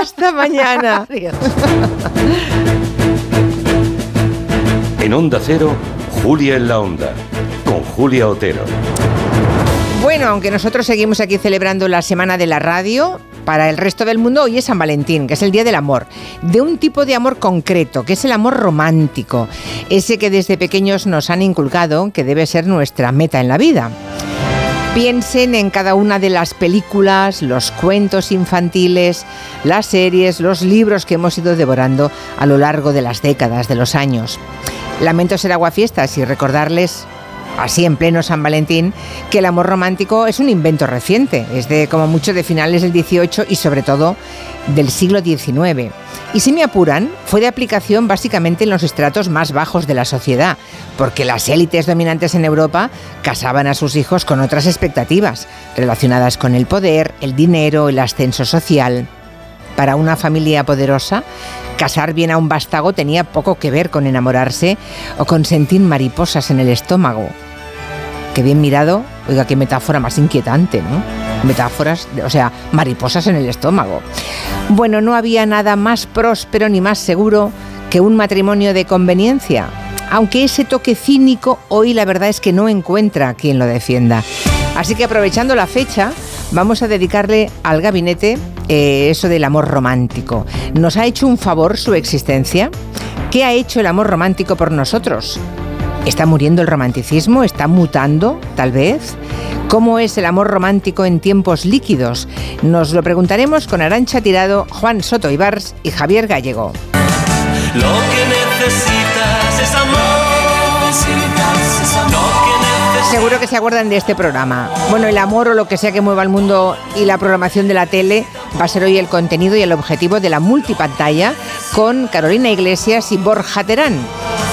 Hasta mañana. En Onda Cero, Julia en la Onda, con Julia Otero. Bueno, aunque nosotros seguimos aquí celebrando la Semana de la Radio, para el resto del mundo hoy es San Valentín, que es el Día del Amor, de un tipo de amor concreto, que es el amor romántico, ese que desde pequeños nos han inculcado que debe ser nuestra meta en la vida. Piensen en cada una de las películas, los cuentos infantiles, las series, los libros que hemos ido devorando a lo largo de las décadas, de los años. Lamento ser aguafiestas y recordarles así en pleno San Valentín, que el amor romántico es un invento reciente, es de como mucho de finales del 18 y sobre todo del siglo XIX. Y si me apuran, fue de aplicación básicamente en los estratos más bajos de la sociedad, porque las élites dominantes en Europa casaban a sus hijos con otras expectativas, relacionadas con el poder, el dinero, el ascenso social. Para una familia poderosa, casar bien a un vástago tenía poco que ver con enamorarse o con sentir mariposas en el estómago. Qué bien mirado, oiga, qué metáfora más inquietante, ¿no? Metáforas, o sea, mariposas en el estómago. Bueno, no había nada más próspero ni más seguro que un matrimonio de conveniencia, aunque ese toque cínico hoy la verdad es que no encuentra quien lo defienda. Así que aprovechando la fecha, vamos a dedicarle al gabinete eh, eso del amor romántico. ¿Nos ha hecho un favor su existencia? ¿Qué ha hecho el amor romántico por nosotros? ¿Está muriendo el romanticismo? ¿Está mutando, tal vez? ¿Cómo es el amor romántico en tiempos líquidos? Nos lo preguntaremos con Arancha Tirado, Juan Soto Ibars y Javier Gallego. Lo que necesitas es amor. Seguro que se acuerdan de este programa. Bueno, el amor o lo que sea que mueva el mundo y la programación de la tele va a ser hoy el contenido y el objetivo de la multipantalla con Carolina Iglesias y Borja Terán.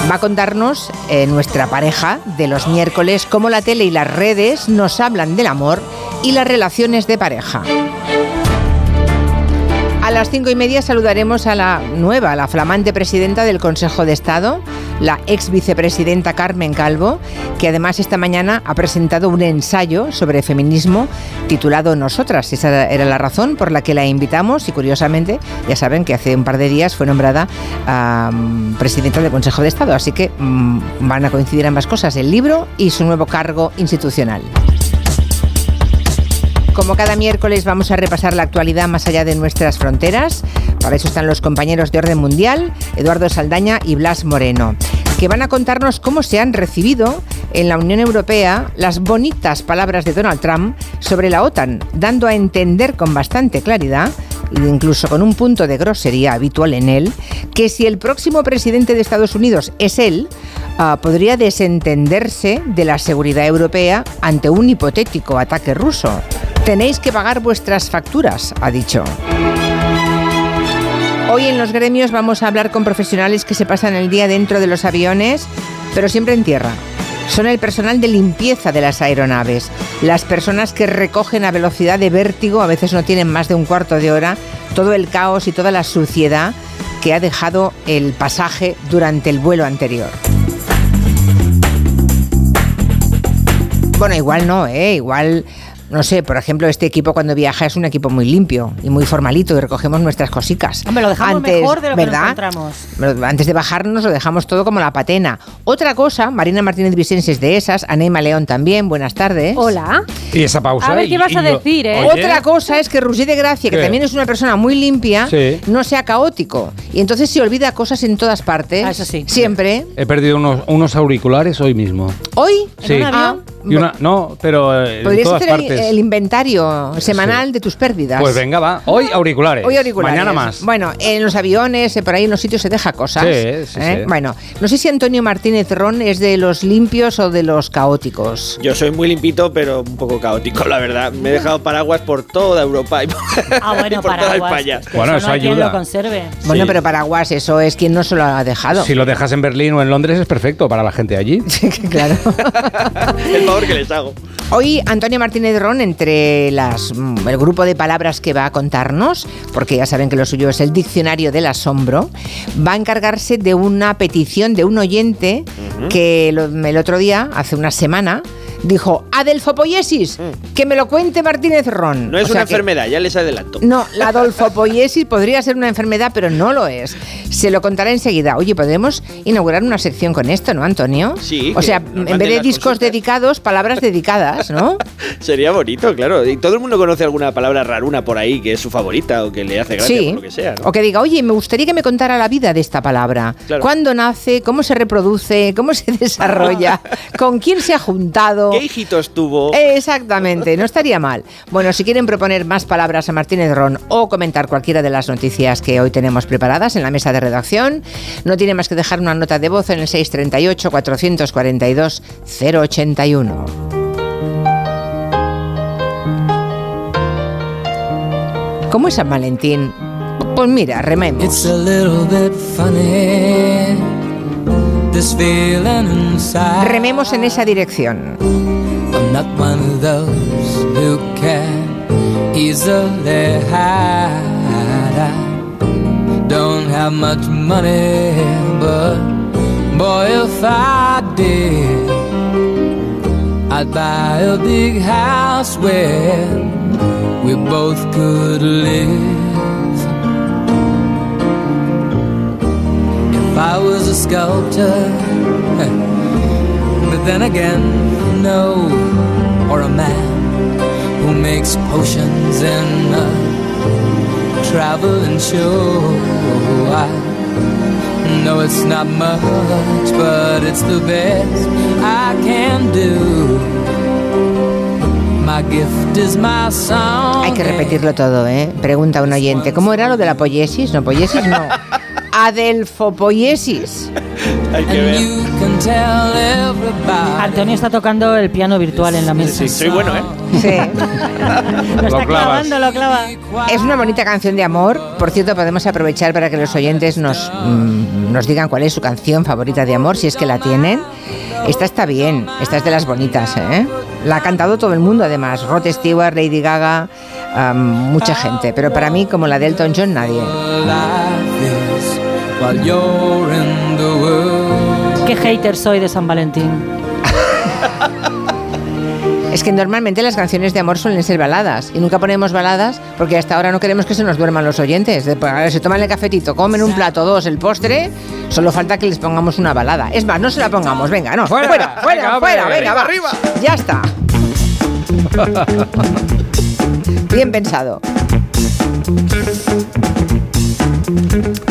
Va a contarnos eh, nuestra pareja de los miércoles cómo la tele y las redes nos hablan del amor y las relaciones de pareja. A las cinco y media saludaremos a la nueva, la flamante presidenta del Consejo de Estado, la ex vicepresidenta Carmen Calvo, que además esta mañana ha presentado un ensayo sobre feminismo titulado Nosotras. Esa era la razón por la que la invitamos y curiosamente, ya saben que hace un par de días fue nombrada presidenta del Consejo de Estado, así que um, van a coincidir ambas cosas, el libro y su nuevo cargo institucional. Como cada miércoles vamos a repasar la actualidad más allá de nuestras fronteras. Para eso están los compañeros de Orden Mundial, Eduardo Saldaña y Blas Moreno, que van a contarnos cómo se han recibido en la Unión Europea las bonitas palabras de Donald Trump sobre la OTAN, dando a entender con bastante claridad incluso con un punto de grosería habitual en él, que si el próximo presidente de Estados Unidos es él, uh, podría desentenderse de la seguridad europea ante un hipotético ataque ruso. Tenéis que pagar vuestras facturas, ha dicho. Hoy en los gremios vamos a hablar con profesionales que se pasan el día dentro de los aviones, pero siempre en tierra. Son el personal de limpieza de las aeronaves, las personas que recogen a velocidad de vértigo, a veces no tienen más de un cuarto de hora, todo el caos y toda la suciedad que ha dejado el pasaje durante el vuelo anterior. Bueno, igual no, ¿eh? Igual no sé, por ejemplo, este equipo cuando viaja es un equipo muy limpio y muy formalito y recogemos nuestras cositas. Hombre, lo dejamos mejor de lo que nos encontramos. Antes de bajarnos lo dejamos todo como la patena. Otra cosa, Marina Martínez Vicens es de esas, Anema León también, buenas tardes. Hola. Y esa pausa. A ver qué vas a decir, ¿eh? Otra cosa es que Roger de Gracia, que ¿Qué? también es una persona muy limpia, Sí. no sea caótico. Y entonces se olvida cosas en todas partes. Ah, eso sí. Siempre. He perdido unos, unos auriculares hoy mismo. Hoy. Sí. un avión? Y una- no, pero eh, en Podrías todas partes. El inventario semanal de tus pérdidas. Pues venga, va. Hoy auriculares. Hoy auriculares. Mañana más. Bueno, en los aviones, por ahí en los sitios se deja cosas. Sí, sí, ¿eh? sí. Bueno, no sé si Antonio Martínez Ron es de los limpios o de los caóticos. Yo soy muy limpito, pero un poco caótico, la verdad. Me he dejado paraguas por toda Europa y por, Ah, bueno, y por toda. España. Bueno, no eso hay quien ayuda. lo conserve. Bueno, Sí. pero Paraguas, eso es quien no se lo ha dejado. Si lo dejas en Berlín o en Londres es perfecto para la gente allí. claro. El favor que les hago. Hoy Antonio Martínez Ron, entre las, mm, el grupo de palabras que va a contarnos, porque ya saben que lo suyo es el diccionario del asombro, va a encargarse de una petición de un oyente que el otro día, hace una semana, dijo, adelfopoiesis, mm. que me lo cuente Martínez Ron. No es una enfermedad, ya les adelanto. No, la adolfopoiesis podría ser una enfermedad, pero no lo es. Se lo contará enseguida. Oye, podemos inaugurar una sección con esto, ¿no, Antonio? Sí. O sea, en vez de discos dedicados, palabras dedicadas, ¿no? Sería bonito, claro. Y todo el mundo conoce alguna palabra raruna por ahí que es su favorita o que le hace gracia, o lo que sea. O que diga, oye, me gustaría que me contara la vida de esta palabra. ¿Cuándo nace? ¿Cómo se reproduce? ¿Cómo se desarrolla? ¿Con quién se ha juntado? ¿Qué hijitos tuvo? Exactamente, no estaría mal. Bueno, si quieren proponer más palabras a Martínez Ron o comentar cualquiera de las noticias que hoy tenemos preparadas en la mesa de redacción, no tiene más que dejar una nota de voz en el 638 442 081. ¿Cómo es San Valentín? Pues mira, rememos. Rememos en esa dirección. I'm not one of those who can easily hide. I don't have much money, but boy, if I did, I'd buy a big house where we both could live. If I was a sculptor, but then again, know or a man who makes potions in a traveling show. I know it's not much, but it's the best I can do. Hay que repetirlo todo, ¿eh? Pregunta un oyente. ¿Cómo era lo de la poiesis? No, poiesis no. Adelfopoiesis. Hay que ver. Antonio está tocando el piano virtual en la mesa. Sí, soy bueno, ¿eh? Sí. lo está clavando, lo clava. Es una bonita canción de amor. Por cierto, podemos aprovechar para que los oyentes nos, mm, nos digan cuál es su canción favorita de amor, si es que la tienen. Esta está bien, esta es de las bonitas, ¿eh? La ha cantado todo el mundo, además. Rod Stewart, Lady Gaga, mucha gente. Pero para mí, como la de Elton John, nadie. Qué hater soy de San Valentín. Es que normalmente las canciones de amor suelen ser baladas y nunca ponemos baladas porque hasta ahora no queremos que se nos duerman los oyentes. Pues, se toman el cafetito, comen un plato, dos, el postre, solo falta que les pongamos una balada. Es más, no se la pongamos, venga, no. Fuera, fuera, fuera, fuera venga, va. Arriba. Ya está. Bien pensado.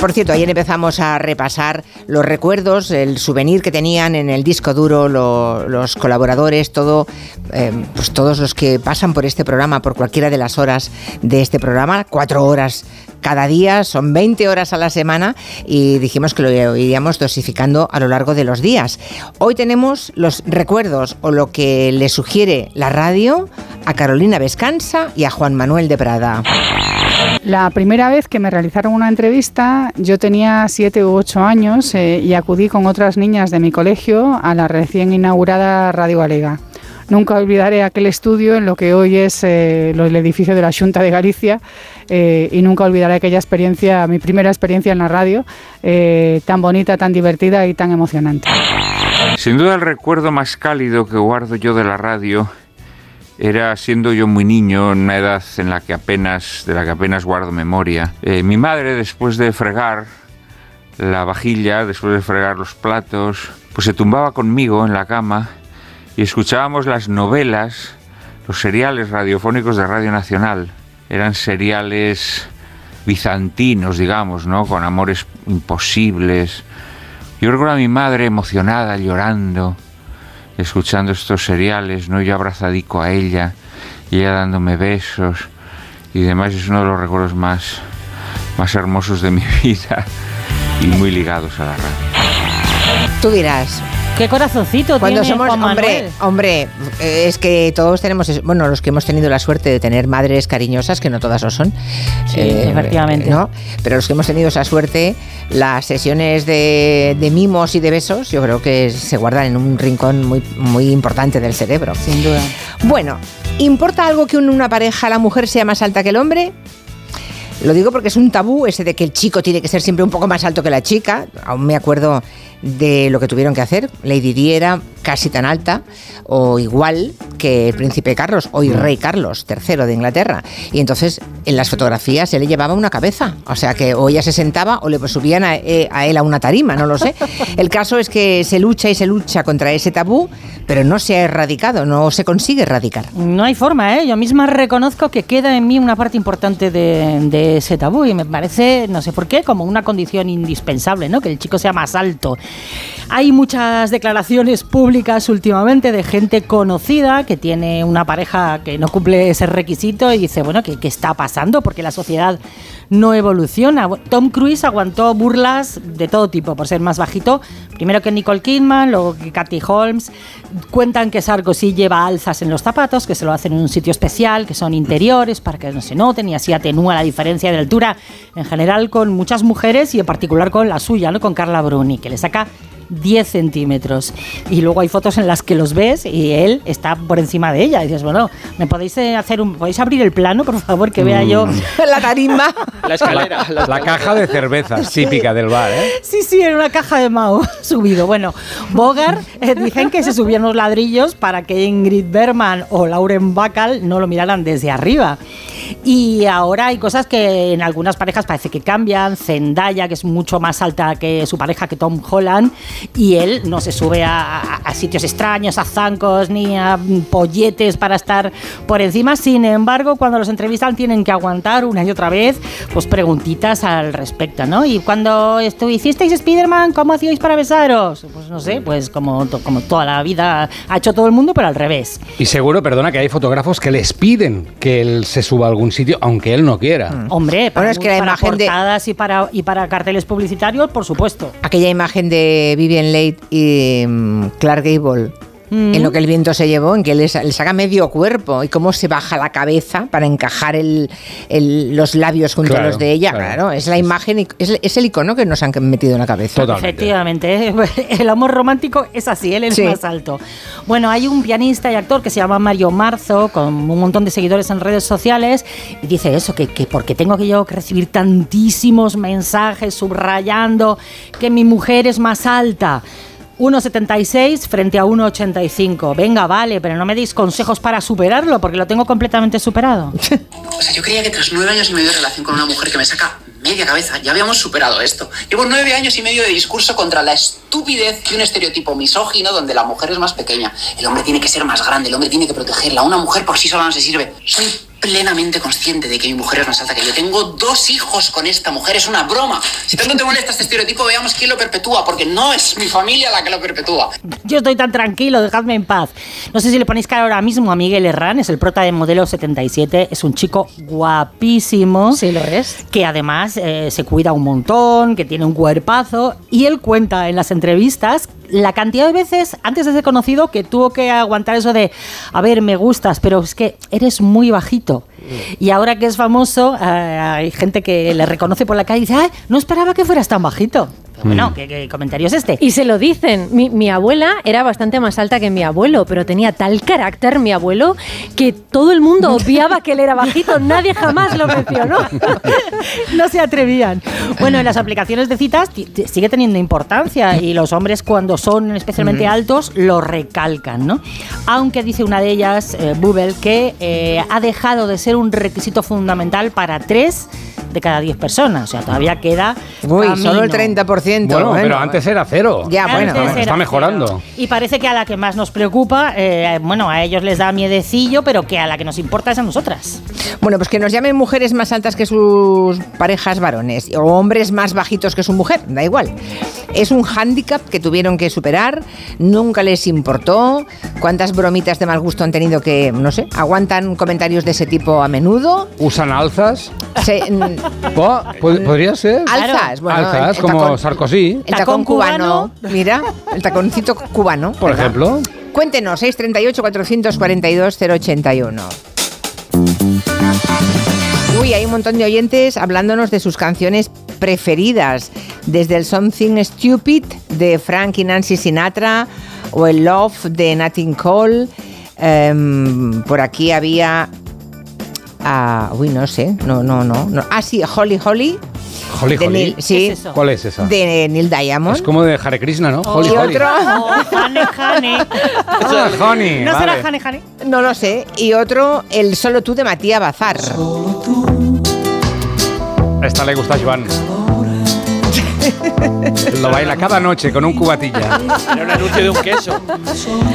Por cierto, ayer empezamos a repasar los recuerdos, el souvenir que tenían en el disco duro los colaboradores, todo, eh, pues todos los que pasan por este programa, por cualquiera de las horas de este programa, cuatro horas cada día, son 20 horas a la semana y dijimos que lo iríamos dosificando a lo largo de los días. Hoy tenemos los recuerdos o lo que le sugiere la radio a Carolina Vescanza y a Juan Manuel de Prada. La primera vez que me realizaron una entrevista, yo tenía siete u ocho años eh, y acudí con otras niñas de mi colegio a la recién inaugurada Radio Galega. Nunca olvidaré aquel estudio en lo que hoy es eh, el edificio de la Junta de Galicia eh, y nunca olvidaré aquella experiencia, mi primera experiencia en la radio, tan bonita, tan divertida y tan emocionante. Sin duda el recuerdo más cálido que guardo yo de la radio era siendo yo muy niño, en una edad en la que apenas, de la que apenas guardo memoria. Eh, mi madre, después de fregar la vajilla, después de fregar los platos, pues se tumbaba conmigo en la cama y escuchábamos las novelas, los seriales radiofónicos de Radio Nacional. Eran seriales bizantinos, digamos, ¿no? Con amores imposibles. Yo recuerdo a mi madre emocionada, llorando escuchando estos seriales, ¿no? Yo abrazadico a ella y ella dándome besos y demás. Es uno de los recuerdos más, más hermosos de mi vida y muy ligados a la radio. Tú dirás, Qué corazoncito Cuando tiene somos, Juan hombre, hombre, es que todos tenemos, bueno, los que hemos tenido la suerte de tener madres cariñosas, que no todas lo son. Sí, eh, efectivamente. ¿no? Pero los que hemos tenido esa suerte, las sesiones de, mimos y de besos, yo creo que se guardan en un rincón muy, muy importante del cerebro. Sin duda. Bueno, ¿importa algo que en una pareja la mujer sea más alta que el hombre? Lo digo porque es un tabú ese de que el chico tiene que ser siempre un poco más alto que la chica. Aún me acuerdo de lo que tuvieron que hacer. Lady Di era casi tan alta o igual que el príncipe Carlos, hoy Mm. rey Carlos III de Inglaterra. Y entonces en las fotografías él le llevaba una cabeza. O sea que o ella se sentaba o le subían a, eh, a él a una tarima, no lo sé. El caso es que se lucha y se lucha contra ese tabú, pero no se ha erradicado, no se consigue erradicar. No hay forma, ¿eh? Yo misma reconozco que queda en mí una parte importante de, de ese tabú y me parece, no sé por qué, como una condición indispensable, ¿no? Que el chico sea más alto. Hay muchas declaraciones públicas últimamente de gente conocida que tiene una pareja que no cumple ese requisito y dice, bueno, ¿qué, está pasando? Porque la sociedad no evoluciona. Tom Cruise aguantó burlas de todo tipo por ser más bajito. Primero que Nicole Kidman, luego que Kathy Holmes. Cuentan que Sarkozy lleva alzas en los zapatos, que se lo hacen en un sitio especial, que son interiores para que no se noten y así atenúa la diferencia de altura en general con muchas mujeres y en particular con la suya, ¿no? con Carla Bruni, que le saca 10 centímetros. Y luego hay fotos en las que los ves y él está por encima de ella. Y dices, bueno, ¿me podéis eh, hacer un. ¿Podéis abrir el plano, por favor, que vea yo? La tarima. La escalera. La, la caja de cervezas típica del bar, ¿eh? Sí, sí, en una caja de Mao subido. Bueno, Bogart eh, dicen que se subían los ladrillos para que Ingrid Bergman o Lauren Bacall no lo miraran desde arriba. Y ahora hay cosas que en algunas parejas parece que cambian. Zendaya, que es mucho más alta que su pareja, que Tom Holland, y él no se sube a, sitios extraños, a zancos ni a polletes para estar por encima. Sin embargo, cuando los entrevistan tienen que aguantar una y otra vez pues preguntitas al respecto, ¿no? Y cuando estu- hicisteis Spider-Man, ¿cómo hacíais para besaros? Pues no sé, pues como, como toda la vida ha hecho todo el mundo, pero al revés. Y seguro, perdona, que hay fotógrafos que les piden que él se suba algún sitio, aunque él no quiera. Hombre, para, Bueno, es que la para imagen de- portadas y, para, y para carteles publicitarios, por supuesto. Aquella imagen de Vivian Leigh y mm, Clark Gable. Mm. En lo que el viento se llevó, en que le, sa- le saca medio cuerpo y cómo se baja la cabeza para encajar el- el- los labios junto a los de ella. claro. Claro, es la imagen, es, es el icono que nos han metido en la cabeza. Totalmente. Efectivamente, ¿eh? el amor romántico es así, él es Sí. más alto. Bueno, hay un pianista y actor que se llama Mario Marzo, con un montón de seguidores en redes sociales, y dice eso, que, que porque tengo que yo que recibir tantísimos mensajes subrayando que mi mujer es más alta. 1,76 frente a 1,85. Venga, vale, pero no me deis consejos para superarlo, porque lo tengo completamente superado. O sea, yo creía que tras nueve años y medio de relación con una mujer que me saca media cabeza, ya habíamos superado esto. Llevo nueve años y medio de discurso contra la estupidez de un estereotipo misógino donde la mujer es más pequeña. El hombre tiene que ser más grande, el hombre tiene que protegerla. Una mujer por sí sola no se sirve. Soy plenamente consciente de que mi mujer es más alta que yo. Tengo dos hijos con esta mujer, es una broma. Si tanto te molesta este estereotipo, veamos quién lo perpetúa, porque no es mi familia la que lo perpetúa. Yo estoy tan tranquilo, dejadme en paz. No sé si le ponéis cara ahora mismo a Miguel Herrán, es el prota de Modelo 77, es un chico guapísimo. Sí, lo es. Que además eh, se cuida un montón, que tiene un cuerpazo. Y él cuenta en las entrevistas la cantidad de veces antes de ser conocido que tuvo que aguantar eso de, a ver, me gustas, pero es que eres muy bajito. Y ahora que es famoso, eh, hay gente que le reconoce por la calle y dice, "Ay, no esperaba que fueras tan bajito. Pero bueno, ¿qué, qué comentario es este? Y se lo dicen. Mi, mi abuela era bastante más alta que mi abuelo, pero tenía tal carácter mi abuelo que todo el mundo obviaba que él era bajito. Nadie jamás lo mencionó. no se atrevían. Bueno, en las aplicaciones de citas sigue teniendo importancia y los hombres cuando son especialmente altos lo recalcan, ¿no? Aunque dice una de ellas, eh, que eh, ha dejado de ser un requisito fundamental para tres de cada diez personas. O sea, todavía queda. Uy, solo el camino. 30%. Bueno, pero antes era cero. Ya, bueno. Está mejorando. cero. Y parece que a la que más nos preocupa, eh, bueno, a ellos les da miedecillo, pero que a la que nos importa es a nosotras. Bueno, pues que nos llamen mujeres más altas que sus parejas varones o hombres más bajitos que su mujer, da igual. Es un hándicap que tuvieron que superar, nunca les importó. ¿Cuántas bromitas de mal gusto han tenido que, no sé, aguantan comentarios de ese tipo a menudo? ¿Usan alzas? Se- Po- pod- ¿Podría ser? alzas, bueno, alzas, el- el como tacón- Sarkozy, El tacón, cubano, mira, el taconcito cubano. por ¿verdad? ejemplo. Cuéntenos, 638 442 081. Uy, hay un montón de oyentes hablándonos de sus canciones preferidas, desde el Something Stupid de Frank y Nancy Sinatra o el Love de Nat King Cole. Em, por aquí había, ah, uy, no sé, no, no, no, no. Ah, sí, Holly Holly Holly, de Holly. Neil, sí, ¿Qué es eso? ¿Cuál es esa? de Neil Diamond. Es como de Hare Krishna, ¿no? Holly, y Holly. otro, Oh, Hane, Hane. Ah, honey, ¿No será vale. Hane, Hane? no lo sé, y otro, El solo tú de Matías Bazar. Esta le gusta a Joan. Lo baila cada noche con un cubatilla. Era un anuncio de un queso.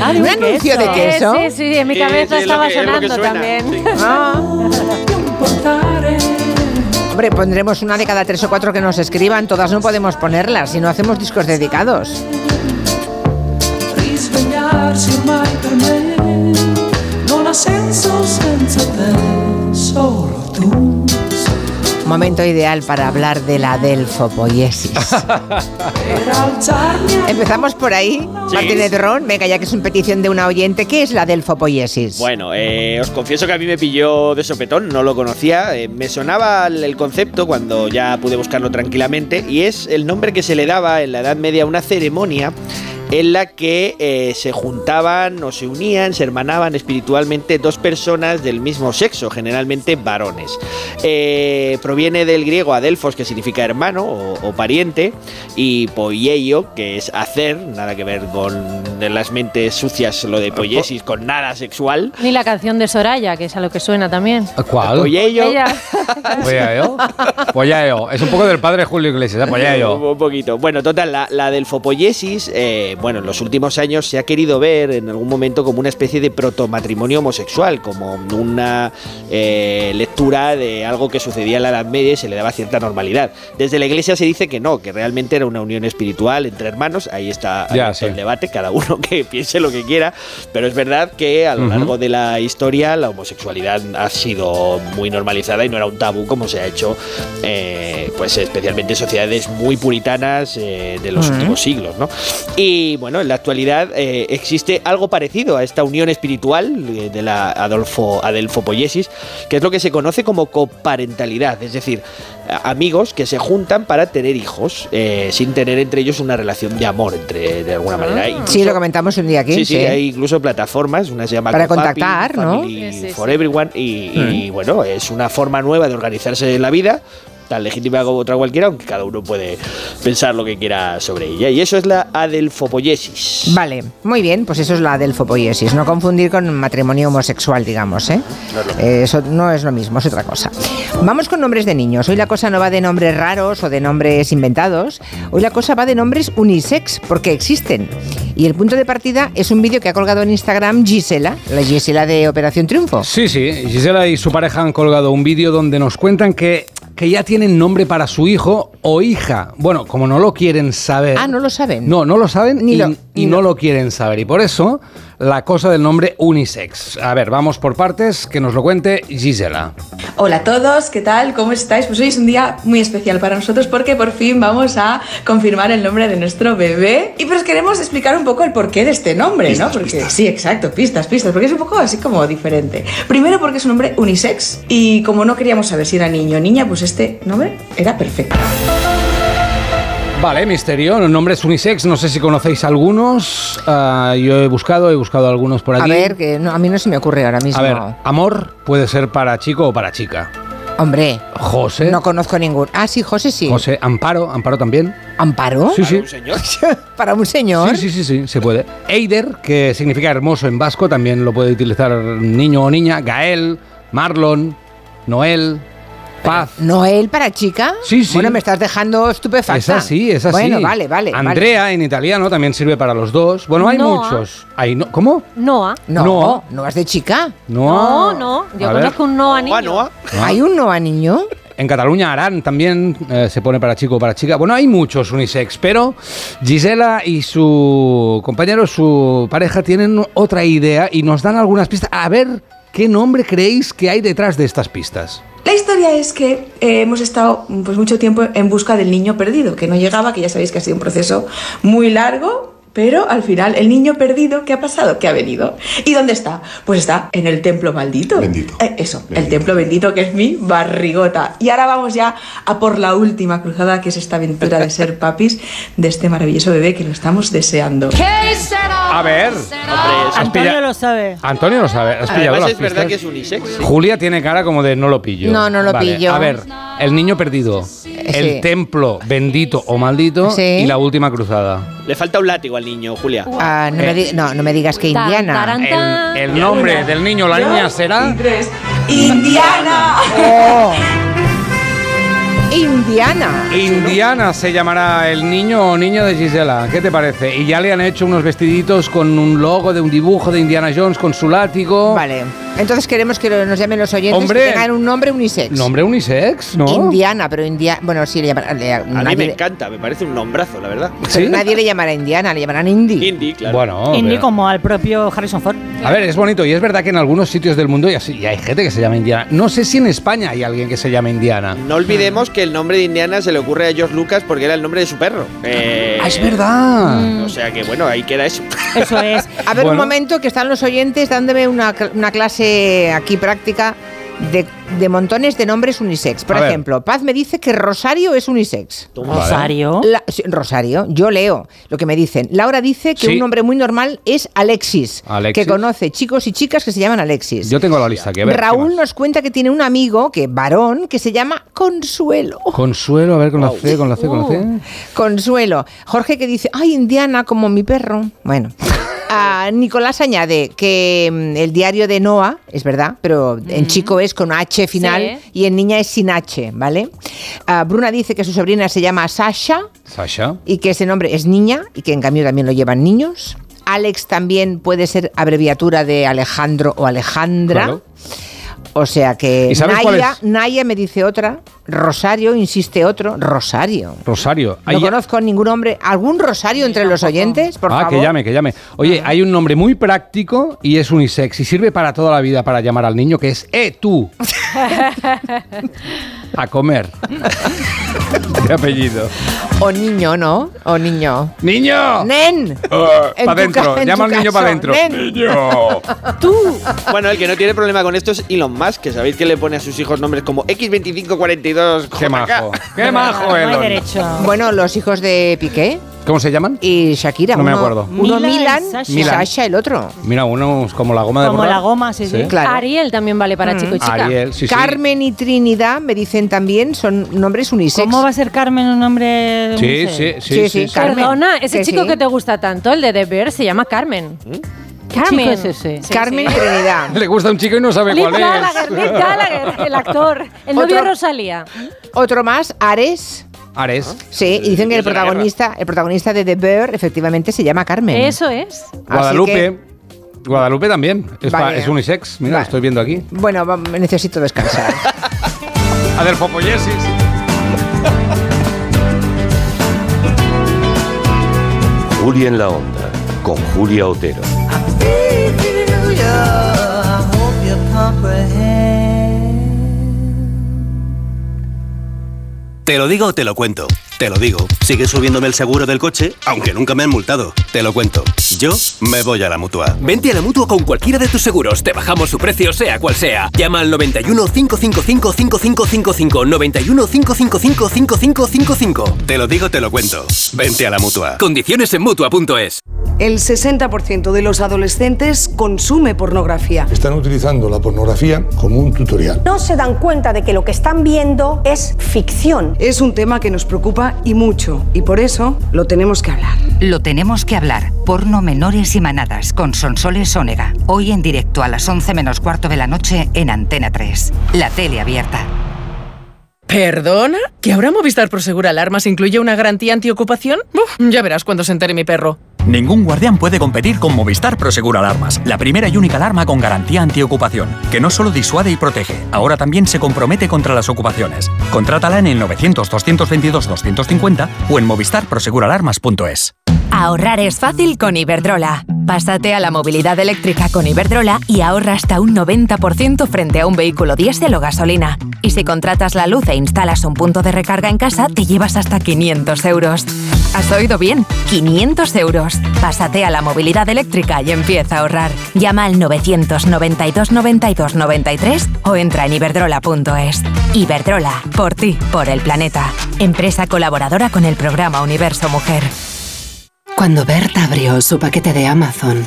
Ah, de ¿Un anuncio queso. de queso? Sí, sí, en mi cabeza sí, estaba que- es sonando suena. también. Sí. Ah. Hombre, pondremos una de cada tres o cuatro que nos escriban. Todas no podemos ponerlas si no hacemos discos dedicados. senso senza te, solo tu. Momento ideal para hablar de la delfopoiesis. Empezamos por ahí, Sí. Martínez Ron. Venga, ya que es una petición de una oyente, ¿qué es la delfopoiesis? Bueno, eh, os confieso que a mí me pilló de sopetón, no lo conocía. eh, me sonaba el el concepto cuando ya pude buscarlo tranquilamente y es el nombre que se le daba en la Edad Media a una ceremonia en la que eh, se juntaban o se unían, se hermanaban espiritualmente dos personas del mismo sexo, generalmente varones. Eh, proviene del griego adelfos, que significa hermano o, o pariente, y poieio, que es hacer, nada que ver con las mentes sucias, lo de poiesis, con nada sexual. Ni la canción de Soraya, que es a lo que suena también. ¿Cuál? Poieio. Pollayo. Es un poco del padre Julio Iglesias, ¿eh? Un, poquito. Bueno, total, la, la delfopoiesis, eh, bueno, en los últimos años se ha querido ver en algún momento como una especie de protomatrimonio homosexual, como una eh, lectura de algo que sucedía en la Edad Media y se le daba cierta normalidad. Desde la iglesia se dice que no, que realmente era una unión espiritual entre hermanos, ahí está Ya, abierto sí. el debate, cada uno que piense lo que quiera, pero es verdad que a lo largo de la historia la homosexualidad ha sido muy normalizada y no era un tabú como se ha hecho, eh, pues especialmente en sociedades muy puritanas eh, de los últimos siglos, ¿no? Y bueno, en la actualidad eh, existe algo parecido a esta unión espiritual eh, de la Adolfo Adelfopoiesis, que es lo que se conoce como coparentalidad, es decir, amigos que se juntan para tener hijos eh, sin tener entre ellos una relación de amor, entre de alguna manera. Incluso- Sí, lo comentamos un día aquí. Sí, sí, hay incluso plataformas, una se llama Para Copapi, contactar, ¿no? Family Sí, sí, for sí. Everyone y, y, bueno, es una forma nueva de organizarse en la vida, tan legítima como otra cualquiera, aunque cada uno puede pensar lo que quiera sobre ella. Y eso es la adelfopoiesis. Vale, muy bien, pues eso es la delfopoiesis. No confundir con matrimonio homosexual, digamos, ¿eh? Eh, Eso no es lo mismo, es otra cosa. Vamos con nombres de niños. Hoy la cosa no va de nombres raros o de nombres inventados. Hoy la cosa va de nombres unisex, porque existen. Y el punto de partida es un vídeo que ha colgado en Instagram Gisela, la Gisela de Operación Triunfo. Sí, sí. Gisela y su pareja han colgado un vídeo donde nos cuentan que, que ya tienen nombre para su hijo o hija. Bueno, como no lo quieren saber. Ah, no lo saben. No, no lo saben Ni y, lo- y no lo- lo quieren saber. Y por eso la cosa del nombre unisex. A ver, vamos por partes, que nos lo cuente Gisela. Hola a todos, ¿qué tal? ¿Cómo estáis? Pues hoy es un día muy especial para nosotros porque por fin vamos a confirmar el nombre de nuestro bebé. Y pues queremos explicar un poco el porqué de este nombre, ¿no? Porque sí, exacto, pistas, pistas, porque es un poco así como diferente. Primero porque es un nombre unisex y como no queríamos saber si era niño o niña, pues este nombre era perfecto. Vale, misterio, nombres unisex, no sé si conocéis algunos. Ah, yo he buscado, he buscado algunos por A aquí. ver, que no, a mí no se me ocurre ahora mismo. A ver, amor puede ser para chico o para chica. Hombre, José. no conozco ningún. Ah, sí, José sí. José, Amparo, Amparo también. ¿Amparo? Sí, sí. Un señor. Para un señor. Sí, sí, sí, sí, se puede. Eider, que significa hermoso en vasco, también lo puede utilizar niño o niña. Gael, Marlon, Noel, Paz. ¿Noel para chica? Sí, sí. Bueno, me estás dejando estupefacta. Es así, es así. Bueno, vale, vale. Andrea en italiano también sirve para los dos. Bueno, hay Noah. muchos. Hay no, ¿Cómo? Noah. vale. No, Noah. no, es de chica. No, no. Yo A ver. conozco un Noah niño. Noa, Noa. ¿Hay un Noah niño? En Cataluña, Arán también eh, se pone para chico o para chica. Bueno, hay muchos unisex, pero Gisela y su compañero, su pareja, tienen otra idea y nos dan algunas pistas. A ver, ¿qué nombre creéis que hay detrás de estas pistas? La historia es que eh, hemos estado pues, mucho tiempo en busca del niño perdido, que no llegaba, que ya sabéis que ha sido un proceso muy largo, pero al final el niño perdido, ¿qué ha pasado? ¿Qué ha venido? ¿Y dónde está? Pues está en el templo maldito. Bendito. Eh, eso, el templo bendito que es mi barrigota. Y ahora vamos ya a por la última cruzada, que es esta aventura de ser papis de este maravilloso bebé que lo estamos deseando. A ver, Hombre, es- Antonio lo sabe. Antonio lo sabe. ¿Has pillado Además las es verdad pistas? que es unisex. sí. Julia tiene cara como de no lo pillo. No, no lo Vale, pillo. A ver, el niño perdido. El Sí. templo bendito o maldito Sí. y la última cruzada. Le falta un látigo al niño, Julia. Ah, no, me di- no, no me digas que Indiana. el nombre del niño o la niña será... Indiana. Oh. Indiana. Indiana se llamará el niño o niña de Gisela. ¿Qué te parece? Y ya le han hecho unos vestiditos con un logo de un dibujo de Indiana Jones con su látigo. Vale. Entonces queremos que nos llamen los oyentes Hombre. que tengan un nombre unisex. Nombre unisex, ¿no? Indiana, pero Indiana. Bueno, sí, le llamarán. le- A mí nadie, me le- encanta, me parece un nombrazo, la verdad. pero nadie le llamará Indiana, le llamarán Indy. Indy, claro. Bueno, pero- como al propio Harrison Ford. a ver, es bonito y es verdad que en algunos sitios del mundo ya, sí- ya hay gente que se llama Indiana. No sé si en España hay alguien que se llama Indiana. No olvidemos que el nombre de Indiana se le ocurre a George Lucas porque era el nombre de su perro. Eh, Ah, es verdad. O sea que bueno, ahí queda eso. Eso es. A ver, un momento que están los oyentes dándome una, una clase aquí práctica de, de montones de nombres unisex. Por A ver. ejemplo, Paz me dice que Rosario es unisex. Rosario. La- Rosario, yo leo lo que me dicen. Laura dice que Sí. un nombre muy normal es Alexis, Alexis. que conoce chicos y chicas que se llaman Alexis. Yo tengo la lista aquí. A ver, ¿qué Raúl nos cuenta que tiene un amigo, que varón, que se llama Consuelo. Consuelo, a ver, con la C, con la C, con la C. Uh, Consuelo. Jorge que dice, ay, Indiana, como mi perro. Bueno. Ah, Nicolás añade que mm, el diario de Noah, es verdad, pero en chico es con H final Sí. y en niña es sin H, ¿vale? Ah, Bruna dice que su sobrina se llama Sasha Sasha. y que ese nombre es niña y que en cambio también lo llevan niños. Alex también puede ser abreviatura de Alejandro o Alejandra. Claro. O sea que ¿Y sabes cuál Naya? Naya me dice otra, Rosario insiste otro, Rosario. Rosario. No conozco ningún nombre. ¿Algún Rosario entre los oyentes? Por ah, favor. que llame, que llame. Oye, hay un nombre muy práctico y es unisex y sirve para toda la vida para llamar al niño, que es ¡Eh, tú! A comer. De apellido. O niño, ¿no? O niño. ¡Niño! ¡Nen! En para tu adentro, llama al niño para adentro. ¡Niño! Bueno, el que no tiene problema con esto es Elon Musk, que sabéis que le pone a sus hijos nombres como X2542. ¡Qué majo! ¡Qué majo, No hay Elon! derecho. Bueno, los hijos de Piqué ¿Cómo se llaman? y Shakira. No me acuerdo. Uno Milan y Milan, Sasha. y Sasha el otro. Mira, uno es como la goma de Como borrar. la goma, sí, sí. Claro. Ariel también vale para chico y chica. Ariel, sí, sí. Carmen y Trinidad me dicen también, son nombres unisex. ¿Cómo va a ser Carmen un nombre unisex? sí, sí, Sí, sí. Carmen. Perdona, ese que chico sí. que te gusta tanto, el de The Bear, se llama Carmen. ¿Qué chico es ese? Sí, Carmen sí. y Trinidad. Le gusta un chico y no sabe Liv cuál Gallagher, es. Gallagher, el actor. El novio Otro- de Rosalía. Otro más, Ares. Ares. Sí, y dicen que el protagonista, el protagonista de The Bear efectivamente se llama Carmen. Eso es. Guadalupe. que, Guadalupe también. Es, pa- Vale. es unisex. Mira, Vale. lo estoy viendo aquí. bueno, necesito descansar. Adelfopoyesis. Julia en la onda, con Julia Otero. Te lo digo o te lo cuento. Te lo digo. Sigue subiéndome el seguro del coche, aunque nunca me han multado. Te lo cuento. Yo me voy a la mutua. Vente a la mutua con cualquiera de tus seguros. Te bajamos su precio, sea cual sea. Llama al 91 555 5555. 91 555 5555. Te lo digo, te lo cuento. Vente a la mutua. Condiciones en mutua.es. El 60% de los adolescentes consume pornografía. Están utilizando la pornografía como un tutorial. No se dan cuenta de que lo que están viendo es ficción. Es un tema que nos preocupa y mucho, y por eso lo tenemos que hablar. Lo tenemos que hablar. Porno menores y manadas con Sonsoles Ónega. Hoy en directo a las 11 menos cuarto de la noche en Antena 3. La tele abierta. ¿Perdona? ¿Que ahora Movistar Prosegur Alarmas incluye una garantía antiocupación? Uf, ya verás cuando se entere mi perro. Ningún guardián puede competir con Movistar Prosegur Alarmas, la primera y única alarma con garantía antiocupación, que no solo disuade y protege, ahora también se compromete contra las ocupaciones. Contrátala en el 900-222-250 o en movistarproseguralarmas.es. Ahorrar es fácil con Iberdrola. Pásate a la movilidad eléctrica con Iberdrola y ahorra hasta un 90% frente a un vehículo diésel o gasolina. Y si contratas la luz e instalas un punto de recarga en casa, te llevas hasta 500 euros. ¿Has oído bien? 500 euros. Pásate a la movilidad eléctrica y empieza a ahorrar. Llama al 992 92 93 o entra en iberdrola.es. Iberdrola, por ti, por el planeta. Empresa colaboradora con el programa Universo Mujer. Cuando Berta abrió su paquete de Amazon,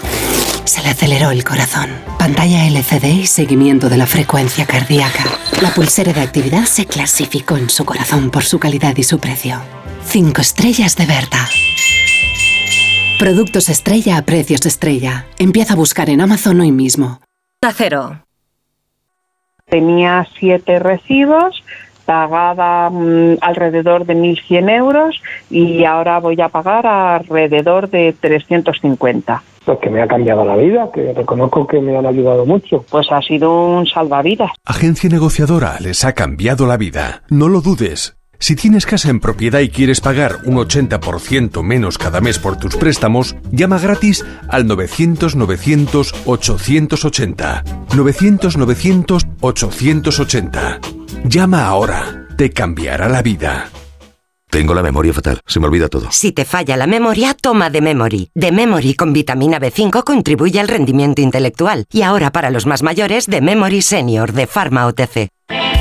Se le aceleró el corazón. Pantalla LCD y seguimiento de la frecuencia cardíaca. La pulsera de actividad se clasificó en su corazón por su calidad y su precio. Cinco estrellas de Berta. Productos estrella a precios estrella. Empieza a buscar en Amazon hoy mismo. Acero. Tenía siete recibos, pagaba mm, alrededor de 1.100 euros y ahora voy a pagar alrededor de 350. Pues que me ha cambiado la vida, que reconozco que me han ayudado mucho. Pues ha sido un salvavidas. Agencia negociadora les ha cambiado la vida. No lo dudes. Si tienes casa en propiedad y quieres pagar un 80% menos cada mes por tus préstamos, llama gratis al 900-900-880. 900-900-880. Llama ahora. Te cambiará la vida. Tengo la memoria fatal, se me olvida todo. Si te falla la memoria, toma de Memory. De Memory con vitamina B5 contribuye al rendimiento intelectual. Y ahora para los más mayores, de Memory Senior de Pharma OTC.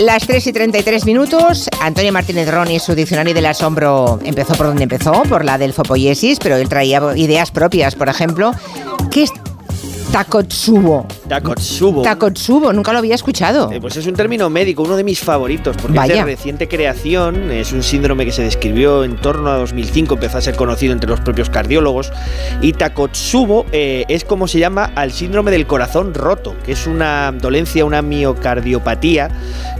Las 3 y 33 minutos, Antonio Martínez Roni, su diccionario del asombro, empezó por donde empezó, por la delfopoiesis, pero él traía ideas propias, por ejemplo. ¿Qué es Takotsubo? Takotsubo. Takotsubo, nunca lo había escuchado. Eh, pues es un término médico, uno de mis favoritos, porque Vaya. es de reciente creación, es un síndrome que se describió en torno a 2005, empezó a ser conocido entre los propios cardiólogos, y Takotsubo eh, es como se llama al síndrome del corazón roto, que es una dolencia, una miocardiopatía,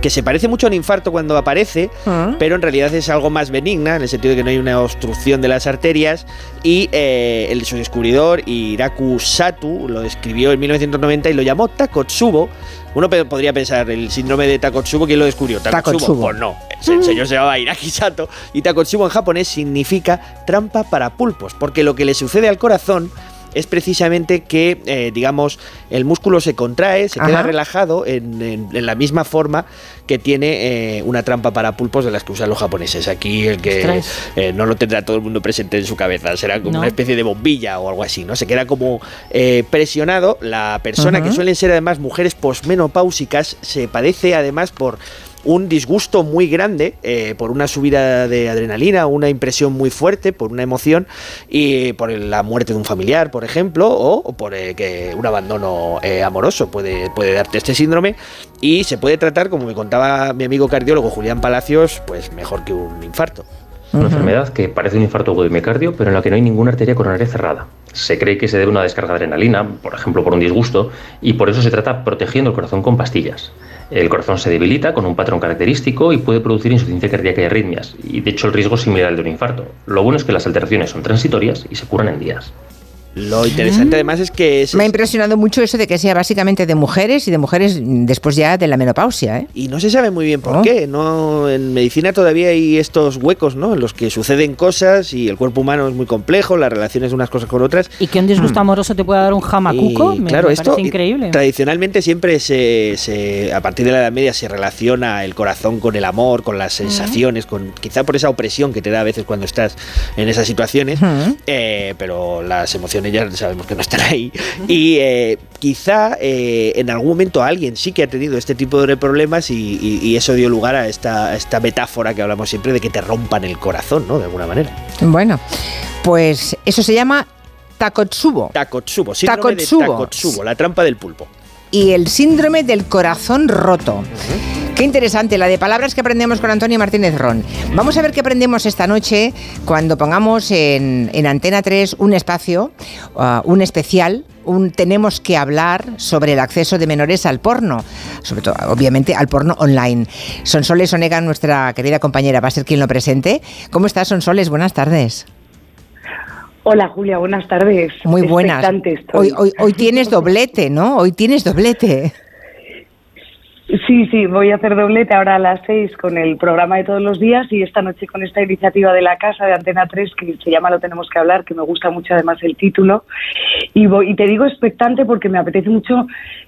que se parece mucho a un infarto cuando aparece, Ah. pero en realidad es algo más benigna, en el sentido de que no hay una obstrucción de las arterias, y eh, el, su descubridor, Hiraku Satu, lo describió en 1990 y lo llamó Takotsubo. Uno podría pensar, el síndrome de Takotsubo, ¿quién lo descubrió? Takotsubo. Takotsubo. Pues no, el señor se llamaba Hiraki Sato y Takotsubo en japonés significa trampa para pulpos, porque lo que le sucede al corazón es precisamente que, eh, digamos, el músculo se contrae, se queda relajado en, en- en la misma forma que tiene eh, una trampa para pulpos de las que usan los japoneses. Aquí el que eh, no lo tendrá todo el mundo presente en su cabeza, será como No. una especie de bombilla o algo así, ¿no? Se queda como presionado. La persona, Ajá. que suelen ser además mujeres posmenopáusicas, se padece además por un disgusto muy grande eh, por una subida de adrenalina, una impresión muy fuerte, por una emoción y por la muerte de un familiar, por ejemplo, o, o por eh, que un abandono eh, amoroso puede, puede darte este síndrome y se puede tratar, como me contaba mi amigo cardiólogo Julián Palacios, pues mejor que un infarto. Una enfermedad que parece un infarto agudo de miocardio, pero en la que no hay ninguna arteria coronaria cerrada. Se cree que se debe a una descarga de adrenalina, por ejemplo por un disgusto, y por eso se trata protegiendo el corazón con pastillas. El corazón se debilita con un patrón característico y puede producir insuficiencia cardíaca y arritmias, y de hecho el riesgo es similar al de un infarto. Lo bueno es que las alteraciones son transitorias y se curan en días. Lo interesante además es que es, Me ha impresionado mucho eso de que sea básicamente de mujeres y de mujeres mm, después ya de la menopausia, ¿eh? Y no se sabe muy bien por Oh. qué. No, en medicina todavía hay estos huecos, ¿no? En los que suceden cosas y el cuerpo humano es muy complejo, las relaciones de unas cosas con otras. Y que un disgusto amoroso te pueda dar un jamacuco, Y, me, claro, me esto parece increíble. tradicionalmente siempre se, se- a partir de la Edad Media se relaciona el corazón con el amor, con las sensaciones, con quizá por esa opresión que te da a veces cuando estás en esas situaciones, eh, pero las emociones ya sabemos que no están ahí. Y eh, quizá eh, en algún momento alguien sí que ha tenido este tipo de problemas y, y- y eso dio lugar a esta, a esta metáfora que hablamos siempre de que te rompan el corazón, ¿no? De alguna manera. Bueno, pues eso se llama Takotsubo. Takotsubo, síndrome de Takotsubo. Takotsubo, la trampa del pulpo. Y el síndrome del corazón roto. Qué interesante, la de palabras que aprendemos con Antonio Martínez Ron. Vamos a ver qué aprendemos esta noche cuando pongamos en, en Antena 3 un espacio, uh, un especial, un tenemos que hablar sobre el acceso de menores al porno, sobre todo, obviamente, al porno online. Sonsoles Onega, nuestra querida compañera, va a ser quien lo presente. ¿Cómo estás, Sonsoles? Buenas tardes. Hola Julia, buenas tardes. Muy buenas. Hoy, hoy tienes doblete, ¿no? Hoy tienes doblete. Sí, sí, voy a hacer doblete ahora a las seis con el programa de todos los días y esta noche con esta iniciativa de la casa de Antena 3 que se llama Lo tenemos que hablar, que me gusta mucho además el título. Y, voy, y te digo expectante porque me apetece mucho,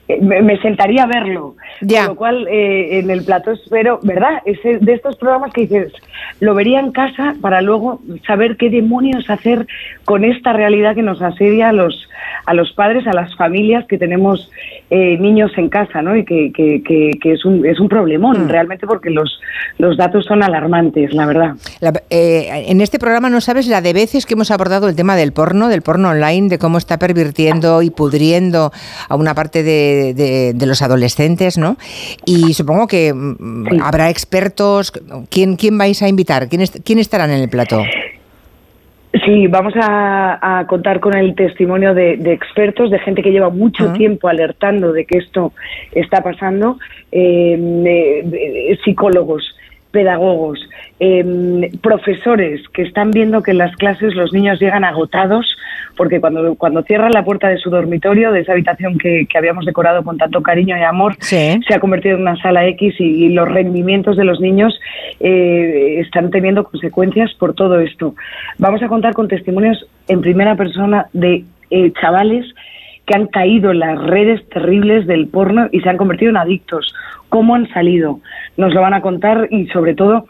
eh, me, me sentaría a verlo. Con lo cual, eh, en el plato espero, ¿verdad? Es de estos programas que dices, lo vería en casa para luego saber qué demonios hacer con esta realidad que nos asedia a los, a los padres, a las familias que tenemos eh, niños en casa, ¿no? Y que, que, que, que es, un, es un problemón Mm. realmente porque los, los datos son alarmantes, la verdad. La- eh, en este programa no sabes la de veces que hemos abordado el tema del porno, del porno online, de cómo está pervirtiendo y pudriendo a una parte de, de- de los adolescentes, ¿no? Y supongo que mm, habrá expertos. ¿Quién, ¿Quién vais a invitar? ¿Quién, est- quién estarán en el plató? Sí, vamos a, a contar con el testimonio de, de expertos, de gente que lleva mucho tiempo alertando de que esto está pasando, eh, de- de- psicólogos, pedagogos, eh, profesores que están viendo que en las clases los niños llegan agotados, porque cuando, cuando cierran la puerta de su dormitorio, de esa habitación que, que habíamos decorado con tanto cariño y amor, se ha convertido en una sala X y, y los rendimientos de los niños eh, están teniendo consecuencias por todo esto. Vamos a contar con testimonios en primera persona de eh, chavales que han caído en las redes terribles del porno y se han convertido en adictos. ¿Cómo han salido? Nos lo van a contar y sobre todo,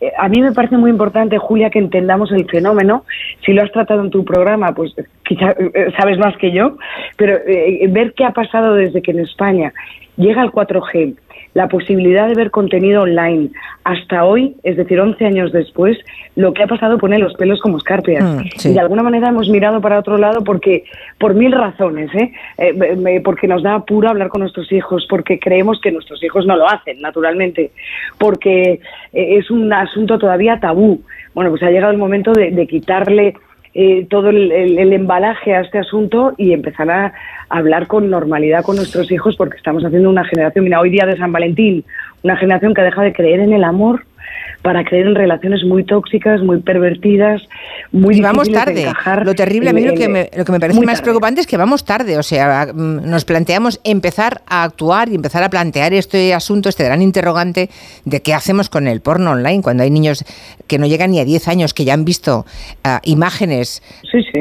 eh, a mí me parece muy importante, Julia, que entendamos el fenómeno. Si lo has tratado en tu programa, pues quizá eh, sabes más que yo, pero eh, ver qué ha pasado desde que en España llega el 4G, la posibilidad de ver contenido online hasta hoy, es decir, 11 años después, lo que ha pasado pone los pelos como escarpias. Mm, sí. Y de alguna manera hemos mirado para otro lado porque, por mil razones, ¿eh? Eh, me- porque nos da apuro hablar con nuestros hijos, porque creemos que nuestros hijos no lo hacen, naturalmente, porque eh, es un asunto todavía tabú. Bueno, pues ha llegado el momento de, de quitarle eh, todo el, el- el embalaje a este asunto y empezar a hablar con normalidad con nuestros hijos porque estamos haciendo una generación, mira, hoy día de San Valentín, una generación que deja de creer en el amor para creer en relaciones muy tóxicas, muy pervertidas, muy Y vamos de tarde. encajar Lo terrible, a mí lo que me, lo que me parece más tarde. preocupante es que vamos tarde. O sea, mm, nos planteamos empezar a actuar y empezar a plantear este asunto, este gran interrogante de qué hacemos con el porno online cuando hay niños que no llegan ni a 10 años, que ya han visto ah, imágenes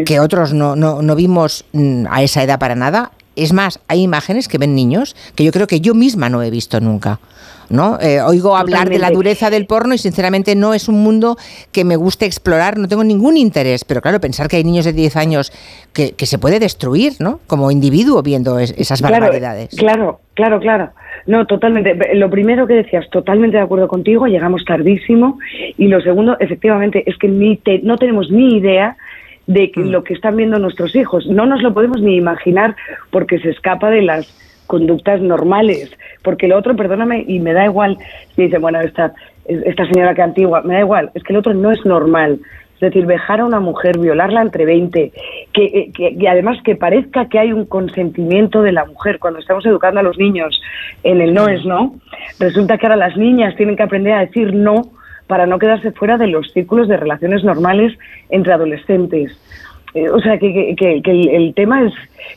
que otros no, no, no vimos mm, a esa edad para nada. Es más, hay imágenes que ven niños que yo creo que yo misma no he visto nunca. ¿No? Eh, oigo hablar de la dureza del porno y sinceramente no es un mundo que me guste explorar, no tengo ningún interés, pero claro, pensar que hay niños de 10 años que, que se puede destruir, ¿no? Como individuo viendo es- esas Claro, barbaridades. Claro, claro, claro. No, totalmente. Lo primero que decías, totalmente de acuerdo contigo, llegamos tardísimo. Y lo segundo, efectivamente, es que ni te- no tenemos ni idea de que lo que están viendo nuestros hijos. No nos lo podemos ni imaginar porque se escapa de las conductas normales. Porque lo otro, perdóname, y me da igual si dice, bueno, esta, esta señora que antigua, me da igual, es que el otro no es normal. Es decir, dejar a una mujer, violarla entre 20, que, eh, que, que además que parezca que hay un consentimiento de la mujer cuando estamos educando a los niños en el no es no, resulta que ahora las niñas tienen que aprender a decir no para no quedarse fuera de los círculos de relaciones normales entre adolescentes. Eh, o sea, que, que- el, el tema es,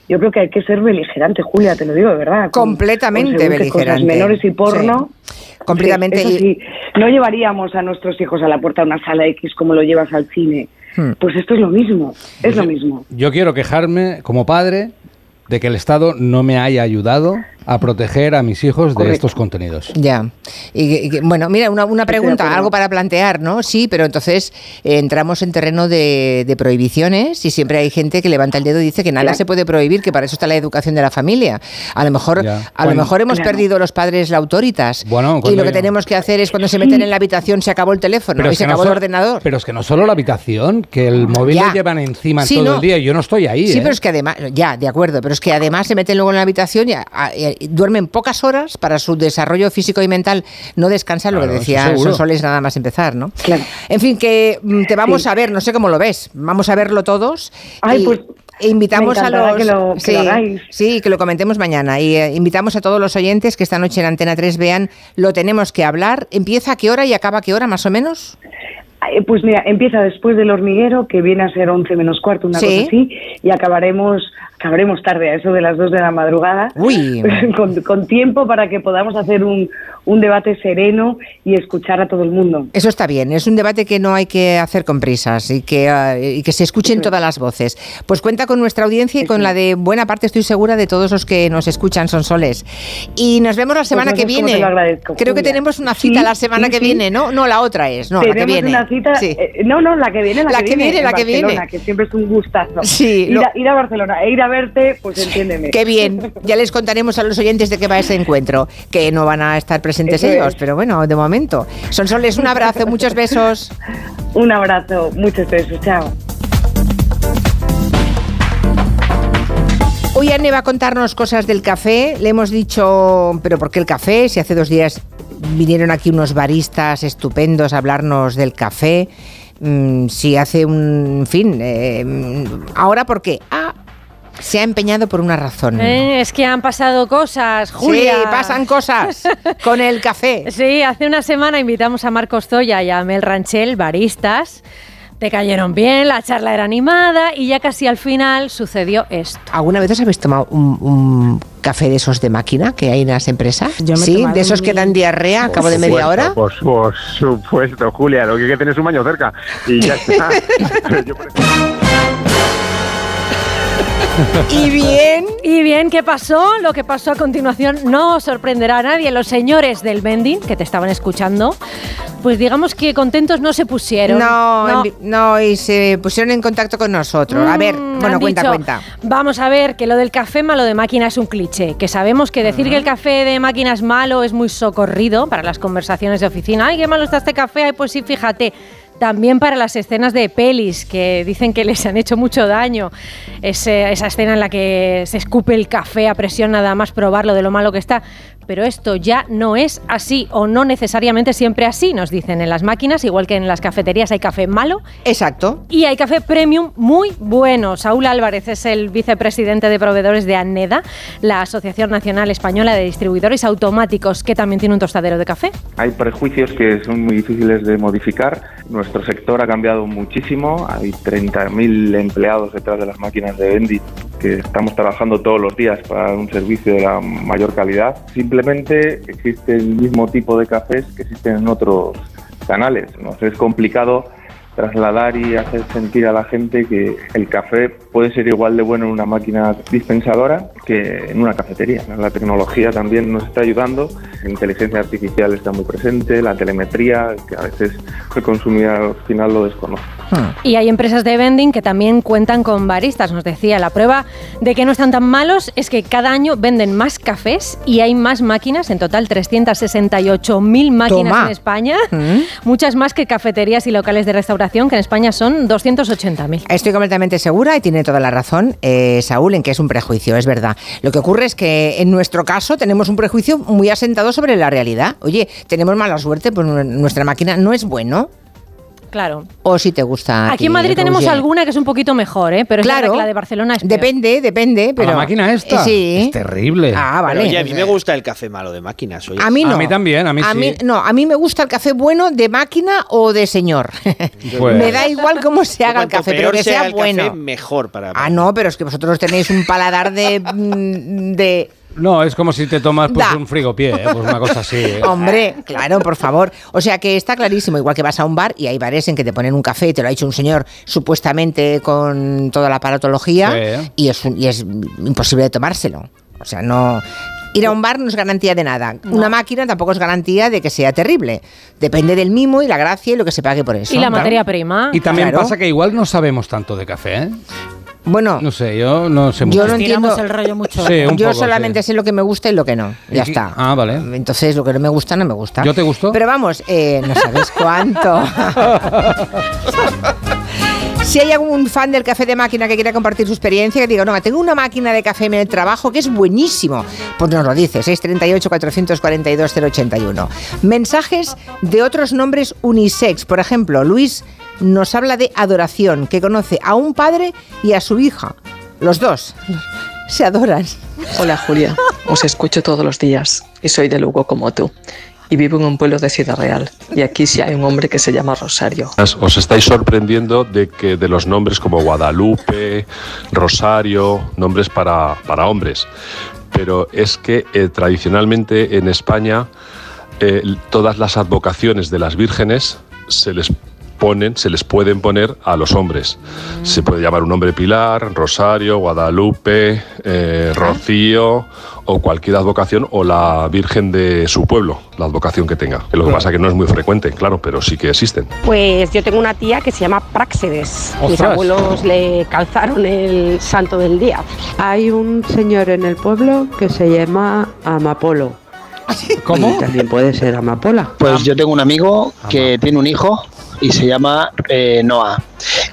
yo creo que hay que ser beligerante, Julia, te lo digo de verdad. con- Completamente con cosas, beligerante. menores y porno. Completamente. Y- sí, no llevaríamos a nuestros hijos a la puerta de una sala X como lo llevas al cine. Hmm. Pues esto es lo mismo, es lo mismo. Yo quiero quejarme como padre de que el Estado no me haya ayudado a proteger a mis hijos de Correcto. estos contenidos. Ya. Y, y- bueno, mira, una, una pregunta, algo para plantear, ¿no? Sí, pero entonces eh, entramos en terreno de, de prohibiciones y siempre hay gente que levanta el dedo y dice que nada se puede prohibir, que para eso está la educación de la familia. A lo mejor, Ya. a lo mejor hemos Claro. perdido los padres la autoritas. Bueno, y lo que yo- tenemos que hacer es cuando se meten en la habitación se acabó el teléfono y se no acabó el so- ordenador. Pero es que no solo la habitación, que el móvil Ya. lo llevan encima Sí, todo no. el día. y Yo no estoy ahí. Sí, ¿eh? pero es que además, ya, de acuerdo, pero es que además se meten luego en la habitación y, a- a- duermen pocas horas para su desarrollo físico y mental. No descansan, lo que decía. Sonsoles nada más empezar, ¿no? En fin, que mm, te vamos Sí. a ver, no sé cómo lo ves, vamos a verlo todos. Ay, y- pues, e invitamos a los que lo- que sí, lo hagáis. sí, que lo comentemos mañana y eh, invitamos a todos los oyentes que esta noche en Antena 3 vean lo tenemos que hablar. ¿Empieza a qué hora y acaba a qué hora más o menos? Pues mira, empieza después del hormiguero, que viene a ser 11 menos cuarto, una Sí. cosa así, y acabaremos acabaremos tarde, a eso de las 2 de la madrugada, Uy. con, con tiempo para que podamos hacer un, un debate sereno y escuchar a todo el mundo. Eso está bien, es un debate que no hay que hacer con prisas y que, eh, y que se escuchen todas las voces. Pues cuenta con nuestra audiencia y con la de buena parte, estoy segura, de todos los que nos escuchan, son soles. Y nos vemos la semana no que sé viene. te lo agradezco, Creo que Julia. tenemos una cita Sí, la semana sí, que sí. viene, ¿no? No, la otra es, no, la que Tenemos viene. una cita, Sí. eh, no, no, la que viene, la, La que, que viene, en la que viene. que siempre es un gustazo. Sí, ir, lo- a, ir a Barcelona e ir a verte, pues entiéndeme. Qué bien, ya les contaremos a los oyentes de qué va ese encuentro, que no van a estar presentes Eso ellos, es. pero bueno, de momento. Son soles, un abrazo, muchos besos. Un abrazo, muchos besos, chao. Hoy Anne va a contarnos cosas del café. Le hemos dicho, pero ¿por qué el café? Si hace dos días vinieron aquí unos baristas estupendos a hablarnos del café. Mm, si hace un, en fin, eh, mm, ahora ¿por qué? Ah, se ha empeñado por una razón. Eh, es que han pasado cosas, Julia. Sí, pasan cosas con el café. Sí, hace una semana invitamos a Marcos Zoya y a Mel Ranchel, baristas. Te cayeron bien, la charla era animada y ya casi al final sucedió esto. ¿Alguna vez os habéis tomado un, un café de esos de máquina que hay en las empresas? Yo me he sí, de esos que dan diarrea a cabo de media hora. Por, por supuesto, Julia, lo que hay que tener es un baño cerca. Y ya está. Y bien, y bien, ¿qué pasó? Lo que pasó a continuación no sorprenderá a nadie. Los señores del vending que te estaban escuchando, pues digamos que contentos no se pusieron. No, no, y se pusieron en contacto con nosotros. a ver, Mm, bueno, cuenta, dicho, cuenta. Vamos a ver que lo del café malo de máquina es un cliché, que sabemos que decir que el café de máquina es malo es muy socorrido para las conversaciones de oficina. Ay, qué malo está este café. Ay, pues sí, fíjate. También para las escenas de pelis que dicen que les han hecho mucho daño. Esa escena en la que se escupe el café a presión nada más probarlo de lo malo que está. Pero esto ya no es así o no necesariamente siempre así, nos dicen en las máquinas, igual que en las cafeterías hay café malo. Exacto. Y hay café premium muy bueno. Saúl Álvarez es el vicepresidente de proveedores de ANEDA, la Asociación Nacional Española de Distribuidores Automáticos, que también tiene un tostadero de café. Hay prejuicios que son muy difíciles de modificar. Nuestro sector ha cambiado muchísimo. Hay 30.000 empleados detrás de las máquinas de Bendy que estamos trabajando todos los días para un servicio de la mayor calidad. Simplemente existe el mismo tipo de cafés que existen en otros canales. Nos es complicado trasladar y hacer sentir a la gente que el café puede ser igual de bueno en una máquina dispensadora que en una cafetería. ¿no? La tecnología también nos está ayudando, la inteligencia artificial está muy presente, la telemetría, que a veces el consumidor al final lo desconoce. Y hay empresas de vending que también cuentan con baristas, nos decía. La prueba de que no están tan malos es que cada año venden más cafés y hay más máquinas, en total 368.000 máquinas Toma. en España, muchas más que cafeterías y locales de restauración, que en España son 280.000. Estoy completamente segura y tiene toda la razón, eh, Saúl, en que es un prejuicio, es verdad. Lo que ocurre es que en nuestro caso tenemos un prejuicio muy asentado sobre la realidad. Oye, tenemos mala suerte, pues nu- nuestra máquina no es bueno. Claro. O si te gusta. a Aquí en Madrid tenemos alguna que es un poquito mejor, ¿eh? pero es Claro. que la de Barcelona es peor. Depende, depende, pero. la máquina esta. Sí. Es terrible. Ah, vale. Pero, oye, a mí me gusta el café malo de máquinas. oye. A mí no. A mí también, a mí sí. no, a mí me gusta el café bueno de máquina o de señor. Pues- me da igual cómo se haga el café, pero que sea el bueno. café, mejor para. Ah, no, pero es que vosotros tenéis un paladar de. de No, es como si te tomas pues, Da. un frigopié, ¿eh? pues una cosa así. ¿eh? Hombre, claro, por favor. O sea que está clarísimo, igual que vas a un bar y hay bares en que te ponen un café, te lo ha dicho un señor supuestamente con toda la aparatología Sí. y, es un- y es imposible de tomárselo. O sea, no... Ir a un bar no es garantía de nada. Una máquina tampoco es garantía de que sea terrible. Depende del mimo y la gracia y lo que se pague por eso. Y la materia prima. Y también Claro. pasa que igual no sabemos tanto de café, ¿eh? Bueno, No sé, yo no sé mucho. yo no entiendo. el rollo mucho. Sí, un yo poco, solamente sé lo que me gusta y lo que no. Ya Y- está. Ah, vale. Entonces, lo que no me gusta, no me gusta. ¿Yo te gustó? Pero vamos, eh, no sabes cuánto. Si hay algún fan del café de máquina que quiera compartir su experiencia, que diga, no, tengo una máquina de café en el trabajo que es buenísimo, pues nos lo dice, 638-442-081. Mensajes de otros nombres unisex. Por ejemplo, Luis nos habla de adoración, que conoce a un padre y a su hija. Los dos se adoran. Hola Julia, os escucho todos los días y soy de Lugo como tú. y vivo en un pueblo de Ciudad Real. Y aquí sí hay un hombre que se llama Rosario. Os estáis sorprendiendo de que de los nombres como Guadalupe, Rosario, nombres para, para hombres. Pero es que eh, tradicionalmente en España eh, todas las advocaciones de las vírgenes se les ponen, se les pueden poner a los hombres. Se puede llamar un hombre Pilar, Rosario, Guadalupe, eh, Rocío o cualquier advocación o la Virgen de su pueblo, la advocación que tenga. Lo que pasa que no es muy frecuente, claro, pero sí que existen. Pues yo tengo una tía que se llama Práxedes. Mis Ostras. abuelos le calzaron el santo del día. Hay un señor en el pueblo que se llama Amapolo. ¿Cómo? También puede ser Amapola. Pues yo tengo un amigo que tiene un hijo y se llama eh, Noah.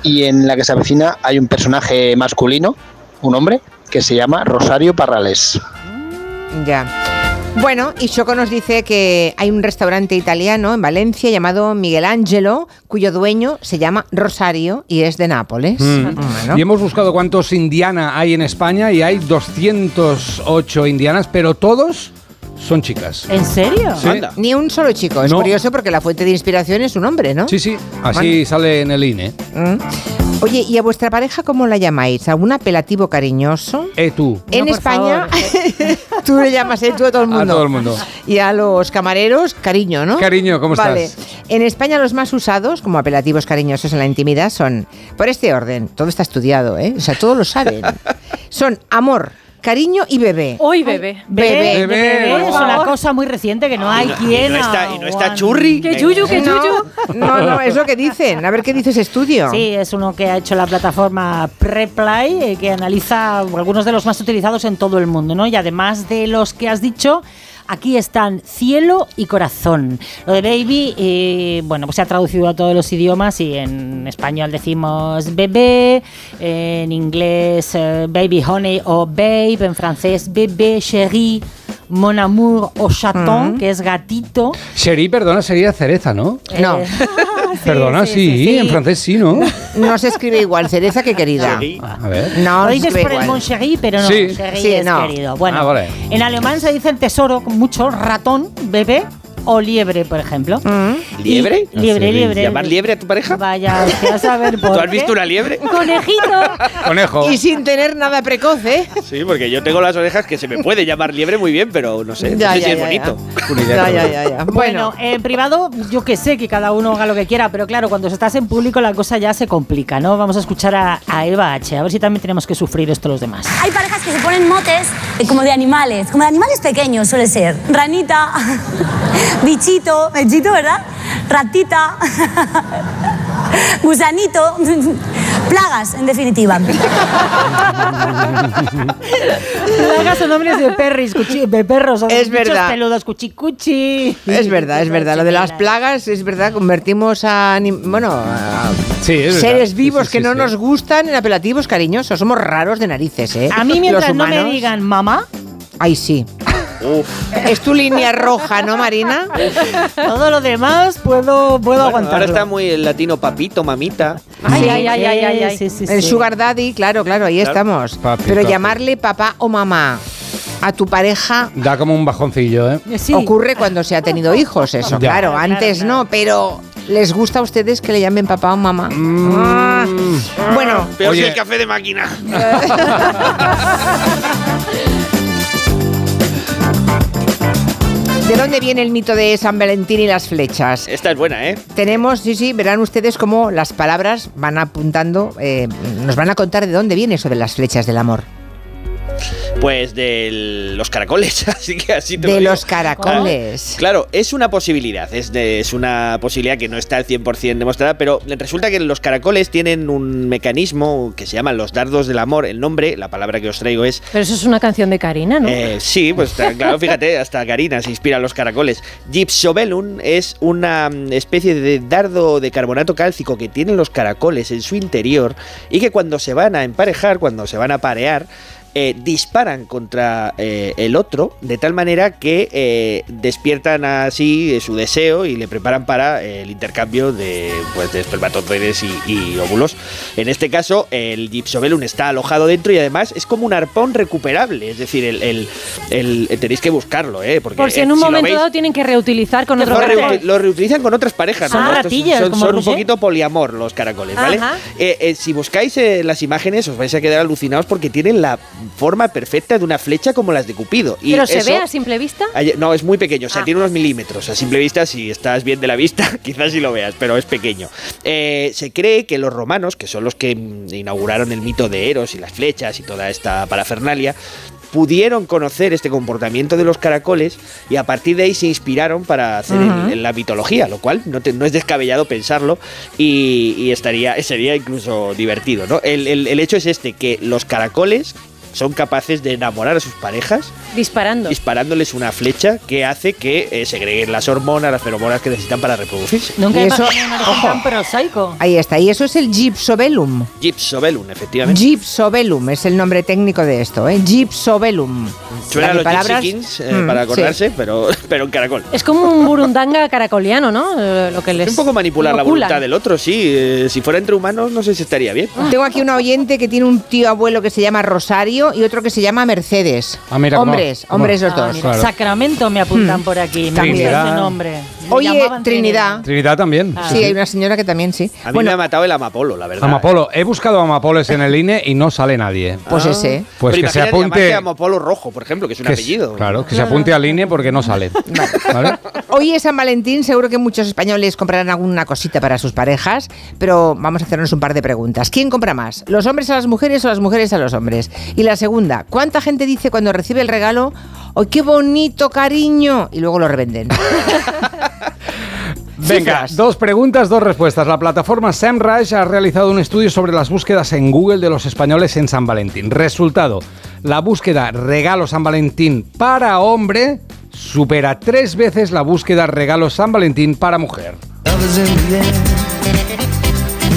Y en la que se avecina hay un personaje masculino, un hombre, que se llama Rosario Parrales. Ya. Bueno, y Choco nos dice que hay un restaurante italiano en Valencia llamado Miguel Ángelo, cuyo dueño se llama Rosario y es de Nápoles. Mm. Bueno. Y hemos buscado cuántos indiana hay en España y hay 208 indianas, pero todos son chicas. ¿En serio? Sí. Ni un solo chico. Es No. curioso porque la fuente de inspiración es un hombre, ¿no? Sí, sí, así sale en el INE. Mm. Oye, ¿y a vuestra pareja cómo la llamáis? ¿Algún apelativo cariñoso? Eh, tú. En España, tú le llamas eh, tú a todo el mundo. A todo el mundo. Y a los camareros, cariño, ¿no? Cariño, ¿cómo vale. estás? En España los más usados como apelativos cariñosos en la intimidad son, por este orden, todo está estudiado, ¿eh? O sea, todos lo saben. son amor, cariño y bebé. Hoy bebé. Bebé. Bebé, bebé, es una cosa muy reciente que no hay quien. y no está, y no está churri. Que yuyu, que yuyu. no, no, es lo que dicen. A ver qué dice ese estudio. Sí, es uno que ha hecho la plataforma Preplay, eh, que analiza algunos de los más utilizados en todo el mundo, ¿no? Y además de los que has dicho, aquí están cielo y corazón. Lo de baby, eh, bueno, pues se ha traducido a todos los idiomas y en español decimos bebé, en inglés eh, baby honey o babe, en francés bébé, chéri, mon amour o chaton, Mm. que es gatito. Sherry, perdona, sería cereza, ¿no? No. Eh, perdona, sí, sí, sí. en francés sí, ¿no? No se escribe igual cereza que querida. A ver. No, Lo dices por el mon chéri, pero no, Sí. chéri Sí, es no. querido. Bueno, Ah, vale. en alemán se dice el tesoro mucho, ratón, bebé o liebre, por ejemplo. ¿Liebre? Y- liebre, liebre. ¿Llamar liebre a tu pareja? Vaya, a saber por ¿Tú has qué. visto una liebre? Conejito. Conejo. Y sin tener nada precoz, ¿eh? Sí, porque yo tengo las orejas que se me puede llamar liebre muy bien, pero no sé, no Ya, sé ya, si es ya, bonito. Ya, ya, ya, ya. Bueno, en privado, yo que sé que cada uno haga lo que quiera, pero claro, cuando estás en público la cosa ya se complica, ¿no? Vamos a escuchar a, a Eva H. A ver si también tenemos que sufrir esto los demás. Hay parejas que se ponen motes eh, como de animales, como de animales pequeños suele ser. Ranita, bichito, bichito, ¿verdad? Ratita, gusanito, plagas, en definitiva. Plagas son nombres de perris, cuchi- de perros, son Es verdad. peludos, cuchicuchi. Es verdad, es verdad. Lo de las plagas, es verdad, convertimos a, bueno, a Sí, es verdad. seres vivos sí, que sí, no sí. nos gustan en apelativos cariñosos. Somos raros de narices, ¿eh? A mí mientras no me digan mamá, Ay, sí. Es tu línea roja, ¿no, Marina? todo lo demás puedo, puedo Bueno, aguantarlo. ahora está muy el latino papito, mamita. Ay, Sí, ay, ay, ay, ay, ay. Sí, sí, El sugar daddy, claro, claro, ahí Claro. estamos. Papi, Pero papi. llamarle papá o mamá a tu pareja Da como un bajoncillo, ¿eh? Sí. ocurre cuando se ha tenido hijos, eso, Ya. claro. Antes claro. no, pero ¿les gusta a ustedes que le llamen papá o mamá? Ah, bueno, Peor Oye. que el café de máquina. ¿de dónde viene el mito de San Valentín y las flechas? Esta es buena, ¿eh? Tenemos, sí, sí, verán ustedes cómo las palabras van apuntando, eh, nos van a contar de dónde viene eso de las flechas del amor. Pues de los caracoles, así que así te lo De digo. los caracoles. Claro, es una posibilidad, es, de- es una posibilidad que no está al 100% demostrada, pero resulta que los caracoles tienen un mecanismo que se llama los dardos del amor. El nombre, la palabra que os traigo es... Pero eso es una canción de Karina, ¿no? eh, sí, pues claro, fíjate, hasta Karina se inspira en los caracoles. Gypsobelum es una mm, especie de dardo de carbonato cálcico que tienen los caracoles en su interior y que cuando se van a emparejar, cuando se van a parear, eh, disparan contra eh, el otro de tal manera que eh, despiertan así su deseo y le preparan para el intercambio de, pues, de espermatozoides y, y óvulos. En este caso, el Gypsobelum está alojado dentro y además es como un arpón recuperable. Es decir, el, el- el- tenéis que buscarlo, ¿eh? Porque, Por si en un momento veis- dado tienen que reutilizar con otro reu- lo reutilizan con otras parejas. Son ¿no? Ratillas, son, como son un poquito poliamor los caracoles, ¿vale? Si buscáis las imágenes os vais a quedar alucinados porque tienen la forma perfecta de una flecha como las de Cupido. Y Pero se eso- ve a simple vista. No, es muy pequeño, o sea, Ah. tiene unos milímetros. A simple vista, si estás bien de la vista, quizás sí lo veas, pero es pequeño. Eh, se cree que los romanos, que son los que mm, inauguraron el mito de Eros y las flechas y toda esta parafernalia, pudieron conocer este comportamiento de los caracoles y a partir de ahí se inspiraron para hacer el- la mitología, lo cual no, te- no es descabellado pensarlo y, y estaría, sería incluso divertido. ¿no? El hecho es este, que los caracoles son capaces de enamorar a sus parejas Disparando. disparándoles una flecha que hace que eh, segreguen las hormonas, las feromonas que necesitan para reproducirse. Nunca Y eso- un tan prosaico. Ahí está, y eso es el Gypsobelum. Gypsobelum, efectivamente. Gypsobelum es el nombre técnico de esto, ¿eh? Gypsobelum. Suena a los palabras- Kings eh, Mm, para sí. acordarse, pero, pero en caracol. Es como un burundanga caracoliano, ¿no? Eh, Lo que les Es un poco manipular la voluntad del otro, sí. eh, si fuera entre humanos, no sé si estaría bien. Tengo aquí una oyente que tiene un tío abuelo que se llama Rosario y otro que se llama Mercedes. Ah, mira cómo- hombres, cómo- hombres los Ah, dos. mira, Claro. Sacramento me apuntan Hmm. por aquí. Me También. gusta ese Trinidad. nombre. Oye, Trinidad. Trinidad también. Sí, hay una señora que también sí. A mí bueno, me ha matado el Amapolo, la verdad. Amapolo. He buscado Amapoles en el INE y no sale nadie. pues Ah. ese. Pues Pero que se apunte. Amapolo Rojo, por ejemplo, que es un que es- apellido. Claro, que se apunte al INE porque no sale. ¿Vale? Hoy es San Valentín, seguro que muchos españoles comprarán alguna cosita para sus parejas, pero vamos a hacernos un par de preguntas. ¿Quién compra más? ¿Los hombres a las mujeres o las mujeres a los hombres? Y la segunda, ¿cuánta gente dice cuando recibe el regalo, ¡ay, qué bonito, cariño! Y luego lo revenden. Venga, Cifras. dos preguntas, dos respuestas. La plataforma SEMrush ha realizado un estudio sobre las búsquedas en Google de los españoles en San Valentín. Resultado, la búsqueda regalo San Valentín para hombre supera tres veces la búsqueda regalo San Valentín para mujer.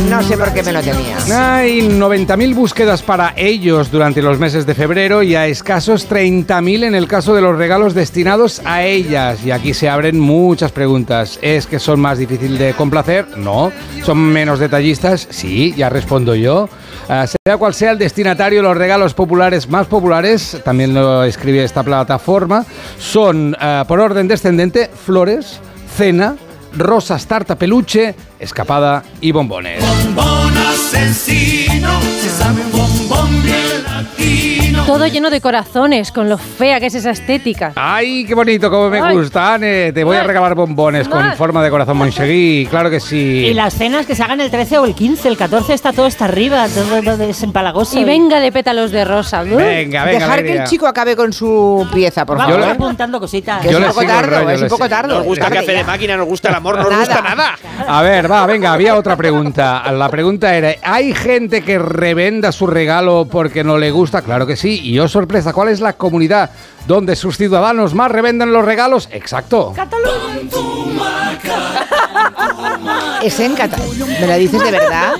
No sé por qué me lo temía. Hay 90.000 búsquedas para ellos durante los meses de febrero y a escasos 30.000 en el caso de los regalos destinados a ellas. Y aquí se abren muchas preguntas. ¿Es que son más difíciles de complacer? No. ¿Son menos detallistas? Sí, ya respondo yo. Ah, sea cual sea el destinatario, los regalos populares más populares, también lo escribe esta plataforma, son ah, por orden descendente flores, cena, rosas, tarta, peluche, escapada y bombones. Bombón asesino, se sabe un bombón bien latino. Todo lleno de corazones, con lo fea que es esa estética. ¡Ay, qué bonito! ¡Cómo me Ay. gusta, Ane! Te voy a regalar bombones con Ay. forma de corazón Monchegui, claro que sí. Y las cenas que se hagan el 13 o el 15, el 14 está todo está arriba, todo, es empalagoso. Y venga de pétalos de rosa. ¿no? Venga, venga, Dejar que el chico acabe con su pieza, por Vamos Yo favor. le- apuntando cositas. Que es Yo un le poco sigo el tardo, rollo, es un poco sigo. tardo. Nos gusta café de máquina, nos gusta el amor, no nos gusta nada. A ver, va, venga, había otra pregunta. La pregunta era, ¿hay gente que revenda su regalo porque no le gusta? Claro que sí. Y oh, sorpresa, ¿cuál es la comunidad donde sus ciudadanos más revenden los regalos? Exacto. Es en Cataluña. ¿Me lo dices de verdad?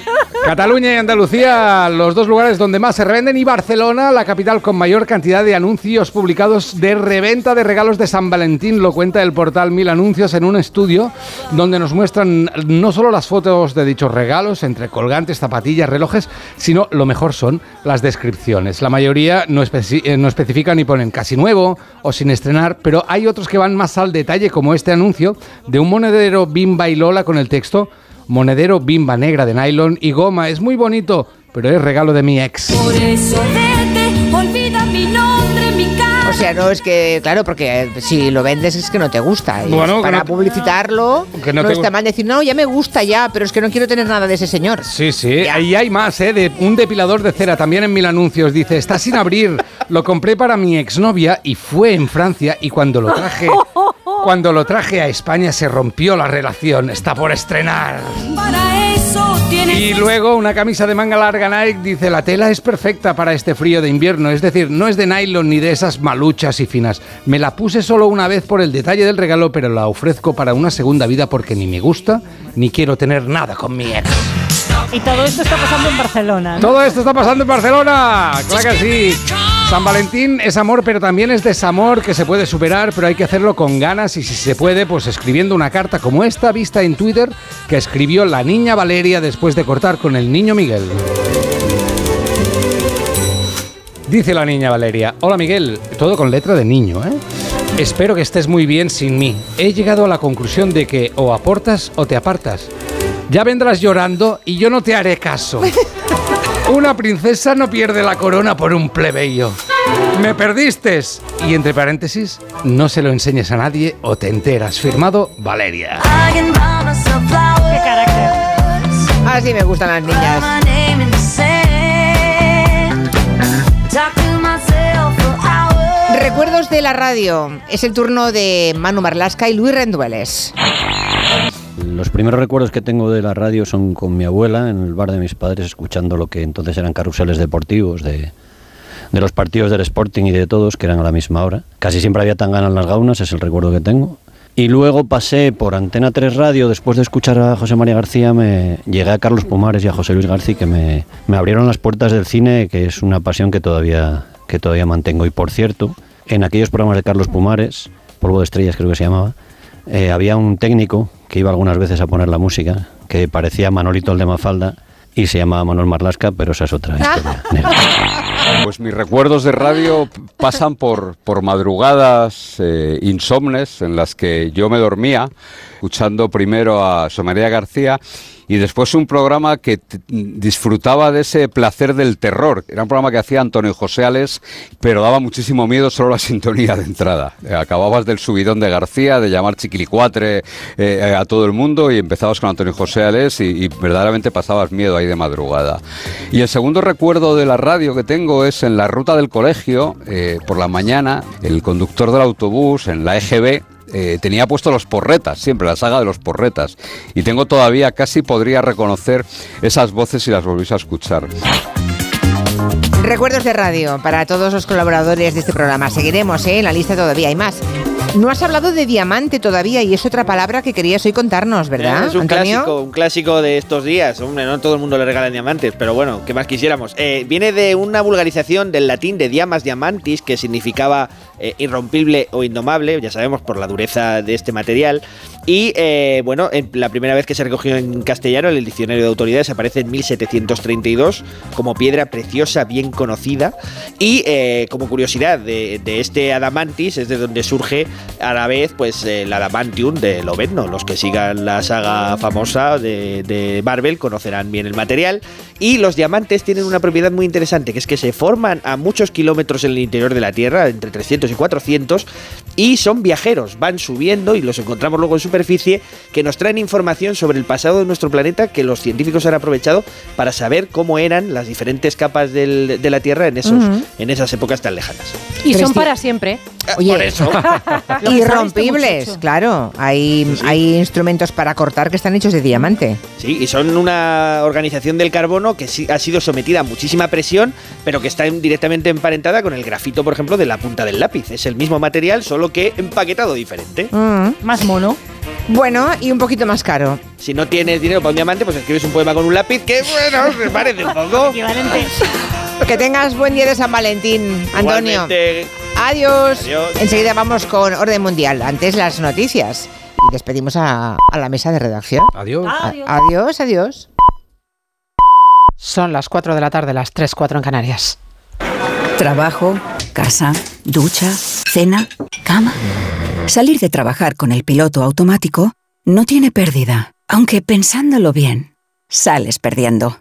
Cataluña y Andalucía, los dos lugares donde más se revenden, y Barcelona, la capital con mayor cantidad de anuncios publicados de reventa de regalos de San Valentín, lo cuenta el portal Mil Anuncios en un estudio donde nos muestran no solo las fotos de dichos regalos, entre colgantes, zapatillas, relojes, sino lo mejor son las descripciones. La mayoría no, especi- eh, no especifican ni ponen casi nuevo o sin estrenar, pero hay otros que van más al detalle, como este anuncio de un monedero Bimba y Lola con el texto Monedero bimba negra de nylon y goma. Es muy bonito, pero es regalo de mi ex. Por eso vete, olvida mi nombre, mi cara. O sea, no es que, claro, porque eh, si lo vendes es que no te gusta. Y Bueno, que para no te- publicitarlo, Que no no, te está mal decir, no, ya me gusta ya, pero es que no quiero tener nada de ese señor. Sí, sí. Ahí hay más, ¿eh? De un depilador de cera también en mil anuncios. Dice, está sin abrir. Lo compré para mi exnovia y fue en Francia y cuando lo traje... Cuando lo traje a España se rompió la relación. Está por estrenar. Para eso tienes Y luego una camisa de manga larga Nike dice la tela es perfecta para este frío de invierno, es decir, no es de nylon ni de esas maluchas y finas. Me la puse solo una vez por el detalle del regalo, pero la ofrezco para una segunda vida porque ni me gusta ni quiero tener nada con mi ex. Y todo esto está pasando en Barcelona. Todo esto está pasando en Barcelona, claro que sí. San Valentín es amor, pero también es desamor que se puede superar, pero hay que hacerlo con ganas y si se puede, pues escribiendo una carta como esta vista en Twitter que escribió la niña Valeria después de cortar con el niño Miguel. Dice la niña Valeria, hola Miguel, todo con letra de niño, ¿eh? Espero que estés muy bien sin mí. He llegado a la conclusión de que o aportas o te apartas. Ya vendrás llorando y yo no te haré caso. Una princesa no pierde la corona por un plebeyo. Me perdiste. Y entre paréntesis, no se lo enseñes a nadie o te enteras. Firmado Valeria. Qué carácter. Así me gustan las niñas. Recuerdos de la radio. Es el turno de Manu Marlasca y Luis Rendueles. Los primeros recuerdos que tengo de la radio son con mi abuela en el bar de mis padres, escuchando lo que entonces eran carruseles deportivos de, de los partidos del Sporting y de todos, que eran a la misma hora. Casi siempre había tan ganas las gaunas, es el recuerdo que tengo. Y luego pasé por Antena 3 Radio, después de escuchar a José María García, me llegué a Carlos Pumares y a José Luis García, que me, me abrieron las puertas del cine, que es una pasión que todavía, que todavía mantengo. Y por cierto, en aquellos programas de Carlos Pumares, Polvo de Estrellas creo que se llamaba, eh, había un técnico que iba algunas veces a poner la música, que parecía Manolito el de Mafalda, y se llamaba Manuel Marlasca, pero esa es otra historia. negra. Pues mis recuerdos de radio pasan por, por madrugadas eh, insomnes en las que yo me dormía, escuchando primero a Somaría García y después un programa que disfrutaba de ese placer del terror. Era un programa que hacía Antonio José Ales, pero daba muchísimo miedo solo la sintonía de entrada. Eh, Acababas del subidón de García, de llamar chiquilicuatre eh, a todo el mundo y empezabas con Antonio José Ales y, y verdaderamente pasabas miedo ahí de madrugada. Y el segundo recuerdo de la radio que tengo es en la ruta del colegio, eh, por la mañana, el conductor del autobús en la EGB eh, tenía puesto los porretas, siempre la saga de los porretas. Y tengo todavía, casi podría reconocer esas voces si las volviese a escuchar. Recuerdos de radio para todos los colaboradores de este programa. Seguiremos, ¿eh? En la lista todavía hay más. No has hablado de diamante todavía y es otra palabra que querías hoy contarnos, ¿verdad, Eh, Es un Antonio? clásico, un clásico de estos días. Hombre, no todo el mundo le regalan diamantes, pero bueno, ¿qué más quisiéramos? Eh, viene de una vulgarización del latín de diamas diamantis, que significaba eh, irrompible o indomable, ya sabemos por la dureza de este material. Y eh, bueno, en la primera vez que se recogió en castellano, en el diccionario de autoridades aparece en 1732 como piedra preciosa bien conocida. Y eh, como curiosidad de, de este adamantis es de donde surge a la vez pues el adamantium de Lobezno. Los que sigan la saga famosa de, de Marvel conocerán bien el material. Y los diamantes tienen una propiedad muy interesante, que es que se forman a muchos kilómetros en el interior de la Tierra, entre 300 y 400, y son viajeros, van subiendo y los encontramos luego en superficie, que nos traen información sobre el pasado de nuestro planeta que los científicos han aprovechado para saber cómo eran las diferentes capas del- de la Tierra en, esos, en esas épocas tan lejanas. Y son para siempre. Oye, Por eso. Irrompibles, claro. Hay, hay instrumentos para cortar que están hechos de diamante. Sí, y son una organización del carbono que sí ha sido sometida a muchísima presión, pero que está en- directamente emparentada con el grafito, por ejemplo, de la punta del lápiz. Es el mismo material, solo que empaquetado diferente. Mm. Más mono. Bueno, y un poquito más caro. Si no tienes dinero para un diamante, pues escribes un poema con un lápiz que, bueno, se parece un poco. Que tengas buen día de San Valentín, Antonio. Igualmente. Adiós. Adiós. Enseguida vamos con Orden Mundial. Antes las noticias. Y despedimos a, a la mesa de redacción. Adiós. A- adiós, adiós. Son las 4 de la tarde, las 3, 4 en Canarias. Trabajo, casa, ducha, cena, cama. Salir de trabajar con el piloto automático no tiene pérdida, aunque pensándolo bien, sales perdiendo.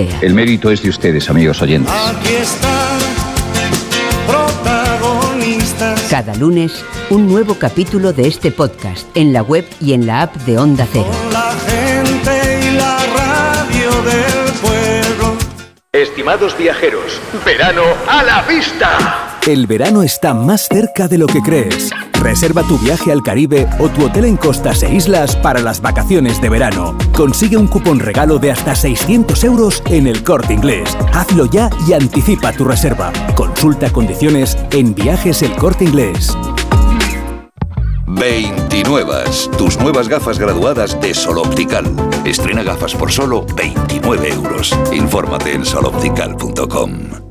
El mérito es de ustedes, amigos oyentes. Aquí están protagonistas. Cada lunes, un nuevo capítulo de este podcast en la web y en la app de Onda Cero. La gente y la radio del pueblo. Estimados viajeros, verano a la vista. El verano está más cerca de lo que crees. Reserva tu viaje al Caribe o tu hotel en costas e islas para las vacaciones de verano. Consigue un cupón regalo de hasta 600 euros en el corte inglés. Hazlo ya y anticipa tu reserva. Consulta condiciones en viajes el corte inglés. 29. Tus nuevas gafas graduadas de Sol Optical. Estrena gafas por solo 29 euros. Infórmate en soloptical.com.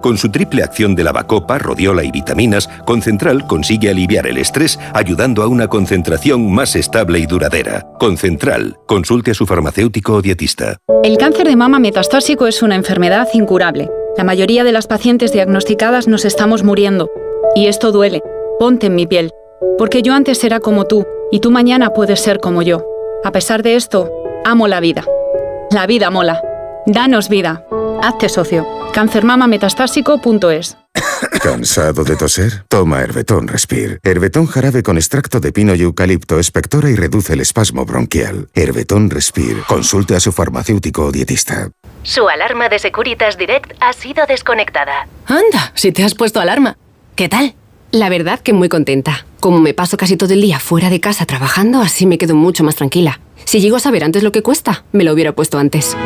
Con su triple acción de lavacopa, rodiola y vitaminas, Concentral consigue aliviar el estrés ayudando a una concentración más estable y duradera. Concentral. Consulte a su farmacéutico o dietista. El cáncer de mama metastásico es una enfermedad incurable. La mayoría de las pacientes diagnosticadas nos estamos muriendo. Y esto duele. Ponte en mi piel. Porque yo antes era como tú, y tú mañana puedes ser como yo. A pesar de esto, amo la vida. La vida mola. Danos vida. Hazte socio. Cancermamametastásico.es ¿Cansado de toser? Toma Herbetón Respire. Herbetón jarabe con extracto de pino y eucalipto espectora y reduce el espasmo bronquial. Herbetón Respire. Consulte a su farmacéutico o dietista. Su alarma de Securitas Direct ha sido desconectada. Anda, si te has puesto alarma. ¿Qué tal? La verdad que muy contenta. Como me paso casi todo el día fuera de casa trabajando, así me quedo mucho más tranquila. Si llego a saber antes lo que cuesta, me lo hubiera puesto antes.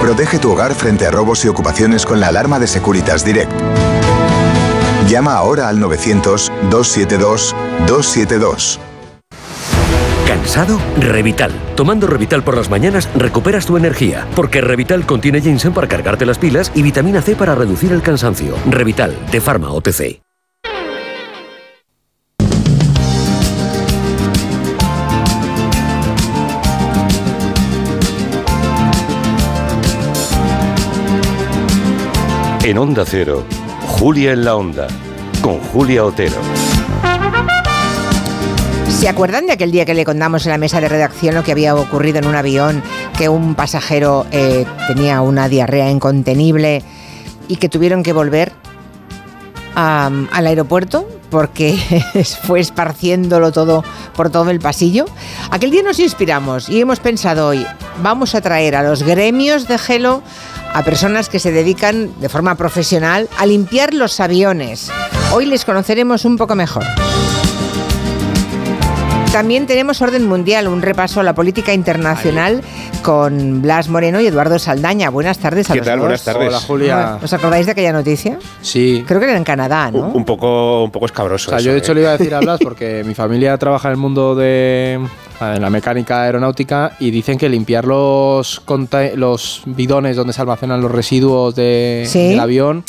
Protege tu hogar frente a robos y ocupaciones con la alarma de Securitas Direct. Llama ahora al 900-272-272. ¿Cansado? Revital. Tomando Revital por las mañanas recuperas tu energía, porque Revital contiene ginseng para cargarte las pilas y vitamina C para reducir el cansancio. Revital, de Pharma OTC. En Onda Cero, Julia en la Onda, con Julia Otero. ¿Se acuerdan de aquel día que le contamos en la mesa de redacción lo que había ocurrido en un avión, que un pasajero eh, tenía una diarrea incontenible y que tuvieron que volver al aeropuerto porque fue esparciéndolo todo por todo el pasillo? Aquel día nos inspiramos y hemos pensado hoy, vamos a traer a los gremios de gelo a personas que se dedican de forma profesional a limpiar los aviones. Hoy les conoceremos un poco mejor. También tenemos Orden Mundial, un repaso a la política internacional con Blas Moreno y Eduardo Saldaña. Buenas tardes a ¿Qué los tal? dos. Buenas tardes. Hola, Julia. ¿Os acordáis de aquella noticia? Sí. Creo que era en Canadá, ¿no? Un poco, un poco escabroso. O sea, eso, yo de ¿eh? hecho le iba a decir a Blas porque mi familia trabaja en el mundo de en la mecánica aeronáutica y dicen que limpiar los, los bidones donde se almacenan los residuos de- ¿Sí? del avión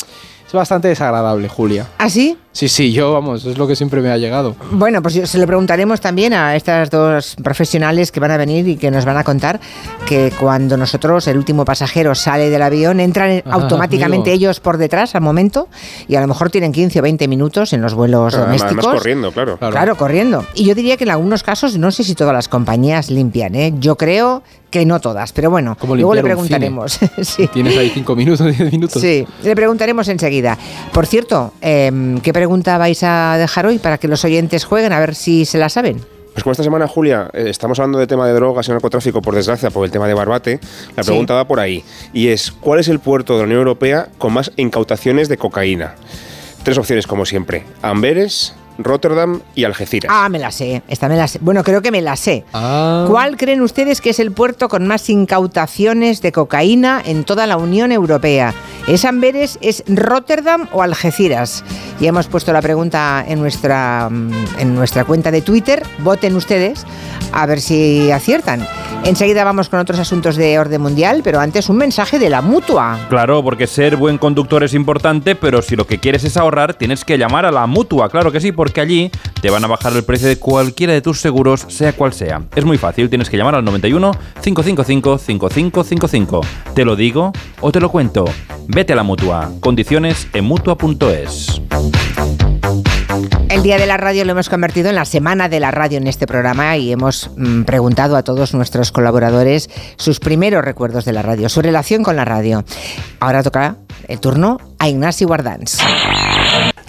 es bastante desagradable, Julia. ¿Ah, sí? Sí, sí, yo, vamos, es lo que siempre me ha llegado. Bueno, pues se lo preguntaremos también a estas dos profesionales que van a venir y que nos van a contar que cuando nosotros, el último pasajero, sale del avión, entran Ah, automáticamente amigo. ellos por detrás al momento y a lo mejor tienen 15 o 20 minutos en los vuelos Además- domésticos. además corriendo, claro. Claro. corriendo. Y yo diría que en algunos casos, no sé si todas las compañías limpian, ¿eh? Yo creo que no todas, pero bueno, Como luego le preguntaremos. sí. Tienes ahí cinco minutos, diez minutos. Sí, le preguntaremos enseguida. Por cierto, em, ¿qué pregunta vais a dejar hoy para que los oyentes jueguen a ver si se la saben? Pues como esta semana, Julia, eh, estamos hablando de tema de drogas y narcotráfico, por desgracia, por el tema de Barbate, la Sí. pregunta va por ahí. Y es, ¿cuál es el puerto de la Unión Europea con más incautaciones de cocaína? Tres opciones, como siempre. Amberes, Rotterdam y Algeciras. Ah, me la sé. Esta me la sé. Bueno, creo que me la sé. Ah. ¿Cuál creen ustedes que es el puerto con más incautaciones de cocaína en toda la Unión Europea? ¿Es Amberes, es Rotterdam o Algeciras? Y hemos puesto la pregunta en nuestra, mm, en nuestra cuenta de Twitter. Voten ustedes a ver si aciertan. Enseguida vamos con otros asuntos de orden mundial, pero antes un mensaje de la mutua. Claro, porque ser buen conductor es importante, pero si lo que quieres es ahorrar, tienes que llamar a la mutua, claro que sí, porque allí te van a bajar el precio de cualquiera de tus seguros, sea cual sea. Es muy fácil, tienes que llamar al 91 555 5555. ¿Te lo digo o te lo cuento? Vete a la mutua. Condiciones en mutua.es. El Día de la Radio lo hemos convertido en la Semana de la Radio en este programa y hemos mm, preguntado a todos nuestros colaboradores sus primeros recuerdos de la radio, su relación con la radio. Ahora toca el turno a Ignacio Guardans.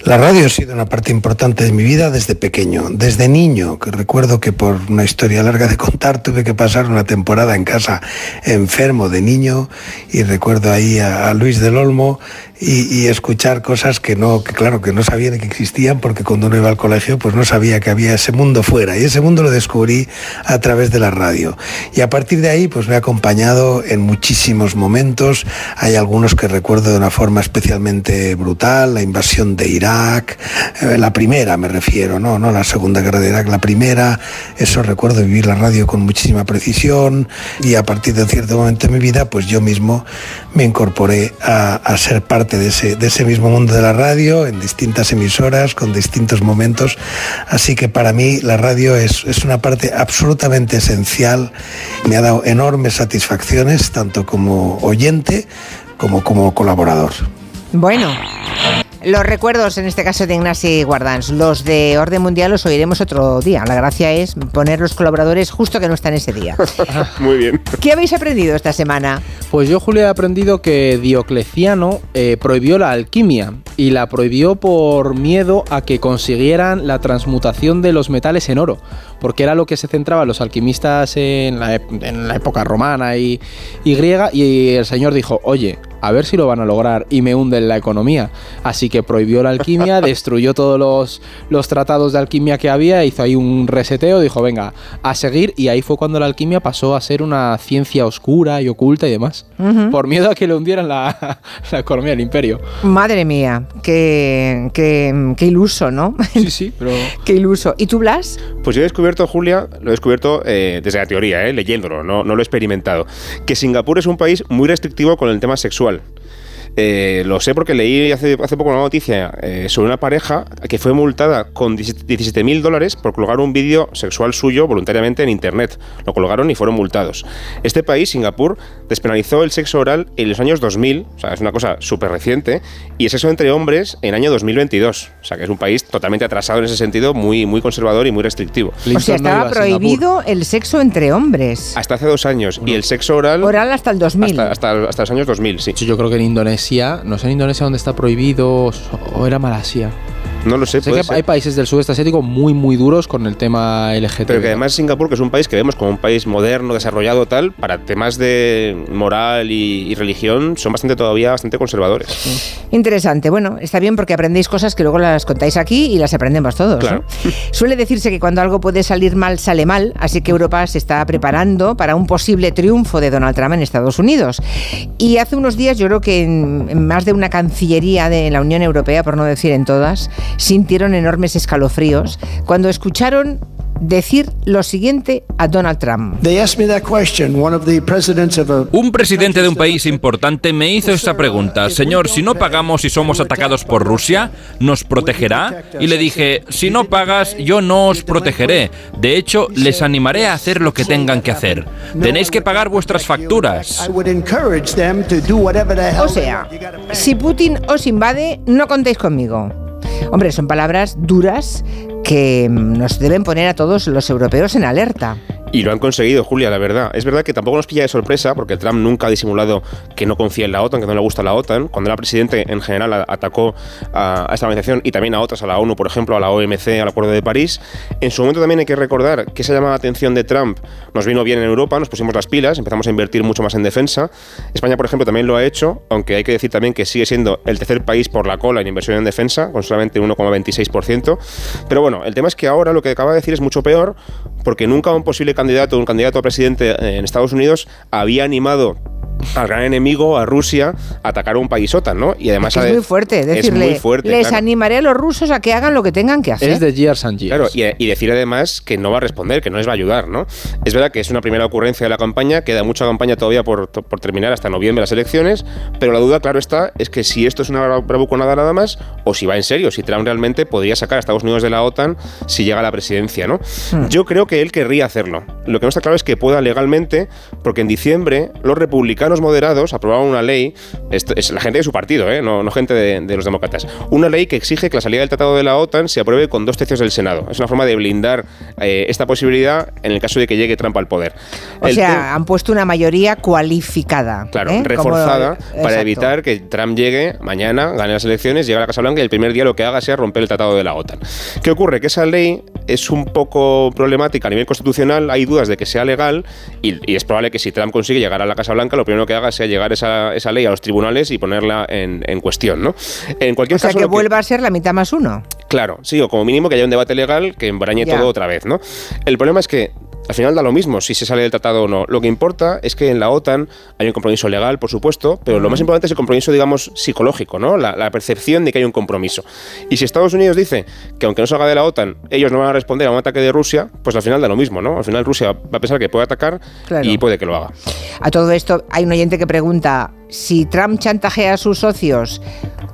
La radio ha sido una parte importante de mi vida desde pequeño, desde niño, que recuerdo que por una historia larga de contar tuve que pasar una temporada en casa enfermo de niño y recuerdo ahí a, Luis del Olmo y, y escuchar cosas que no, que claro, que no sabía que existían porque cuando uno iba al colegio pues no sabía que había ese mundo fuera. Y ese mundo lo descubrí a través de la radio. Y a partir de ahí pues me ha acompañado en muchísimos momentos, hay algunos que recuerdo de una forma especialmente brutal, la invasión de Irak, eh, la primera me refiero, no, no la segunda guerra de Irak, la primera, eso recuerdo vivir la radio con muchísima precisión. Y a partir de un cierto momento en mi vida pues yo mismo me incorporé a, a ser parte de ese, de ese mismo mundo de la radio en distintas emisoras, con distintos momentos, así que para mí la radio es, es una parte absolutamente esencial, me ha dado enormes satisfacciones tanto como oyente como como colaborador. Bueno, los recuerdos en este caso de Ignacio Guardans, los de orden mundial los oiremos otro día. La gracia es poner los colaboradores justo que no están ese día. Muy bien. ¿Qué habéis aprendido esta semana? Pues yo, Julio, he aprendido que Diocleciano eh, prohibió la alquimia y la prohibió por miedo a que consiguieran la transmutación de los metales en oro, porque era lo que se centraban los alquimistas en la, en la época romana y, y griega, y el señor dijo, oye, a ver si lo van a lograr y me hunden la economía. Así que prohibió la alquimia, destruyó todos los, los tratados de alquimia que había, hizo ahí un reseteo, dijo, venga, a seguir, y ahí fue cuando la alquimia pasó a ser una ciencia oscura y oculta y demás. Por miedo a que le hundieran la, la economía del imperio. Madre mía, qué, qué, qué iluso, ¿no? Sí, sí, pero... qué iluso. ¿Y tú, Blas? Pues yo he descubierto, Julia, lo he descubierto eh, desde la teoría, eh, leyéndolo, no, no lo he experimentado, que Singapur es un país muy restrictivo con el tema sexual. español Eh, lo sé porque leí hace, hace poco una noticia eh, sobre una pareja que fue multada con 17 mil dólares por colgar un vídeo sexual suyo voluntariamente en internet. Lo colgaron y fueron multados. Este país, Singapur, despenalizó el sexo oral en los años 2000, o sea, es una cosa súper reciente, y el sexo entre hombres en año 2022. O sea, que es un país totalmente atrasado en ese sentido, muy, muy conservador y muy restrictivo. o sea, estaba prohibido el sexo entre hombres. Hasta hace dos años. Y el sexo oral. Oral hasta el 2000. Hasta, hasta, hasta los años 2000, sí. Yo creo que en Indonesia, no sé en Indonesia dónde está prohibido, o era Malasia. No lo sé, Sé puede que ser. hay países del sudeste asiático muy, muy duros con el tema LGTB. Pero que además Singapur, que es un país que vemos como un país moderno, desarrollado, tal, para temas de moral y, y religión, son bastante todavía bastante conservadores. Interesante. Bueno, está bien porque aprendéis cosas que luego las contáis aquí y las aprendemos todos. ¿no? Claro. Suele decirse que cuando algo puede salir mal, sale mal, así que Europa se está preparando para un posible triunfo de Donald Trump en Estados Unidos. Y hace unos días yo creo que en, en más de una cancillería de la Unión Europea, por no decir en todas, sintieron enormes escalofríos cuando escucharon decir lo siguiente a Donald Trump. Un presidente de un país importante me hizo esta pregunta, señor, si no pagamos y somos atacados por Rusia, ¿nos protegerá? Y le dije, si no pagas, yo no os protegeré. De hecho, les animaré a hacer lo que tengan que hacer. Tenéis que pagar vuestras facturas. O sea, si Putin os invade, no contéis conmigo. Hombre, son palabras duras que nos deben poner a todos los europeos en alerta. Y lo han conseguido, Julia, la verdad. Es verdad que tampoco nos pilla de sorpresa, porque Trump nunca ha disimulado que no confía en la OTAN, que no le gusta la OTAN. Cuando era presidente, en general, atacó a, esta organización y también a otras, a la ONU, por ejemplo, a la OMC, al Acuerdo de París. En su momento también hay que recordar que esa llamada atención de Trump nos vino bien en Europa, nos pusimos las pilas, empezamos a invertir mucho más en defensa. España, por ejemplo, también lo ha hecho, aunque hay que decir también que sigue siendo el tercer país por la cola en inversión en defensa, con solamente 1,26%. Pero bueno, el tema es que ahora lo que acaba de decir es mucho peor, porque nunca un posible candidato, un candidato a presidente en Estados Unidos, había animado al gran enemigo, a Rusia, atacar a un país OTAN, ¿no? Y además Es muy fuerte, es decirle, muy fuerte, les claro. animaré a los rusos a que hagan lo que tengan que hacer. Es de years and years. Claro, y, y decir además que no va a responder, que no les va a ayudar, ¿no? Es verdad que es una primera ocurrencia de la campaña, queda mucha campaña todavía por, por terminar hasta noviembre las elecciones, pero la duda, claro está, es que si esto es una bra- bravuconada nada más, o si va en serio, si Trump realmente podría sacar a Estados Unidos de la OTAN si llega a la presidencia, ¿no? Hmm. Yo creo que él querría hacerlo. Lo que no está claro es que pueda legalmente, porque en diciembre los republicanos moderados aprobaron una ley, esto es la gente de su partido, ¿eh? no, no gente de, de los demócratas, una ley que exige que la salida del Tratado de la OTAN se apruebe con dos tercios del Senado. Es una forma de blindar eh, esta posibilidad en el caso de que llegue Trump al poder. o El sea, han puesto una mayoría cualificada. Claro, ¿eh? Como- reforzada para evitar que Trump llegue mañana, gane las elecciones, llegue a la Casa Blanca y el primer día lo que haga sea romper el tratado de la OTAN. ¿Qué ocurre? Que esa ley es un poco problemática a nivel constitucional, hay dudas de que sea legal y, y es probable que si Trump consigue llegar a la Casa Blanca, lo primero que haga sea llegar esa, esa ley a los tribunales y ponerla en, en cuestión, ¿no? En cualquier O sea, caso, que lo que- vuelva a ser la mitad más uno. Claro, sí, o como mínimo que haya un debate legal que embrañe Ya. todo otra vez, ¿no? El problema es que al final da lo mismo si se sale del tratado o no. Lo que importa es que en la OTAN hay un compromiso legal, por supuesto, pero lo más importante es el compromiso, digamos, psicológico, ¿no? La, la percepción de que hay un compromiso. Y si Estados Unidos dice que aunque no salga de la OTAN, ellos no van a responder a un ataque de Rusia, pues al final da lo mismo, ¿no? Al final Rusia va a pensar que puede atacar Claro. y puede que lo haga. A todo esto, hay un oyente que pregunta si Trump chantajea a sus socios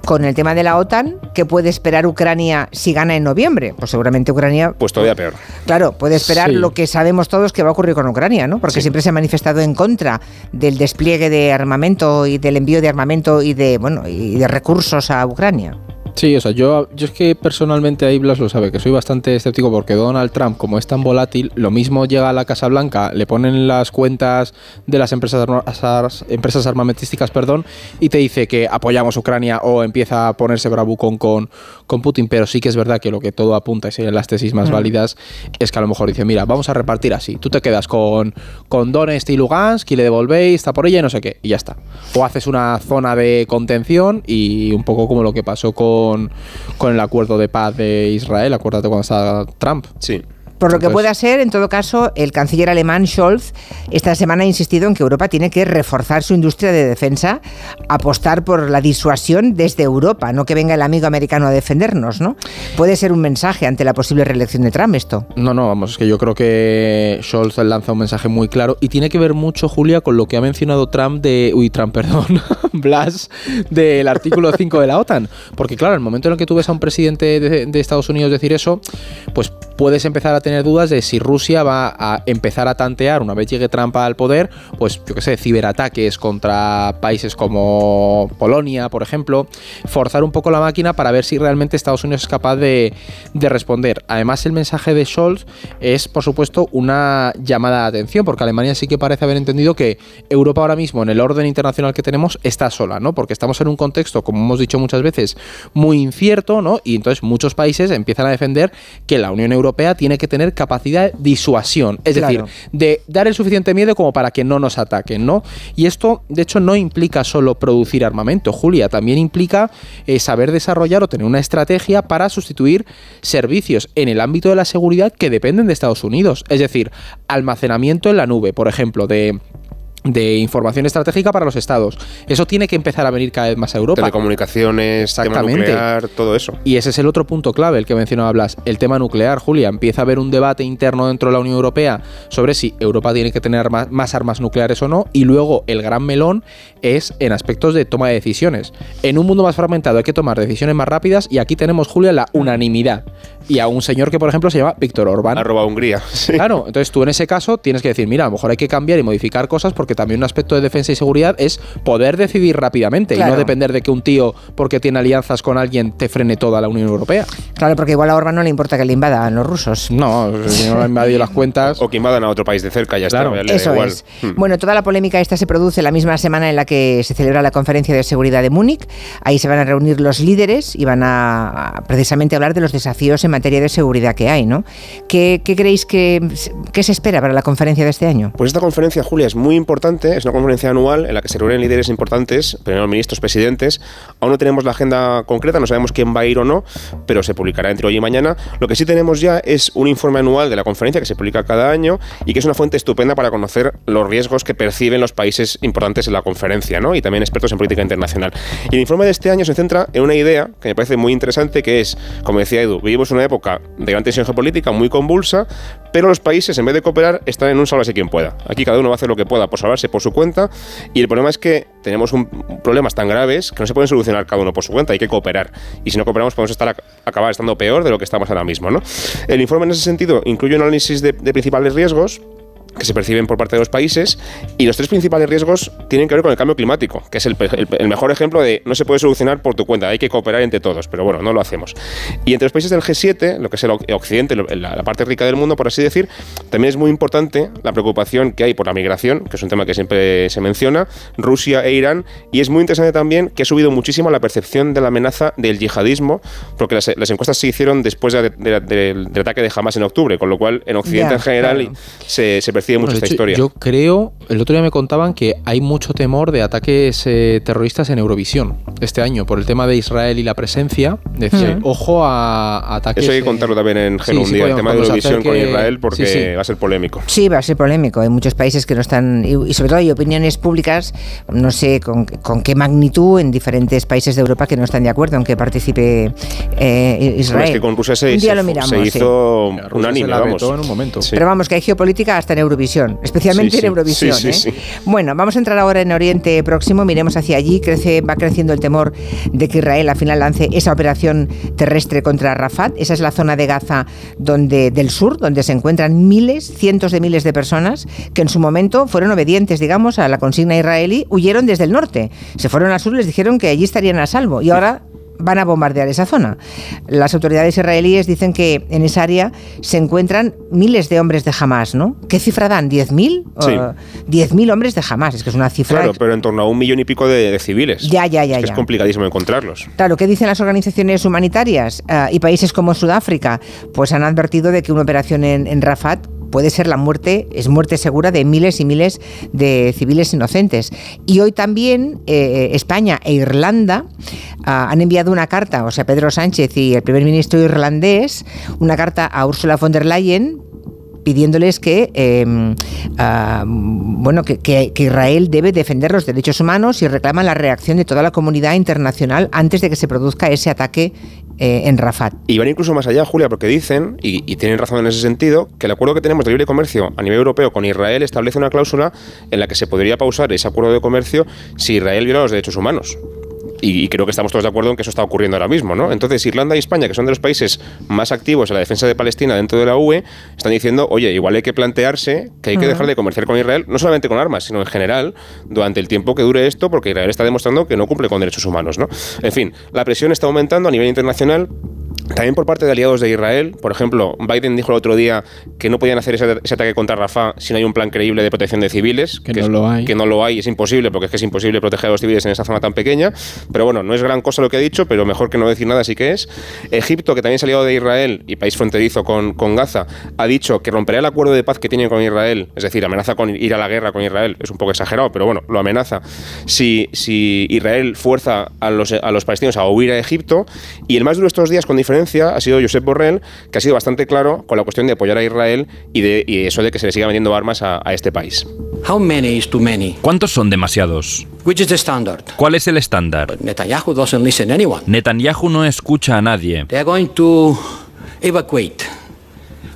con el tema de la OTAN, ¿qué puede esperar Ucrania si gana en noviembre? Pues seguramente Ucrania, Pues todavía peor. claro, puede esperar Sí. lo que sabemos todos que va a ocurrir con Ucrania, ¿no? Porque Sí. siempre se ha manifestado en contra del despliegue de armamento y del envío de armamento y de, bueno, y de recursos a Ucrania. Sí, o sea, yo, yo es que personalmente ahí Blas lo sabe, que soy bastante escéptico porque Donald Trump, como es tan volátil, lo mismo llega a la Casa Blanca, le ponen las cuentas de las empresas, empresas armamentísticas, perdón, y te dice que apoyamos Ucrania o empieza a ponerse bravucón con, con Putin, pero sí que es verdad que lo que todo apunta y serían las tesis más Mm. válidas es que a lo mejor dice, mira, vamos a repartir así, tú te quedas con, con Donetsk y Lugansk y le devolvéis, está por ella y no sé qué, y ya está. O haces una zona de contención y un poco como lo que pasó con, con el acuerdo de paz de Israel, acuérdate cuando estaba Trump. Sí. Por lo que Entonces- pueda ser, en todo caso, el canciller alemán Scholz esta semana ha insistido en que Europa tiene que reforzar su industria de defensa, apostar por la disuasión desde Europa, no que venga el amigo americano a defendernos, ¿no? Puede ser un mensaje ante la posible reelección de Trump esto. No, no, vamos, es que yo creo que Scholz lanza un mensaje muy claro y tiene que ver mucho, Julia, con lo que ha mencionado Trump de. Uy, Trump, perdón, Blas, del artículo 5 de la OTAN. Porque, claro, el momento en el que tú ves a un presidente de, de Estados Unidos decir eso, pues puedes empezar a tener dudas de si Rusia va a empezar a tantear, una vez llegue Trump al poder, pues yo qué sé, ciberataques contra países como Polonia, por ejemplo, forzar un poco la máquina para ver si realmente Estados Unidos es capaz de, de responder. Además, el mensaje de Scholz es, por supuesto, una llamada de atención, porque Alemania sí que parece haber entendido que Europa ahora mismo, en el orden internacional que tenemos, está sola, ¿no? Porque estamos en un contexto, como hemos dicho muchas veces, muy incierto, ¿no? Y entonces muchos países empiezan a defender que la Unión Europea tiene que tener capacidad de disuasión, es Claro. decir, de dar el suficiente miedo como para que no nos ataquen, ¿no? Y esto, de hecho, no implica solo producir armamento, Julia, también implica eh, saber desarrollar o tener una estrategia para sustituir servicios en el ámbito de la seguridad que dependen de Estados Unidos, es decir, almacenamiento en la nube, por ejemplo, de de información estratégica para los estados. Eso tiene que empezar a venir cada vez más a Europa. Telecomunicaciones, tema Exactamente. nuclear, todo eso. Y ese es el otro punto clave, el que mencionaba Blas, el tema nuclear, Julia. Empieza a haber un debate interno dentro de la Unión Europea sobre si Europa tiene que tener más armas nucleares o no. Y luego el gran melón es en aspectos de toma de decisiones. En un mundo más fragmentado hay que tomar decisiones más rápidas y aquí tenemos, Julia, la unanimidad. Y a un señor que, por ejemplo, se llama Víctor Orbán. Arroba Hungría. Claro, entonces tú en ese caso tienes que decir, mira, a lo mejor hay que cambiar y modificar cosas porque porque también un aspecto de defensa y seguridad es poder decidir rápidamente y no depender de que un tío, porque tiene alianzas con alguien, te frene toda la Unión Europea. Claro, porque igual a Orbán no le importa que le invadan los rusos. No, si no han invadido las cuentas. O que invadan a otro país de cerca, ya Claro. está. ya Eso igual. es. Hmm. Bueno, toda la polémica esta se produce la misma semana en la que se celebra la conferencia de seguridad de Múnich. Ahí se van a reunir los líderes y van a, a precisamente hablar de los desafíos en materia de seguridad que hay, ¿no? ¿Qué, qué creéis que, qué se espera para la conferencia de este año? Pues esta conferencia, Julia, es muy importante. Es una conferencia anual en la que se reúnen líderes importantes, primeros ministros, presidentes. Aún no tenemos la agenda concreta, no sabemos quién va a ir o no, pero se publicará entre hoy y mañana. Lo que sí tenemos ya es un informe anual de la conferencia que se publica cada año y que es una fuente estupenda para conocer los riesgos que perciben los países importantes en la conferencia, ¿no? Y también expertos en política internacional. Y el informe de este año se centra en una idea que me parece muy interesante, que es, como decía Edu, vivimos una época de gran tensión geopolítica muy convulsa, pero los países, en vez de cooperar, están en un sálvese quien pueda. Aquí cada uno va a hacer lo que pueda por salvarse por su cuenta, y el problema es que tenemos problemas tan graves que no se pueden solucionar cada uno por su cuenta, hay que cooperar. Y si no cooperamos, podemos acabar estando peor de lo que estamos ahora mismo, ¿no? El informe en ese sentido incluye un análisis de principales riesgos que se perciben por parte de los países y los tres principales riesgos tienen que ver con el cambio climático, que es el, el- el mejor ejemplo de no se puede solucionar por tu cuenta, hay que cooperar entre todos, pero bueno, no lo hacemos. Y entre los países del G7, lo que es el oc- occidente, la, la parte rica del mundo, por así decir, también es muy importante la preocupación que hay por la migración, que es un tema que siempre se menciona, Rusia e Irán, y es muy interesante también que ha subido muchísimo la percepción de la amenaza del yihadismo, porque las, las encuestas se hicieron después de- de- del, del ataque de Hamas en octubre, con lo cual en Occidente Ya, en general claro. se, se mucho Bueno, esta hecho, historia. Yo creo, el otro día me contaban que hay mucho temor de ataques eh, terroristas en Eurovisión este año por el tema de Israel y la presencia. Decía, Sí. ojo a, a ataques. Eso hay que eh, contarlo también en sí, un sí, día, el podemos- tema de Eurovisión con Israel, porque sí, sí. va a ser polémico. Sí, va a ser polémico. Hay muchos países que no están, y, y sobre todo hay opiniones públicas, no sé con, con qué magnitud en diferentes países de Europa que no están de acuerdo en que participe eh, Israel. Bueno, es que con Rusia se, un día se- lo miramos. se sí. hizo unánime, vamos. en un momento. Sí. Pero vamos, que hay geopolítica hasta en Eurovisión, especialmente Sí, en. Eurovisión. Sí, sí, ¿eh? Bueno, vamos a entrar ahora en Oriente Próximo, miremos hacia allí, crece, va creciendo el temor de que Israel al final lance esa operación terrestre contra Rafat. Esa es la zona de Gaza donde, del sur, donde se encuentran miles, cientos de miles de personas que en su momento fueron obedientes, digamos, a la consigna israelí, huyeron desde el norte. Se fueron al sur les dijeron que allí estarían a salvo. Y ahora van a bombardear esa zona. Las autoridades israelíes dicen que en esa área se encuentran miles de hombres de Hamas, ¿no? ¿Qué cifra dan? ¿10.000? Sí. Uh, 10.000 hombres de Hamas, es que es una cifra... Claro, pero en torno a un millón y pico de, de civiles. Ya, ya, ya, Es que ya. es complicadísimo encontrarlos. Claro, ¿qué dicen las organizaciones humanitarias Ah, y países como Sudáfrica? Pues han advertido de que una operación en, en Rafat puede ser la muerte, es muerte segura de miles y miles de civiles inocentes. Y hoy también eh, España e Irlanda ah, han enviado una carta, o sea, Pedro Sánchez y el primer ministro irlandés, una carta a Ursula von der Leyen pidiéndoles que eh, ah, bueno que, Israel debe defender los derechos humanos y reclaman la reacción de toda la comunidad internacional antes de que se produzca ese ataque eh, en Rafat. Y van incluso más allá, Julia, porque dicen, y tienen razón en ese sentido, que el acuerdo que tenemos de libre comercio a nivel europeo con Israel establece una cláusula en la que se podría pausar ese acuerdo de comercio si Israel viola los derechos humanos. Y, creo que estamos todos de acuerdo en que eso está ocurriendo ahora mismo, ¿no? Entonces, Irlanda y España, que son de los países más activos en la defensa de Palestina dentro de la UE, están diciendo, oye, igual hay que plantearse que hay que dejar de comerciar con Israel, no solamente con armas, sino en general, durante el tiempo que dure esto, porque Israel está demostrando que no cumple con derechos humanos, ¿no? En fin, la presión está aumentando a nivel internacional. También por parte de aliados de Israel, por ejemplo, Biden dijo el otro día que no podían hacer ese, ese ataque contra Rafah si no hay un plan creíble de protección de civiles. Que no es- lo hay. Que no lo hay, es imposible, porque es que es imposible proteger a los civiles en esa zona tan pequeña. Pero bueno, no es gran cosa lo que ha dicho, pero mejor que no decir nada sí que es. Egipto, que también es aliado de Israel y país fronterizo con, con Gaza, ha dicho que romperá el acuerdo de paz que tiene con Israel, es decir, amenaza con ir a la guerra con Israel, es un poco exagerado, pero bueno, lo amenaza, si, si Israel fuerza a los, a los palestinos a huir a Egipto. Y el más duro estos días, con diferencia, ha sido Josep Borrell, que ha sido bastante claro con la cuestión de apoyar a Israel y, de, y eso de que se le siga vendiendo armas a, a este país. How many is too many? ¿Cuántos son demasiados? Which is the standard? ¿Cuál es el estándar? Netanyahu doesn't listen to anyone. Netanyahu no escucha a nadie. They are going to evacuate.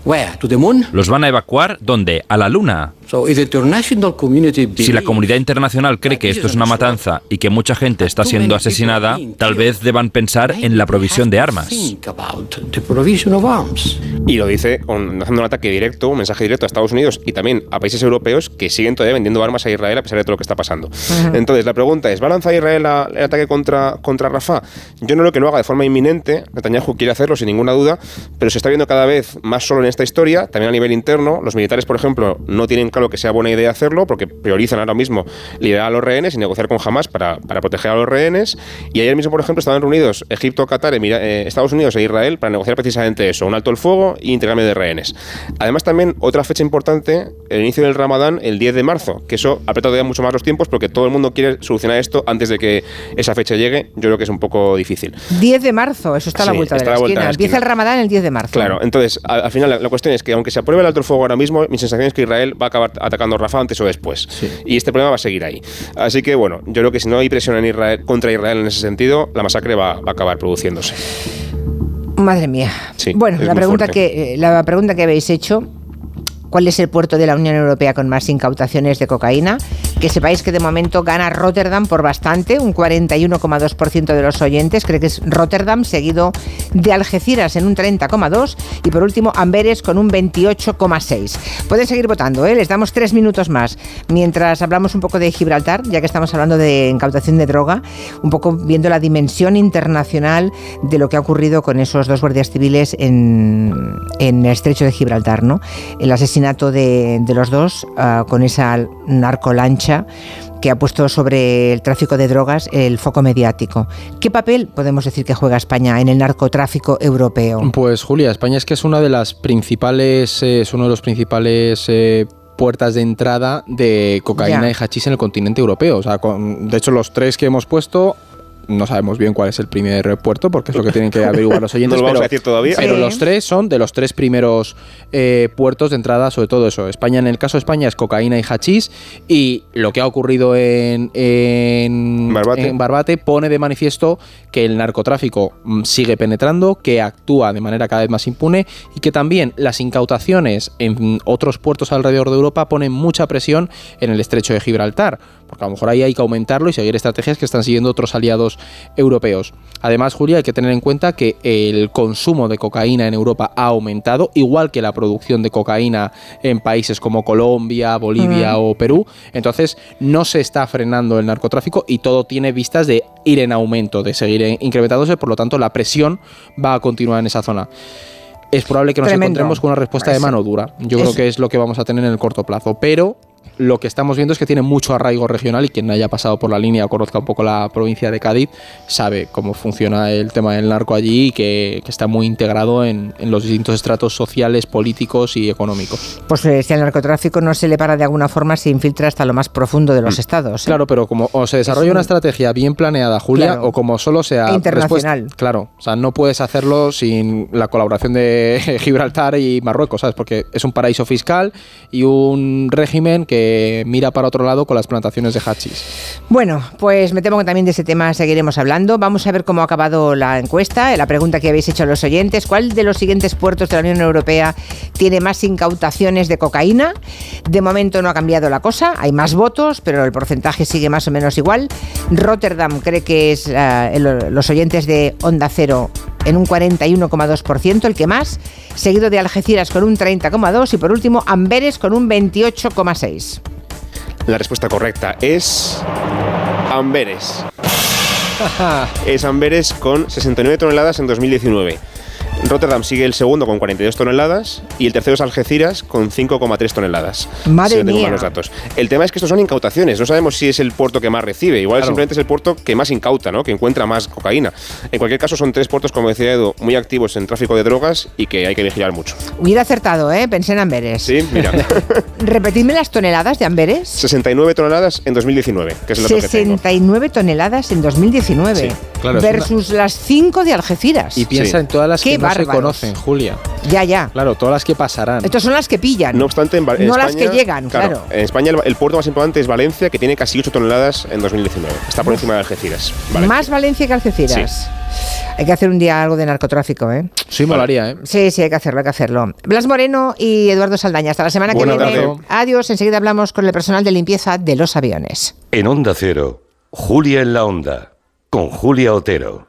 Where? To the moon? ¿Los van a evacuar? ¿Dónde? ¿A la luna? So if the international community Si la believes comunidad internacional cree que esto es una matanza y que mucha gente está siendo asesinada, tal vez deban pensar en la provisión de armas. think about the provision of arms. Y lo dice haciendo un ataque directo, un mensaje directo a Estados Unidos y también a países europeos que siguen todavía vendiendo armas a Israel a pesar de todo lo que está pasando. Entonces, la pregunta es, ¿va a lanzar Israel el ataque contra, contra Rafah? Yo no creo que lo haga de forma inminente, Netanyahu quiere hacerlo sin ninguna duda, pero se está viendo cada vez más solo en esta historia, también a nivel interno. Los militares, por ejemplo, no tienen claro que sea buena idea hacerlo porque priorizan ahora mismo liberar a los rehenes y negociar con Hamas para, para proteger a los rehenes. Y ayer mismo, por ejemplo, estaban reunidos Egipto, Qatar, Emira- eh, Estados Unidos e Israel para negociar precisamente eso, un alto el fuego y intercambio de rehenes. Además, también otra fecha importante, el inicio del Ramadán, el 10 de marzo, que eso aprieta todavía mucho más los tiempos porque todo el mundo quiere solucionar esto antes de que esa fecha llegue. Yo creo que es un poco difícil. 10 de marzo, eso está a la Sí, vuelta de la la vuelta esquina. la Empieza el esquina. Ramadán el 10 de marzo. Claro, entonces al, al final la, cuestión es que aunque se apruebe el alto el fuego ahora mismo, mi sensación es que Israel va a acabar atacando Rafah antes o después. Y este problema va a seguir ahí. Así que bueno, yo creo que si no hay presión en Israel, contra Israel en ese sentido, la masacre va, va a acabar produciéndose. Madre mía. Sí, bueno, la pregunta, fuerte. que, eh, la pregunta que habéis hecho, ¿cuál es el puerto de la Unión Europea con más incautaciones de cocaína? Que sepáis que de momento gana Rotterdam por bastante, un 41,2% de los oyentes cree que es Rotterdam, seguido de Algeciras en un 30,2% y por último Amberes con un 28,6%. Pueden seguir votando, ¿eh? les damos tres minutos más mientras hablamos un poco de Gibraltar, ya que estamos hablando de incautación de droga, un poco viendo la dimensión internacional de lo que ha ocurrido con esos dos guardias civiles en, en el estrecho de Gibraltar, ¿no? El asesinato de, de los dos ah, con esa narcolancha que ha puesto sobre el tráfico de drogas el foco mediático. ¿Qué papel podemos decir que juega España en el narcotráfico europeo? Pues Julia, España es que es una de las principales, eh, es uno de los principales eh, puertas de entrada de cocaína Ya. y hachís en el continente europeo. O sea, con- de hecho los tres que hemos puesto no sabemos bien cuál es el primer puerto porque es lo que tienen que averiguar los oyentes. No lo vamos pero, a decir todavía. Pero Sí. los tres son de los tres primeros eh, puertos de entrada, sobre todo eso. España, en el caso de España, es cocaína y hachís y lo que ha ocurrido en, en Barbate. en Barbate pone de manifiesto que el narcotráfico mm, sigue penetrando, que actúa de manera cada vez más impune y que también las incautaciones en otros puertos alrededor de Europa ponen mucha presión en el estrecho de Gibraltar, porque a lo mejor ahí hay que aumentarlo y seguir estrategias que están siguiendo otros aliados europeos. Además, Julia, hay que tener en cuenta que el consumo de cocaína en Europa ha aumentado, igual que la producción de cocaína en países como Colombia, Bolivia o Perú. Entonces, no se está frenando el narcotráfico y todo tiene vistas de ir en aumento, de seguir en- incrementándose, por lo tanto, la presión va a continuar en esa zona. Es probable que nos Tremendo. encontremos con una respuesta de mano dura. Yo creo que es lo que vamos a tener en el corto plazo. Pero lo que estamos viendo es que tiene mucho arraigo regional y quien haya pasado por la línea o conozca un poco la provincia de Cádiz sabe cómo funciona el tema del narco allí y que, que está muy integrado en, en los distintos estratos sociales, políticos y económicos. Pues eh, si al narcotráfico no se le para de alguna forma, se infiltra hasta lo más profundo de los estados. ¿eh? Claro, pero como o se desarrolla Es un- una estrategia bien planeada, Julia, Claro. o como solo sea internacional. respuesta- claro, o sea, no puedes hacerlo sin la colaboración de Gibraltar y Marruecos, ¿sabes? Porque es un paraíso fiscal y un régimen que mira para otro lado con las plantaciones de hachís. Bueno, pues me temo que también de ese tema seguiremos hablando. Vamos a ver cómo ha acabado la encuesta, la pregunta que habéis hecho a los oyentes. ¿Cuál de los siguientes puertos de la Unión Europea tiene más incautaciones de cocaína? De momento no ha cambiado la cosa, hay más votos, pero el porcentaje sigue más o menos igual. Rotterdam cree que es eh, los oyentes de Onda Cero en un 41,2%, el que más, seguido de Algeciras con un 30,2% y por último Amberes con un 28,6%. La respuesta correcta es Amberes. es Amberes con 69 toneladas en 2019. Rotterdam sigue el segundo con 42 toneladas y el tercero es Algeciras con 5,3 toneladas. Madre Si no tengo mía. mal los datos. El tema es que estos son incautaciones, no sabemos si es el puerto que más recibe, igual Claro. simplemente es el puerto que más incauta, ¿no? que encuentra más cocaína. En cualquier caso son tres puertos, como decía Edu, muy activos en tráfico de drogas y que hay que vigilar mucho. Hubiera acertado, ¿eh? Pensé en Amberes. Sí, mira. Repetidme las toneladas de Amberes. 69 toneladas en 2019, que es el dato que tengo. 69 toneladas en 2019 Sí, claro, versus las 5 de Algeciras. Y piensa en todas las Qué que no se conocen, Julia. Ya, ya. Claro, todas las que pasarán. Estas son las que pillan. No obstante, en, en No las que llegan, claro. En España el, el puerto más importante es Valencia, que tiene casi 8 toneladas en 2019. Está por encima de Algeciras. Valencia. Más Valencia que Algeciras. Hay que hacer un día algo de narcotráfico, ¿eh? Sí, molaría, ¿eh? Sí, sí, hay que hacerlo, hay que hacerlo. Blas Moreno y Eduardo Saldaña. Hasta la semana que viene. tarde. Adiós. Enseguida hablamos con el personal de limpieza de los aviones. En Onda Cero, Julia en la Onda, con Julia Otero.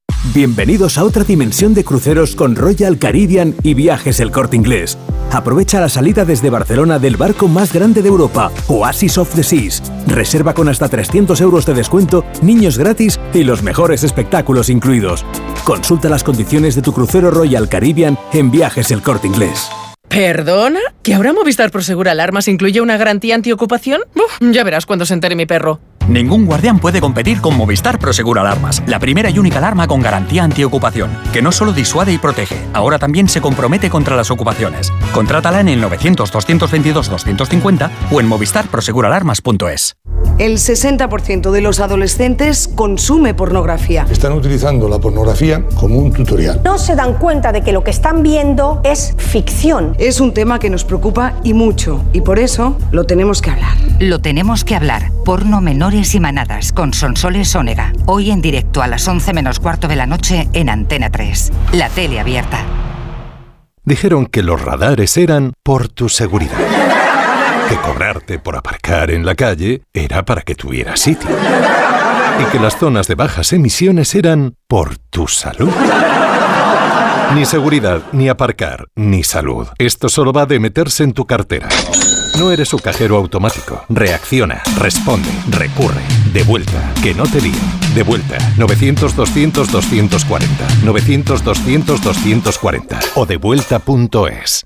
Bienvenidos a otra dimensión de cruceros con Royal Caribbean y Viajes El Corte Inglés. Aprovecha la salida desde Barcelona del barco más grande de Europa, Oasis of the Seas. Reserva con hasta 300 euros de descuento, niños gratis y los mejores espectáculos incluidos. Consulta las condiciones de tu crucero Royal Caribbean en Viajes El Corte Inglés. ¿Perdona? ¿Que ahora Movistar Prosegur Alarmas incluye una garantía antiocupación? Uf, ya verás cuando se entere mi perro. Ningún guardián puede competir con Movistar Prosegur Alarmas, la primera y única alarma con garantía antiocupación, que no solo disuade y protege, ahora también se compromete contra las ocupaciones. Contrátala en el 900-222-250 o en movistarproseguralarmas.es. El 60% de los adolescentes consume pornografía. Están utilizando la pornografía como un tutorial. No se dan cuenta de que lo que están viendo es ficción. Es un tema que nos preocupa y mucho, y por eso lo tenemos que hablar. Lo tenemos que hablar. Porno menores y manadas con Sonsoles Ónega. Hoy en directo a las 11 menos cuarto de la noche en Antena 3. La tele abierta. Dijeron que los radares eran por tu seguridad. Que cobrarte por aparcar en la calle era para que tuvieras sitio. Y que las zonas de bajas emisiones eran por tu salud. Ni seguridad, ni aparcar, ni salud. Esto solo va de meterse en tu cartera. No eres su cajero automático. Reacciona, responde, recurre. De vuelta, que no te lío. De vuelta, 900-200-240. 900-200-240. O devuelta.es.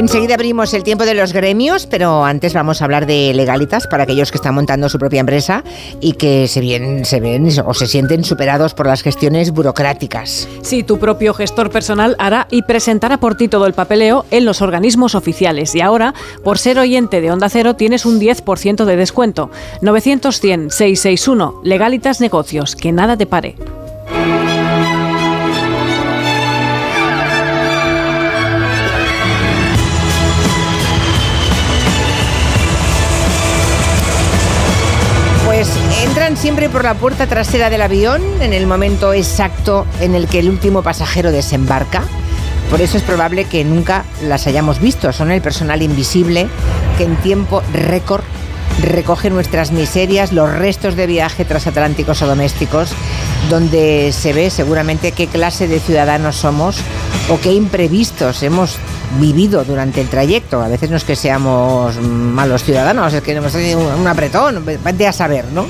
Enseguida abrimos el tiempo de los gremios, pero antes vamos a hablar de legalitas para aquellos que están montando su propia empresa y que se, bien, se ven o se sienten superados por las gestiones burocráticas. Sí, tu propio gestor personal hará y presentará por ti todo el papeleo en los organismos oficiales. Y ahora, por ser oyente de Onda Cero, tienes un 10% de descuento. 900-100-661. Legalitas Negocios. Que nada te pare. Siempre por la puerta trasera del avión en el momento exacto en el que el último pasajero desembarca. Por eso es probable que nunca las hayamos visto. Son el personal invisible que en tiempo récord recoge nuestras miserias, los restos de viaje transatlánticos o domésticos, donde se ve seguramente qué clase de ciudadanos somos o qué imprevistos hemos vivido durante el trayecto. A veces no es que seamos malos ciudadanos, es que hemos tenido un apretón, vete a saber, ¿no?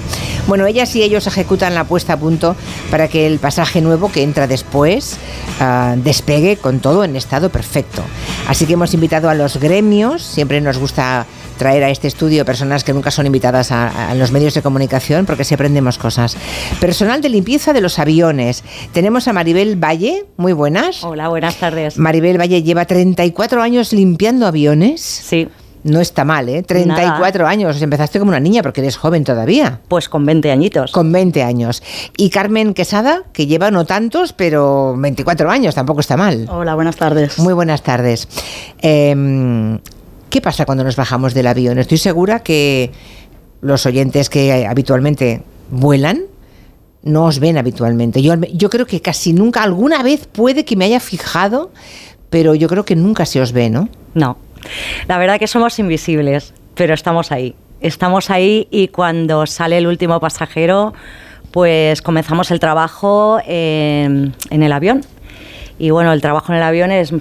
Bueno, ellas y ellos ejecutan la puesta a punto para que el pasaje nuevo que entra después uh, despegue con todo en estado perfecto. Así que hemos invitado a los gremios, siempre nos gusta traer a este estudio personas que nunca son invitadas a, a, los medios de comunicación porque si aprendemos cosas. Personal de limpieza de los aviones. Tenemos a Maribel Valle, muy buenas. Hola, buenas tardes. Maribel Valle lleva 34 años limpiando aviones. Sí. No está mal, ¿eh? 34 años. Empezaste como una niña porque eres joven todavía. Pues con 20 añitos. Con 20 años. Y Carmen Quesada, que lleva no tantos, pero 24 años, tampoco está mal. Hola, buenas tardes. Muy buenas tardes. Em, ¿Qué pasa cuando nos bajamos del avión? Estoy segura que los oyentes que habitualmente vuelan no os ven habitualmente. Yo, yo creo que casi nunca, alguna vez puede que me haya fijado, pero yo creo que nunca se os ve, ¿no? No. La verdad que somos invisibles, pero estamos ahí. Estamos ahí y cuando sale el último pasajero, pues comenzamos el trabajo en, en el avión. Y bueno, el trabajo en el avión es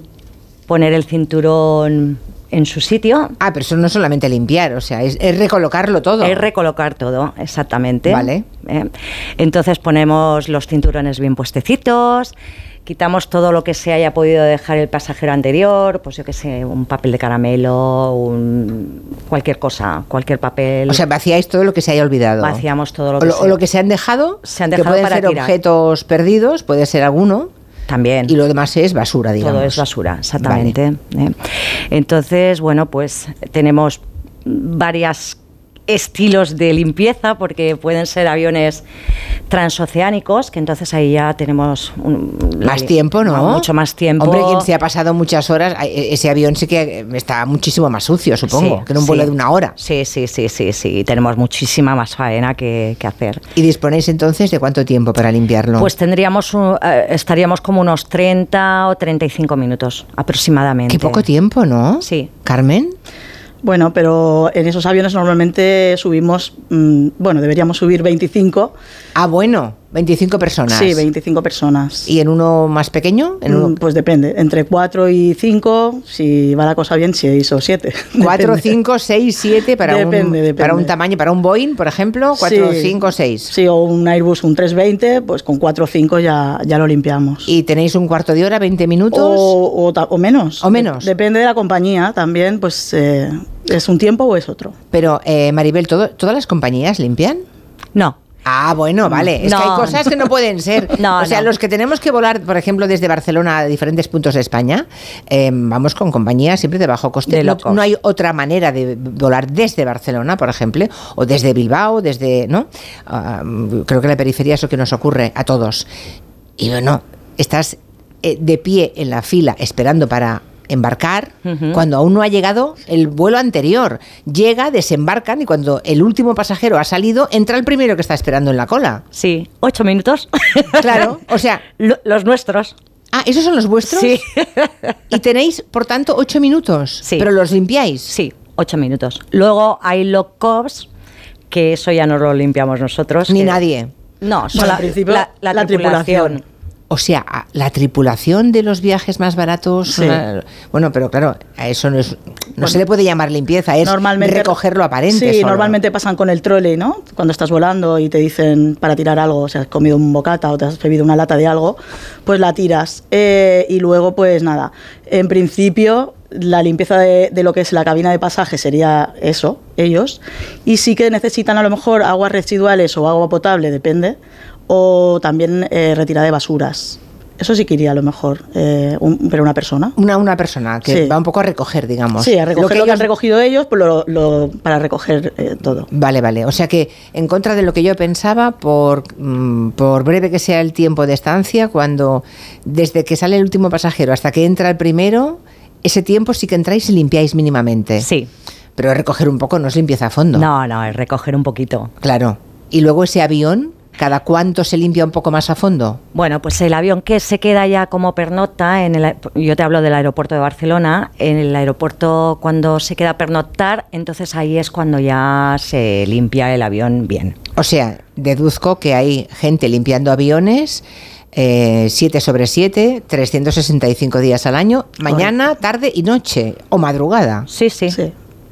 poner el cinturón en su sitio. Ah, pero eso no es solamente limpiar, o sea, es, es recolocarlo todo. Es recolocar todo, exactamente. Vale. ¿eh? Entonces ponemos los cinturones bien puestecitos, quitamos todo lo que se haya podido dejar el pasajero anterior, pues yo qué sé, un papel de caramelo, un, cualquier cosa, cualquier papel. O sea, vaciáis todo lo que se haya olvidado. Vaciamos todo lo o que se- o lo que se han dejado, Se han que dejado pueden para ser tirar. objetos perdidos, puede ser alguno. También. Y lo demás es basura, digamos. Todo es basura, exactamente. ¿eh? Entonces, bueno, pues tenemos varias estilos de limpieza porque pueden ser aviones transoceánicos que entonces ahí ya tenemos un- Más la- tiempo, ¿no? mucho más tiempo Hombre, quien se ha pasado muchas horas, e- ese avión sí que está muchísimo más sucio, supongo, Sí, que en un vuelo sí. de una hora. Sí, sí, sí, sí, sí. Tenemos muchísima más faena que, que hacer. ¿Y disponéis entonces de cuánto tiempo para limpiarlo? Pues tendríamos, un- eh, estaríamos como unos 30 o 35 minutos aproximadamente. Qué poco tiempo, ¿no? Sí. Carmen. Bueno, pero en esos aviones normalmente subimos, mm, bueno, deberíamos subir 25. Ah, bueno, 25 personas. Sí, 25 personas. ¿Y en uno más pequeño? En uno... Mm, Pues depende, entre 4 y 5, si va la cosa bien, 6 o 7. 4, 5, 6, 7 para, Depende, un, depende. para un tamaño, para un Boeing, por ejemplo, 4, 5, 6. Sí, o un Airbus, un 320, pues con 4 o 5 ya, ya lo limpiamos. ¿Y tenéis un cuarto de hora, 20 minutos? O, o o menos. O menos. De- depende de la compañía también, pues eh, es un tiempo o es otro. Pero, eh, Maribel, ¿todo- ¿todas las compañías limpian? No. Ah, bueno, vale. Es No. que hay cosas que no pueden ser. No, o sea, no. los que tenemos que volar, por ejemplo, desde Barcelona a diferentes puntos de España, eh, vamos con compañías siempre de bajo coste. De no hay otra manera de volar desde Barcelona, por ejemplo, o desde Bilbao, desde, ¿no? Ah, creo que la periferia es lo que nos ocurre a todos. Y bueno, estás eh, de pie en la fila esperando para embarcar cuando aún no ha llegado el vuelo anterior. Llega, desembarcan y cuando el último pasajero ha salido, entra el primero que está esperando en la cola. Sí, ocho minutos. Claro, o sea... los nuestros. Ah, ¿esos son los vuestros? Sí. y tenéis, por tanto, ocho minutos. Sí. Pero los limpiáis. Sí, ocho minutos. Luego hay lock cops, que eso ya no lo limpiamos nosotros. Ni que- nadie. No, Bueno, solo al principio, la, la la tripulación. tripulación. O sea, la tripulación de los viajes más baratos. Sí. una- bueno, pero claro, a eso no es. No se le puede llamar limpieza, es recoger lo aparente. Sí, solo. normalmente pasan con el trolley, ¿no? Cuando estás volando y te dicen para tirar algo, o sea, has comido un bocata o te has bebido una lata de algo, pues la tiras. Eh, y luego, pues nada, en principio la limpieza de, de lo que es la cabina de pasaje sería eso, ellos. Y sí que necesitan a lo mejor aguas residuales o agua potable, depende, o también eh, retirada de basuras. Eso sí que iría a lo mejor, eh, un- pero una persona. Una, una persona que Sí. va un poco a recoger, digamos. Sí, a recoger lo que, han ellos- recogido ellos pues lo- lo- para recoger eh, todo. Vale, vale. O sea que, en contra de lo que yo pensaba, por, mm, por breve que sea el tiempo de estancia, cuando desde que sale el último pasajero hasta que entra el primero, ese tiempo sí que entráis y limpiáis mínimamente. Sí. Pero recoger un poco no es limpieza a fondo. No, no, es recoger un poquito. Claro. Y luego ese avión, ¿cada cuánto se limpia un poco más a fondo? Bueno, pues el avión que se queda ya como pernocta, en el, yo te hablo del aeropuerto de Barcelona, en el aeropuerto cuando se queda pernoctar, entonces ahí es cuando ya se limpia el avión bien. O sea, deduzco que hay gente limpiando aviones. 7 sobre 7, 365 días al año, mañana, tarde y noche, o madrugada. Sí, sí.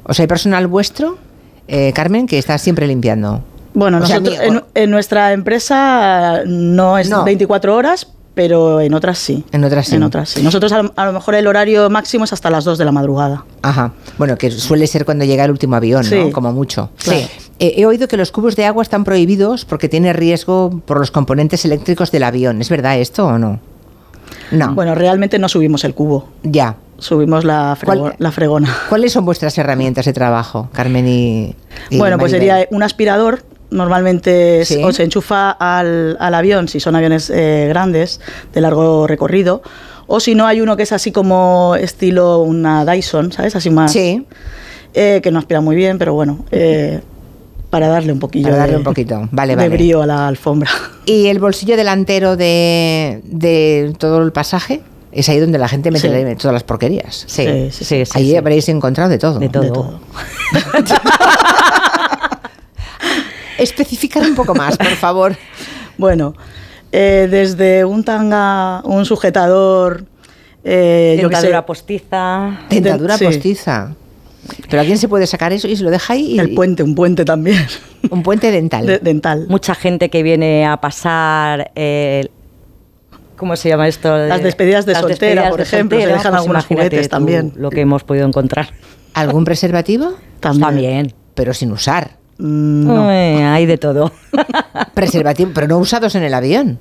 O sea, hay personal vuestro, eh, Carmen, que está siempre limpiando. Bueno, O nosotros, en, en nuestra empresa no es No. 24 horas, pero en otras sí. En otras sí. En otras sí. Nosotros a lo, a lo mejor el horario máximo es hasta las 2 de la madrugada. Ajá. Bueno, que suele ser cuando llega el último avión, ¿no? Sí. Como mucho. Claro. Eh, he oído que los cubos de agua están prohibidos porque tiene riesgo por los componentes eléctricos del avión. ¿Es verdad esto o no? No. Bueno, realmente no subimos el cubo. Ya. subimos la, frego- ¿Cuál- la fregona. ¿Cuáles son vuestras herramientas de trabajo, Carmen y, y Bueno, pues sería un aspirador. Normalmente Sí. o se enchufa al, al avión si son aviones eh, grandes, de largo recorrido. O si no, hay uno que es así como estilo una Dyson, ¿sabes? Así más. Sí. eh, que no aspira muy bien, pero bueno. eh, para darle un poquillo Para darle de, un poquito. Vale, de vale. brío a la alfombra. ¿Y el bolsillo delantero de, de todo el pasaje? Es ahí donde la gente mete Sí. todas las porquerías. Sí, sí, sí. sí, Ahí habréis encontrado de todo. De todo. Especificar un poco más, por favor. Bueno, eh, desde un tanga, un sujetador. Eh, Dentadura postiza. Dentadura Sí. postiza. Pero alguien se puede sacar eso y se lo deja ahí. y- El puente, un puente también. Un puente dental. De- dental. Mucha gente que viene a pasar. eh, ¿Cómo se llama esto? Las despedidas de Las soltera, despedidas por de ejemplo, se soltera, dejan pues algunos juguetes tú también. Lo que hemos podido encontrar. ¿Algún preservativo? También. También. Pero sin usar. Mm, no. Eh, hay de todo. Preservativo, pero no usados en el avión.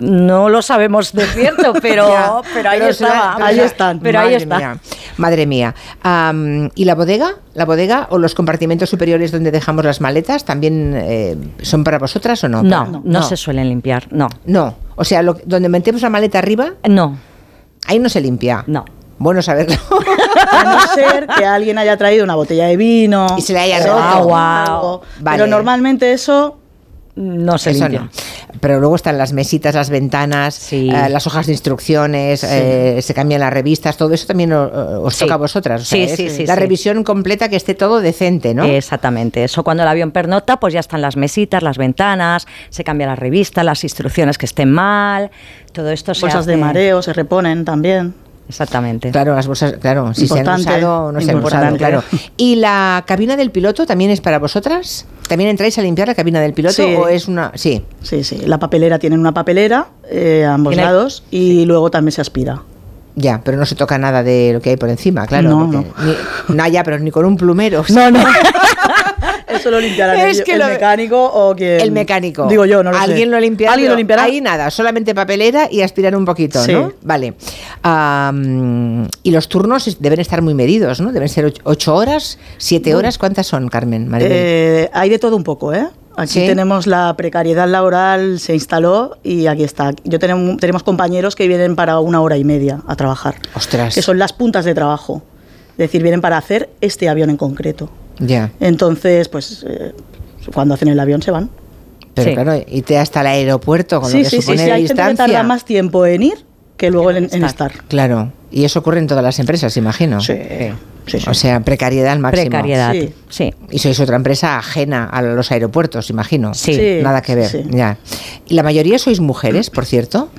No lo sabemos de cierto, pero, Ya, pero ahí pero estaba. será- ahí están. Pero ahí Madre está. mía, madre mía. ¿Y la bodega? ¿La bodega o los compartimentos superiores donde dejamos las maletas también eh, son para vosotras o no? No, no, se suelen limpiar. No. No. O sea, lo- donde metemos la maleta arriba, No. ahí no se limpia. No. Bueno saberlo. A no ser que alguien haya traído una botella de vino. Y se le haya o roto. algo. Guau. Vale. Pero normalmente eso No se limpia. no. Pero luego están las mesitas, las ventanas, Sí. eh, las hojas de instrucciones, eh, se cambian las revistas, todo eso también os Sí. toca a vosotras. o sea, Sí, es sí, sí, La revisión completa que esté todo decente, ¿no? Exactamente. Eso cuando el avión pernota, pues ya están las mesitas, las ventanas, se cambia la revista, las instrucciones que estén mal, todo esto se bolsas de mareo se reponen también. Exactamente. Claro, las bolsas, claro, si se han usado o no se han usado, claro. ¿Y la cabina del piloto también es para vosotras? ¿También entráis a limpiar la cabina del piloto Sí. o es una...? Sí, Sí, sí. La papelera tienen una papelera eh, a ambos Tiene- lados y luego también se aspira. ya, pero no se toca nada de lo que hay por encima, claro. No, porque Ni, no, ya, pero ni con un plumero. No, no. Eso lo Es el, que el lo- mecánico o quien... El mecánico. Digo yo, no lo sé. ¿Alguien lo limpiará? ¿Alguien lo limpiará? Ahí nada, solamente papelera y aspirar un poquito, Sí. ¿no? Vale. Am, y los turnos deben estar muy medidos, ¿no? Deben ser ocho, horas, siete horas. ¿Cuántas son, Carmen? Eh, hay de todo un poco, ¿eh? Aquí ¿Sí? tenemos la precariedad laboral, se instaló y aquí está. Yo tenemos, tenemos compañeros que vienen para una hora y media a trabajar, Ostras. que son las puntas de trabajo. Es decir, vienen para hacer este avión en concreto. Ya. Entonces, pues eh, cuando hacen el avión se van. Pero Sí. claro, irte hasta el aeropuerto con sí, lo que sí, sí, supone sí, de hay gente que tarda más tiempo en ir que luego en, en estar. Claro. Y eso ocurre en todas las empresas, imagino. Sí, sí, sí. O sea, precariedad al máximo. Precariedad. Sí. Sí. Y sois otra empresa ajena a los aeropuertos, imagino. Sí. Sí, Nada que ver. sí. Ya. Y la mayoría sois mujeres, por cierto.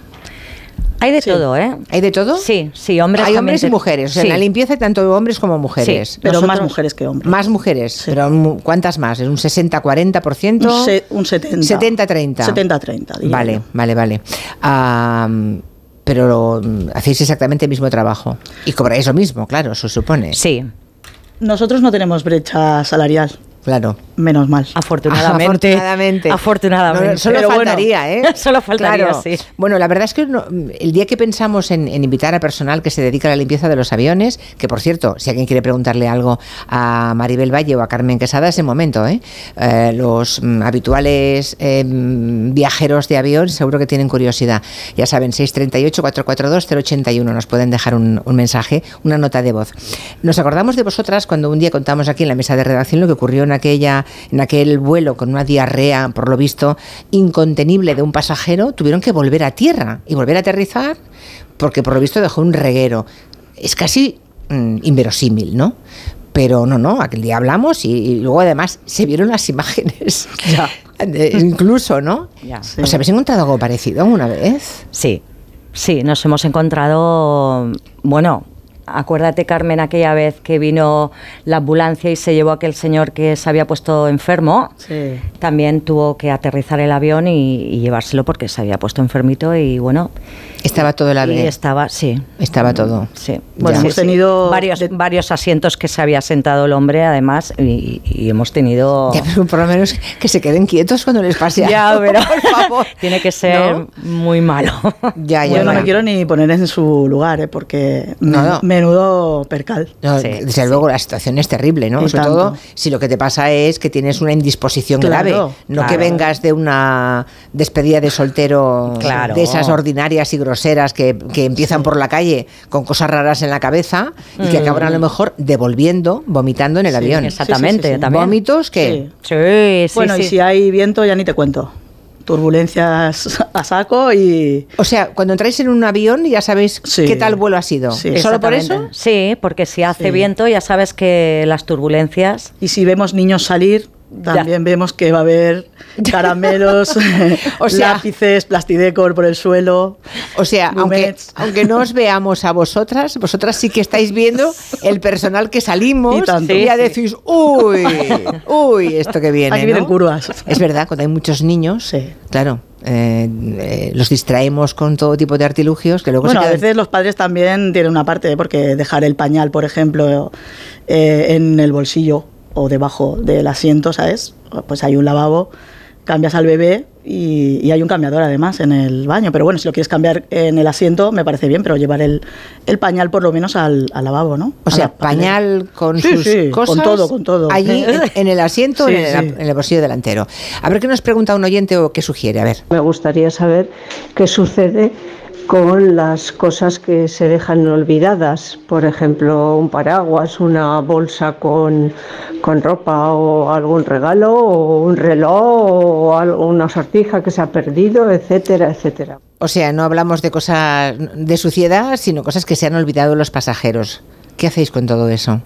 Hay de Sí. todo, ¿eh? ¿Hay de todo? Sí, sí, hombres Hay hombres y mujeres. O sea, Sí. en la limpieza hay tanto hombres como mujeres. Sí, Pero más mujeres que hombres. Más mujeres. Pero ¿cuántas más? ¿Es un 60-40%? Un, se- un 70. 70-30. 70-30. diría Vale, vale, vale. Am, pero hacéis exactamente el mismo trabajo. Y cobráis lo mismo, claro, se supone. Sí, Nosotros no tenemos brecha salarial, Claro. menos mal. afortunadamente. Afortunadamente. Afortunadamente. No, solo Pero bueno, faltaría, ¿eh? solo faltaría, sí. Bueno, la verdad es que no- el día que pensamos en, en invitar a personal que se dedica a la limpieza de los aviones, que por cierto, si alguien quiere preguntarle algo a Maribel Valle o a Carmen Quesada, es el momento, ¿eh? Eh, los mm, habituales eh, mm, viajeros de avión seguro que tienen curiosidad. Ya saben, 638-442-081, nos pueden dejar un, un mensaje, una nota de voz. Nos acordamos de vosotras cuando un día contamos aquí en la mesa de redacción lo que ocurrió en aquella en aquel vuelo con una diarrea, por lo visto, incontenible de un pasajero, tuvieron que volver a tierra y volver a aterrizar porque por lo visto dejó un reguero. Es casi mm, inverosímil, ¿no? Pero no, no, aquel día hablamos y, y luego además se vieron las imágenes. De- incluso, ¿no? Ya. ¿Os habéis encontrado algo parecido alguna vez? Sí, sí, nos hemos encontrado, bueno, acuérdate Carmen aquella vez que vino la ambulancia y se llevó a aquel señor que se había puesto enfermo, Sí. también tuvo que aterrizar el avión y, y llevárselo porque se había puesto enfermito y bueno, Estaba todo el y avión. estaba, sí. Estaba todo. Sí, Bueno, Ya. hemos Sí, sí. tenido varios, de- varios asientos que se había sentado el hombre, además, y, y hemos tenido. Ya, pero por lo menos que se queden quietos cuando les pase Ya, algo, pero por favor. tiene que ser ¿No? muy malo. Ya, ya, Yo no me quiero ni poner en su lugar, ¿eh? porque No, no. me Menudo percal. No, desde luego la situación es terrible, ¿no? Y Sobre tanto. todo si lo que te pasa es que tienes una indisposición Claro, grave, no que vengas de una despedida de soltero Claro. de esas ordinarias y groseras que, que empiezan por la calle con cosas raras en la cabeza y que Mm. acaban a lo mejor devolviendo, vomitando en el Sí, avión. Exactamente, sí, sí, sí. también. Vómitos que Sí, sí, bueno, y sí. si hay viento, ya ni te cuento. Turbulencias a saco y. O sea, cuando entráis en un avión ya sabéis Sí. qué tal vuelo ha sido. Sí. ¿Solo por eso? Sí, porque si hace Sí. viento ya sabes que las turbulencias... Y si vemos niños salir, también vemos que va a haber caramelos, O sea- lápices, plastidecor por el suelo. O sea, aunque, aunque no os veamos a vosotras, vosotras sí que estáis viendo el personal que salimos Y y ya decís, uy, uy, esto que viene. Aquí vienen ¿no? curvas. Es verdad, cuando hay muchos niños, claro, eh, eh, los distraemos con todo tipo de artilugios que luego Bueno, se a veces los padres también tienen una parte, porque dejar el pañal, por ejemplo, eh, en el bolsillo o debajo del asiento, ¿sabes? Pues hay un lavabo, cambias al bebé y, y hay un cambiador además en el baño. Pero bueno, si lo quieres cambiar en el asiento, me parece bien, pero llevar el, el pañal por lo menos al, al lavabo, ¿no? O A sea, pañal con Sí, sus sí, con cosas. todo, con todo. Allí en, en el asiento, Sí, en, el, en el bolsillo delantero. A ver qué nos pregunta un oyente o qué sugiere. A ver. Me gustaría saber qué sucede con las cosas que se dejan olvidadas, por ejemplo, un paraguas, una bolsa con, con ropa o algún regalo o un reloj o algo- una sortija que se ha perdido, etcétera, etcétera. O sea, no hablamos de cosas de suciedad, sino cosas que se han olvidado los pasajeros. ¿Qué hacéis con todo eso?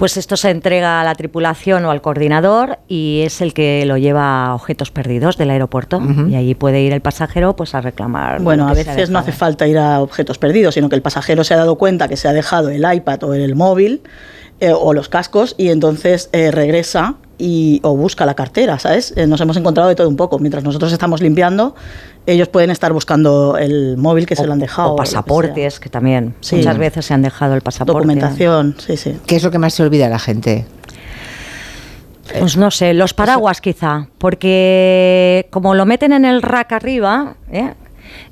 Pues esto se entrega a la tripulación o al coordinador y es el que lo lleva a objetos perdidos del aeropuerto y allí puede ir el pasajero pues a reclamar. Bueno, a veces no hace falta ir a objetos perdidos, sino que el pasajero se ha dado cuenta que se ha dejado el iPad o el móvil eh, o los cascos y entonces eh, regresa y, o busca la cartera, ¿sabes? Eh, nos hemos encontrado de todo un poco. Mientras nosotros estamos limpiando, ellos pueden estar buscando el móvil que se lo han dejado. O pasaportes, que también Sí. muchas veces se han dejado el pasaporte. Documentación, sí, sí. ¿Qué es lo que más se olvida a la gente? Pues no sé, los paraguas quizá, porque como lo meten en el rack arriba, ¿eh?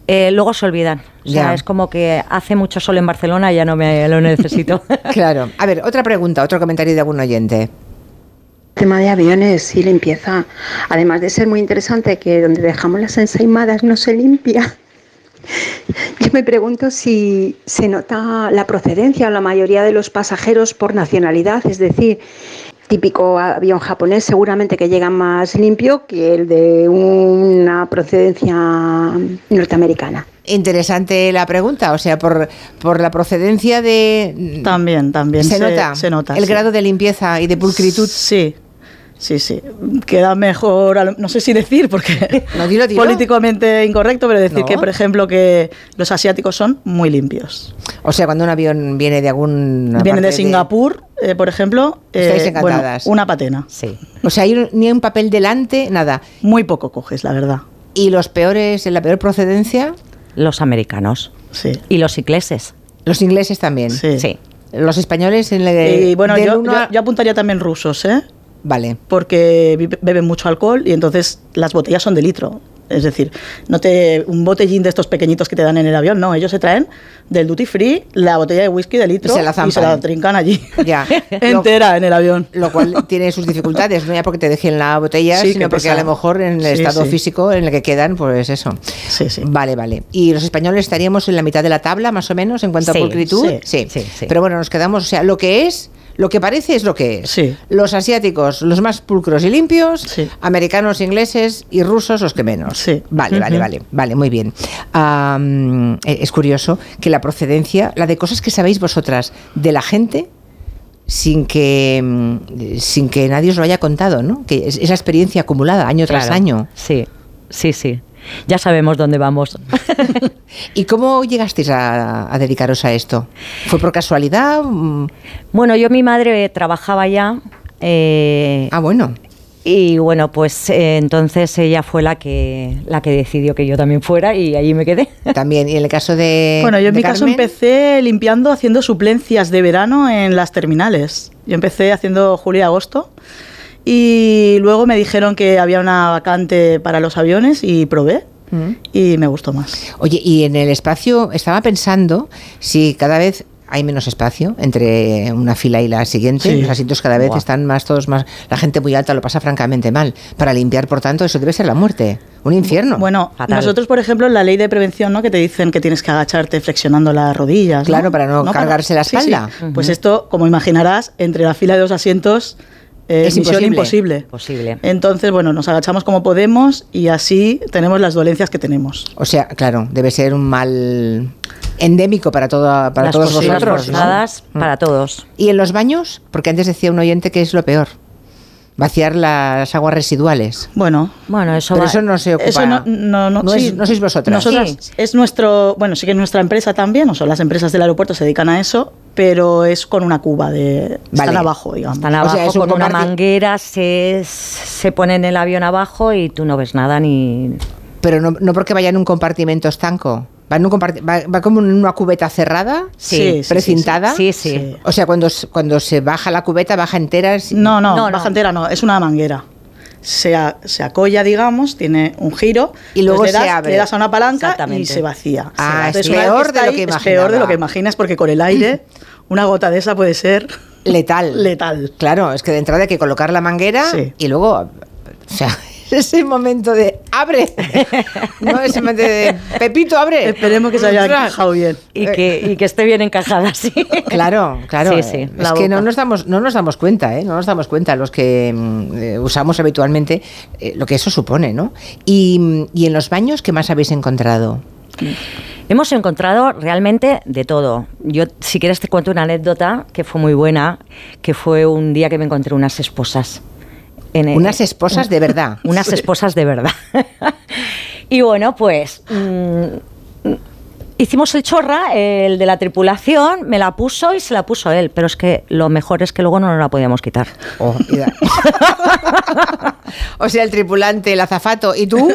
Eh, luego se olvidan. O sea, Ya. es como que hace mucho sol en Barcelona y ya no me lo necesito. Claro. A ver, otra pregunta, otro comentario de algún oyente. Tema de aviones y limpieza. Además de ser muy interesante que donde dejamos las ensaimadas no se limpia. Yo me pregunto si se nota la procedencia o la mayoría de los pasajeros por nacionalidad, es decir, típico avión japonés seguramente que llega más limpio que el de una procedencia norteamericana. Interesante la pregunta, o sea, por, por la procedencia de... También, también. ¿Se, se- nota? se nota, El sí. grado de limpieza y de pulcritud. Sí, sí, sí. Queda mejor, no sé si decir, porque No, dilo, dilo. políticamente incorrecto, pero decir No. que, por ejemplo, que los asiáticos son muy limpios. O sea, cuando un avión viene de algún... Vienen de Singapur, eh, por ejemplo, Estáis eh, bueno, encantadas. una patena. Sí. O sea, hay un- ni un papel delante, nada. Muy poco coges, la verdad. ¿Y los peores, la peor procedencia? los americanos. Sí. Y los ingleses. Los ingleses también. Sí. Los españoles en el... y bueno, yo, uno yo- a- yo apuntaría también rusos, ¿eh? Vale. Porque beben mucho alcohol y entonces las botellas son de litro. Es decir, no te un botellín de estos pequeñitos que te dan en el avión, no, ellos se traen del duty free la botella de whisky de litro Y se la zampan. trincan allí Ya. entera en el avión. Lo cual tiene sus dificultades, no ya porque te dejen la botella, Sí, sino que porque pesa. a lo mejor en el Sí, estado sí. físico en el que quedan, pues eso. Sí, sí. Vale, vale. ¿Y los españoles estaríamos en la mitad de la tabla, más o menos, en cuanto a pulcritud? sí, sí. Pero bueno, nos quedamos, o sea, lo que es, lo que parece es lo que es. Sí. Los asiáticos, los más pulcros y limpios, Sí. americanos, ingleses y rusos, los que menos. Sí. Vale, vale, vale, vale, muy bien. Eh, es curioso que la procedencia, la de cosas que sabéis vosotras de la gente, sin que mm, sin que nadie os lo haya contado, ¿no? Que es esa experiencia acumulada año tras año. Sí, sí, sí. Ya sabemos dónde vamos. ¿Y cómo llegasteis a, a dedicaros a esto? ¿Fue por casualidad? Mm, Bueno, yo mi madre trabajaba ya. eh, Ah, bueno. Y bueno, pues eh, entonces ella fue la que la que decidió que yo también fuera y allí me quedé. También. Y en el caso de. Bueno, yo en mi caso empecé limpiando, haciendo suplencias de verano en las terminales. Yo empecé haciendo julio y agosto y luego me dijeron que había una vacante para los aviones y probé Mm. y me gustó más. Oye, y en el espacio estaba pensando si cada vez hay menos espacio entre una fila y la siguiente. Sí. Los asientos cada vez Buah. están más todos más. La gente muy alta lo pasa francamente mal. Para limpiar, por tanto, eso debe ser la muerte. Un infierno. Bueno, nosotros, por ejemplo, en la ley de prevención, ¿no? Que te dicen que tienes que agacharte flexionando las rodillas. ¿no? Claro, para no cargarse la Sí, sí. espalda. Pues Ujú. esto, como imaginarás, entre la fila de dos asientos eh, Es misión imposible. imposible. Posible. Entonces, bueno, nos agachamos como podemos y así tenemos las dolencias que tenemos. O sea, claro, debe ser un mal endémico para, toda, para Las todos vosotros. ¿no? forzadas Mm. para todos. ¿Y en los baños? Porque antes decía un oyente que es lo peor. Vaciar las aguas residuales. Bueno, Bueno, eso Pero va- eso no se ocupa. Eso no, no, no, No sí. es- no sois vosotras. Nosotras es nuestro, bueno, sí que es nuestra empresa también, o sea, las empresas del aeropuerto se dedican a eso, pero es con una cuba de están abajo, digamos. Están O abajo sea, es un con una manguera, se, se pone en el avión abajo y tú no ves nada ni... Pero no, no porque vaya en un compartimento estanco. Va, en un comparti- va, va como en una cubeta cerrada, Sí, sí, precintada. sí, sí. Sí. O sea, cuando, cuando se baja la cubeta, baja entera. es- No, no, No, no. baja entera no, es una manguera. Se, a- se acolla, digamos, tiene un giro Y luego le se das, abre. le das a una palanca y se vacía. Ah, es peor de lo que Es peor de lo que imaginas porque con el aire una gota de esa puede ser Letal. letal. Claro, es que de entrada hay que colocar la manguera Sí. y luego. O sea, ese momento de abre. no, ese momento de Pepito, abre. Esperemos que se haya encajado bien. Y que, y que esté bien encajada, sí. Claro, claro. Sí, sí, Es que no nos damos, no nos damos cuenta, ¿eh? No nos damos cuenta los que mm, eh, usamos habitualmente eh, lo que eso supone, ¿no? Y, y en los baños, ¿qué más habéis encontrado? Hemos encontrado realmente de todo. Yo, si quieres, te cuento una anécdota que fue muy buena, que fue un día que me encontré unas esposas. En Unas esposas de verdad. Unas esposas de verdad. y bueno, pues mm, hicimos el chorra, el de la tripulación, me la puso y se la puso él. Pero es que lo mejor es que luego no nos la podíamos quitar. Oh, o sea, el tripulante, el azafato y tú.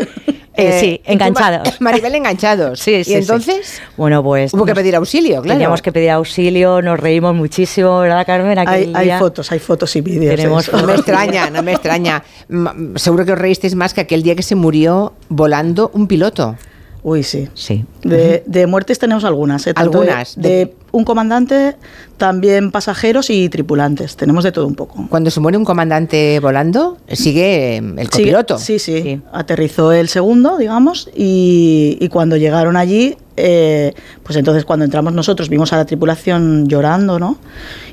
Eh, sí, y tú, enganchados. Ma- Maribel enganchados. Sí, sí, Y sí. entonces Bueno, pues... hubo que pedir auxilio, claro. Teníamos que pedir auxilio, nos reímos muchísimo, ¿verdad, Carmen? Hay, Aquel hay día. fotos, hay fotos y vídeos. de Tenemos eso. No me extraña, no me extraña. Seguro que os reísteis más que aquel día que se murió volando un piloto. Uy, sí. Sí. De, de muertes tenemos algunas, ¿eh? Tanto Algunas, De, de- un comandante, también pasajeros y tripulantes. Tenemos de todo un poco. Cuando se muere un comandante volando, sigue eh, el Sí, copiloto. Sí, sí, Aterrizó el segundo, digamos, y, y cuando llegaron allí, eh, pues entonces cuando entramos nosotros vimos a la tripulación llorando, ¿no?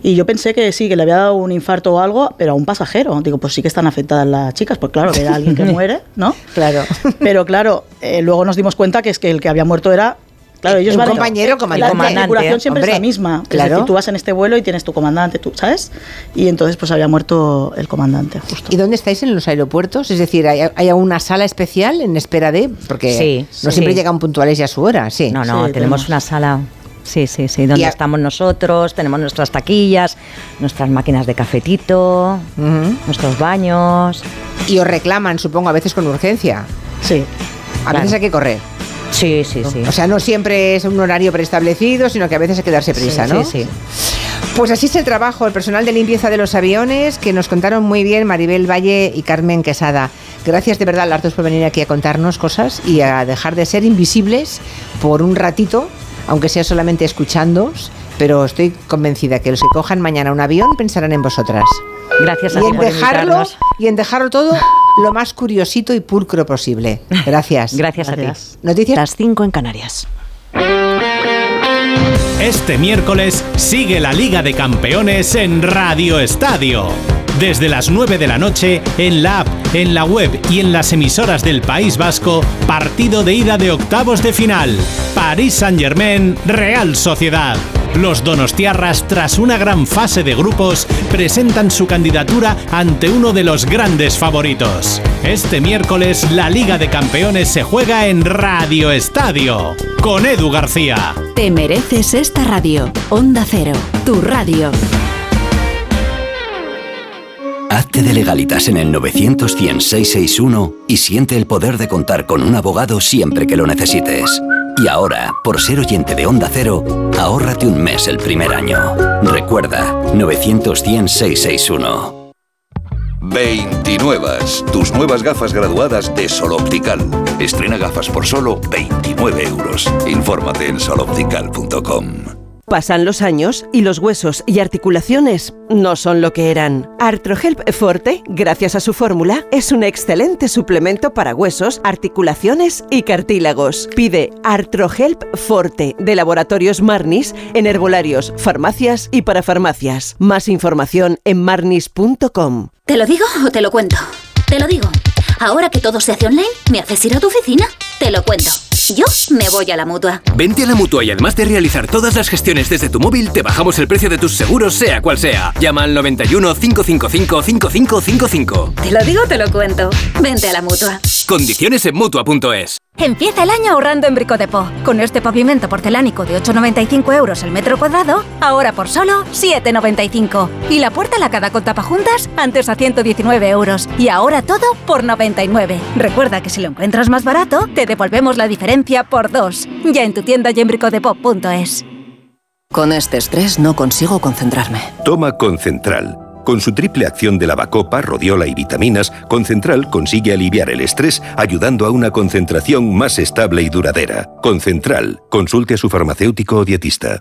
Y yo pensé que sí, que le había dado un infarto o algo, pero a un pasajero. Digo, pues sí que están afectadas las chicas, pues claro, que era alguien que muere, ¿no? Claro. Pero claro, eh, luego nos dimos cuenta que es que el que había muerto era... Claro, ellos Un van compañero, La, comandante. la tripulación siempre Hombre, es la misma. claro. Es decir, tú vas en este vuelo y tienes tu comandante, tú, ¿sabes? Y entonces pues había muerto el comandante, justo. ¿Y dónde estáis en los aeropuertos? Es decir, ¿hay, hay alguna sala especial en espera de...? Porque Sí, no sí. siempre llegan puntuales y a su hora, sí. No, no, Sí, tenemos tenemos. una sala. Sí, sí, sí, donde a- estamos nosotros, tenemos nuestras taquillas, nuestras máquinas de cafetito, nuestros baños. Y os reclaman, supongo, a veces con urgencia. Sí. A Claro. veces hay que correr. Sí, sí, sí. O sea, no siempre es un horario preestablecido, sino que a veces hay que darse prisa, Sí, ¿no? sí, sí. Pues así es el trabajo, el personal de limpieza de los aviones, que nos contaron muy bien Maribel Valle y Carmen Quesada. Gracias de verdad las dos por venir aquí a contarnos cosas y a dejar de ser invisibles por un ratito, aunque sea solamente escuchándoos, pero estoy convencida que los que cojan mañana un avión pensarán en vosotras. Gracias a Y ti en por dejarlo, invitarnos. y en dejarlo todo lo más curiosito y pulcro posible. Gracias. Gracias a ti. Noticias. Las 5 en Canarias. Este miércoles sigue la Liga de Campeones en Radio Estadio. Desde las 9 de la noche, en la app, en la web y en las emisoras del País Vasco, partido de ida de octavos de final. París Saint-Germain, Real Sociedad. Los donostiarras, tras una gran fase de grupos, presentan su candidatura ante uno de los grandes favoritos. Este miércoles, la Liga de Campeones se juega en Radio Estadio, con Edu García. Te mereces esta radio. Onda Cero, tu radio. Hazte de legalitas en el 900 100 661 y siente el poder de contar con un abogado siempre que lo necesites. Y ahora, por ser oyente de Onda Cero, ahórrate un mes el primer año. Recuerda, 900 100 661. 29. Tus nuevas gafas graduadas de Sol Optical. Estrena gafas por solo 29 euros. Infórmate en soloptical.com. Pasan los años y los huesos y articulaciones no son lo que eran. Artrohelp Forte, gracias a su fórmula, es un excelente suplemento para huesos, articulaciones y cartílagos. Pide Artrohelp Forte de Laboratorios Marnis en herbolarios, farmacias y para farmacias. Más información en marnis.com. ¿Te lo digo o te lo cuento? Te lo digo. Ahora que todo se hace online, ¿me haces ir a tu oficina? Te lo cuento. Yo me voy a la mutua. Vente a la mutua y además de realizar todas las gestiones desde tu móvil, te bajamos el precio de tus seguros, sea cual sea. Llama al 91 555 5555. Te lo digo, te lo cuento. Vente a la mutua. Condiciones en mutua.es. Empieza el año ahorrando en Bricodepo. Con este pavimento porcelánico de 8,95 euros el metro cuadrado, ahora por solo 7,95. Y la puerta lacada con tapajuntas, antes a 119 euros. Y ahora todo por 99. Recuerda que si lo encuentras más barato, te devolvemos la diferencia por dos. Ya en tu tienda y en. Con este estrés no consigo concentrarme. Toma Concentral. Con su triple acción de lavacopa, rodiola y vitaminas, Concentral consigue aliviar el estrés ayudando a una concentración más estable y duradera. Concentral. Consulte a su farmacéutico o dietista.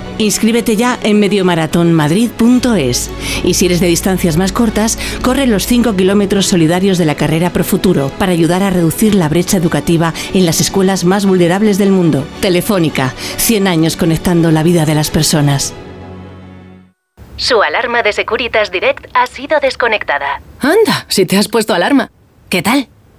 Inscríbete ya en mediomaratonmadrid.es. Y si eres de distancias más cortas, corre los 5 kilómetros solidarios de la carrera Pro Futuro para ayudar a reducir la brecha educativa en las escuelas más vulnerables del mundo. Telefónica, 100 años conectando la vida de las personas. Su alarma de Securitas Direct ha sido desconectada. Anda, si te has puesto alarma. ¿Qué tal?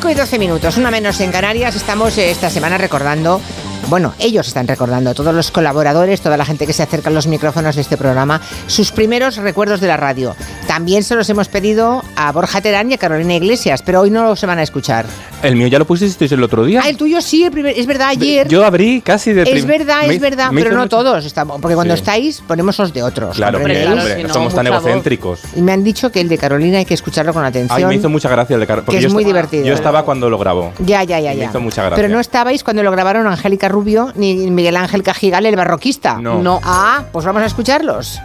5 y 12 minutos, una menos en Canarias, estamos eh, esta semana recordando, bueno, ellos están recordando, todos los colaboradores, toda la gente que se acerca a los micrófonos de este programa, sus primeros recuerdos de la radio. También se los hemos pedido a Borja Terán y a Carolina Iglesias, pero hoy no se van a escuchar. El mío ya lo pusisteis el otro día. Ah, el tuyo sí, el primer- es verdad, ayer. Yo abrí casi de es verdad, es verdad, me pero no mucho- todos, estamos, porque cuando Sí. estáis ponemos los de otros. Claro, hombre, no somos tan egocéntricos. Y me han dicho que el de Carolina hay que escucharlo con atención. Ay, me hizo mucha gracia el de Car- porque Que yo es muy divertido. Yo estaba cuando lo grabó. Ya, ya, ya, me ya. hizo mucha gracia. Pero no estabais cuando lo grabaron Angélica Rubio ni Miguel Ángel Cajigal, el barroquista. No. Ah, pues vamos a escucharlos.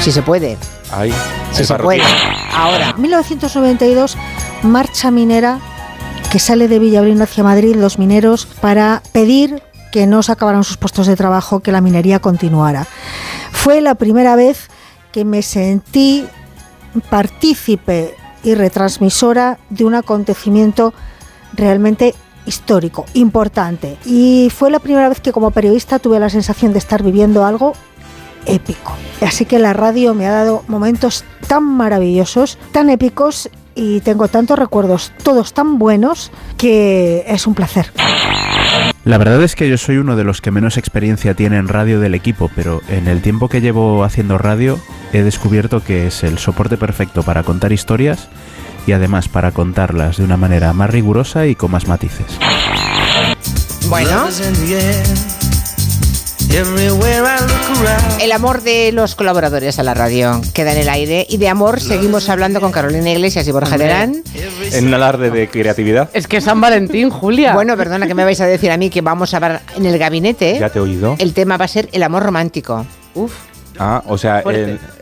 Si se puede. Ay, Si se puede. Ahora. 1992, marcha minera que sale de Villablín hacia Madrid, los mineros, para pedir que no se acabaran sus puestos de trabajo, que la minería continuara. Fue la primera vez que me sentí partícipe y retransmisora de un acontecimiento realmente histórico, importante. Y fue la primera vez que como periodista tuve la sensación de estar viviendo algo épico. Así que la radio me ha dado momentos tan maravillosos, tan épicos y tengo tantos recuerdos, todos tan buenos, que es un placer. La verdad es que yo soy uno de los que menos experiencia tiene en radio del equipo, pero en el tiempo que llevo haciendo radio he descubierto que es el soporte perfecto para contar historias y además para contarlas de una manera más rigurosa y con más matices. Bueno. El amor de los colaboradores a la radio queda en el aire y de amor seguimos hablando con Carolina Iglesias y Borja. Terán. En un alarde de creatividad. Es que San Valentín, Julia. Bueno, perdona que me vais a decir a mí que vamos a ver en el gabinete. Ya te he oído. El tema va a ser el amor romántico. Uf. Ah, o sea,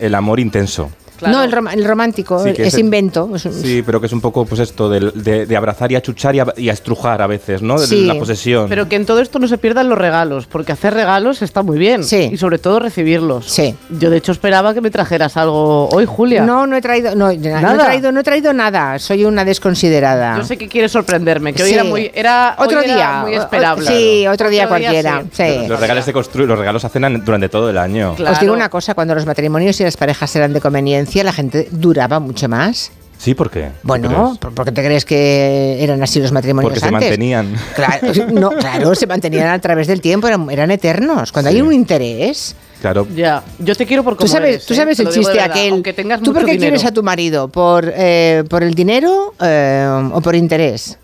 el amor intenso. No, el, rom- el romántico, Sí, es es el- invento. es un- Sí, pero que es un poco pues esto de, de- de abrazar y achuchar y a, y a estrujar a veces, ¿no? De Sí. la posesión. Pero que en todo esto no se pierdan los regalos, porque hacer regalos está muy bien. Sí. Y sobre todo recibirlos. Sí. Yo de hecho esperaba que me trajeras algo hoy, Julia. No, no he traído, no, no he Nada. traído, no he traído nada. Soy una desconsiderada. Yo sé que quieres sorprenderme, que hoy era muy era Otro hoy era día, o- esperable. sí, otro día cualquiera, sí. Los regalos se construyen, los regalos se hacen an- durante todo el año. Os digo una cosa, cuando los matrimonios y las parejas eran de conveniencia, la gente duraba mucho más. Sí, ¿por qué? Bueno, ¿Tú ¿por ¿por qué te crees que eran así los matrimonios Porque se mantenían. Claro, no, claro, se mantenían a través del tiempo, eran, eran eternos. Cuando hay un interés. Claro. Ya, yo te quiero por Tú sabes, eres, tú ¿eh? sabes Te el chiste verdad, aquel. ¿Tú por qué dinero. quieres a tu marido? ¿Por, eh, por el dinero eh, o por interés?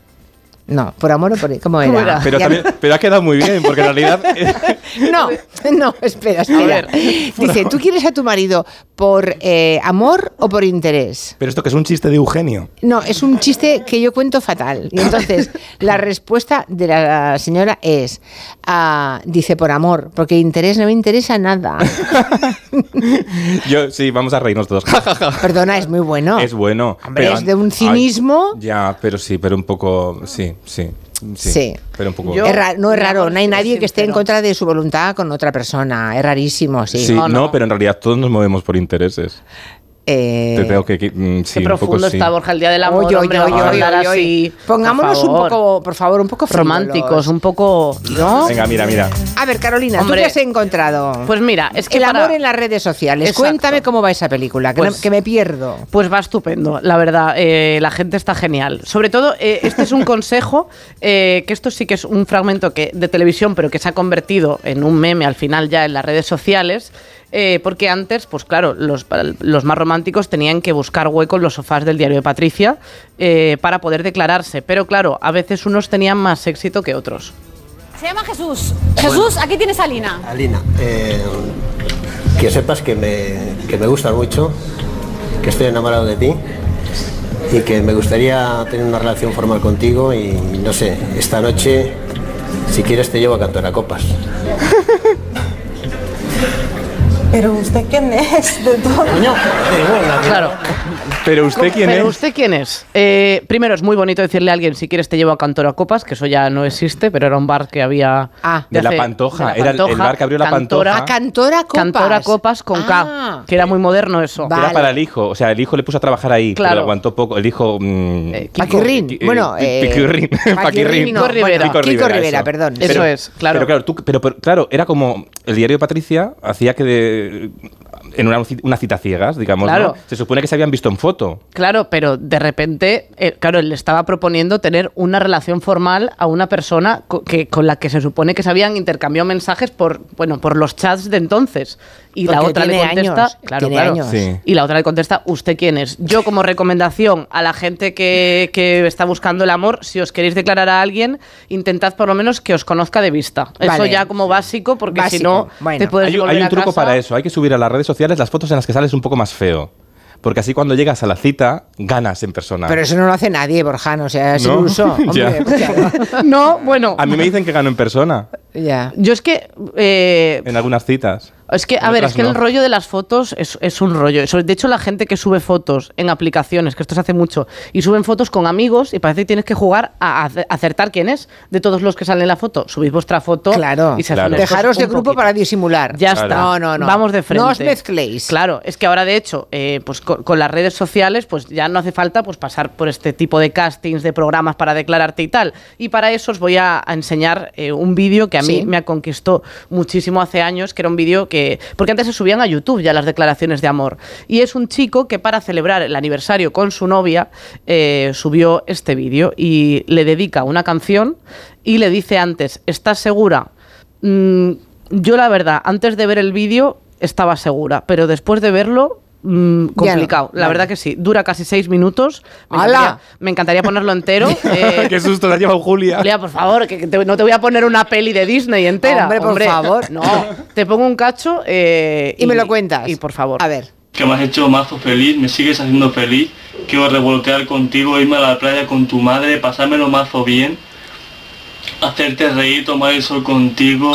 No, por amor o por. ¿Cómo era? Pero, también, pero ha quedado muy bien, porque en realidad No, no, espera, espera. Dice, ¿tú quieres a tu marido por eh, amor o por interés? Pero esto que es un chiste de Eugenio. No, es un chiste que yo cuento fatal. Y entonces, la respuesta de la señora es, ah, dice, por amor, porque interés no me interesa nada. Yo, sí, vamos a reírnos todos. Perdona, es muy bueno. Es bueno. Hombre, pero es de un ay, cinismo. ya, pero sí, pero un poco. Sí, sí. Sí. Sí. Pero un poco. Es no es raro, no hay nadie que esté en contra de su voluntad con otra persona. Es rarísimo, sí. Sí, no, pero en realidad todos nos movemos por intereses. Eh, Te tengo que. mm, sí, Qué un profundo sí. está Borja el día del amor, Oye, oye, hombre, oye, vamos a oye, hablar oye, oye. así. Pongámonos por un favor. poco, por favor, un poco frívolos. románticos, un poco, ¿no? Venga, mira, mira. A ver, Carolina, Hombre, ¿tú qué has encontrado? Pues mira, es que El para- amor en las redes sociales. Exacto. Cuéntame cómo va esa película, que, Pues- no- que me pierdo. Pues va estupendo, la verdad. eh, la gente está genial. Sobre todo, eh, este es un consejo, eh, que esto sí que es un fragmento que, de televisión, pero que se ha convertido en un meme al final ya en las redes sociales. Eh, porque antes, pues claro, los, los más románticos tenían que buscar hueco en los sofás del diario de Patricia eh, para poder declararse. Pero claro, a veces unos tenían más éxito que otros. Se llama Jesús. Jesús, aquí tienes a Lina. Alina, eh, que sepas que me, que me gustas mucho, que estoy enamorado de ti y que me gustaría tener una relación formal contigo y no sé, esta noche, si quieres te llevo a cantar a copas. Pero usted quién es de todo. Claro. Pero usted quién Pero es. usted quién es? Eh, primero, es muy bonito decirle a alguien, si quieres te llevo a Cantora Copas, que eso ya no existe, pero era un bar que había... De la Pantoja, era el- el bar que abrió la Pantoja. A Cantora Copas. Cantora Copas con Ah. K, que era muy moderno eso. Era para el hijo, o sea, el hijo le puso a trabajar ahí, Claro. pero aguantó poco. El hijo. mm, Paquirrín. Qui- Bueno, eh, Piquirrín. Paquirrín, no, Paquirrín. bueno, Kiko Rivera, eso. perdón. Pero- Eso es, claro. Pero claro, tú- pero, pero, claro, era como el diario de Patricia hacía que de- en una, una cita ciegas, digamos, Claro. ¿no? se supone que se habían visto en foto. Claro, pero de repente, eh, claro, él le estaba proponiendo tener una relación formal a una persona co- que, con la que se supone que se habían intercambiado mensajes por, bueno, por los chats de entonces. Y la otra le contesta, años, claro, tiene claro. años. Sí. Y la otra le contesta, ¿usted quién es? Yo como recomendación a la gente que, que está buscando el amor, si os queréis declarar a alguien, intentad por lo menos que os conozca de vista. Eso ya como básico, porque si no bueno. te puedes hay, volver hay un a truco casa. para eso, hay que subir a las redes sociales las fotos en las que sales un poco más feo. Porque así cuando llegas a la cita, ganas en persona. Pero eso no lo hace nadie, Borjano, o sea, es ¿No? un uso. Hombre, claro. no, bueno. A mí me dicen que gano en persona, Ya. Yo es que... eh, en algunas citas. Es que, a ver, es que no. el rollo de las fotos es, es un rollo. Eso- De hecho, la gente que sube fotos en aplicaciones, que esto se hace mucho, y suben fotos con amigos y parece que tienes que jugar a, acertar quién es de todos los que salen en la foto. Subís vuestra foto Claro. y se Claro. Dejaros de grupo poquito. para disimular. Ya Claro. está. No, no, no. Vamos de frente. No os mezcléis. Claro, es que ahora de hecho, eh, pues con, con las redes sociales, pues ya no hace falta pues pasar por este tipo de castings, de programas para declararte y tal. Y para eso os voy a, a enseñar eh, un vídeo que a mí Sí. me conquistó muchísimo hace años, que era un vídeo que. Porque antes se subían a YouTube ya las declaraciones de amor. Y es un chico que para celebrar el aniversario con su novia eh, subió este vídeo y le dedica una canción y le dice antes: ¿Estás segura? Mm, yo la verdad, antes de ver el vídeo estaba segura, pero después de verlo... mm, no. complicado, la Vale. verdad que sí. Dura casi seis minutos. Me ¡Hala! encantaría, me encantaría ponerlo entero. eh, Qué susto la ha llevado Julia. Julia, por favor, que te- no te voy a poner una peli de Disney entera. Hombre, por favor. No, te pongo un cacho eh, Y me lo cuentas. Y por favor. A ver. que me has hecho mazo feliz, me sigues haciendo feliz. Quiero revoltear contigo, irme a la playa con tu madre, pasármelo mazo bien, hacerte reír, tomar el sol contigo,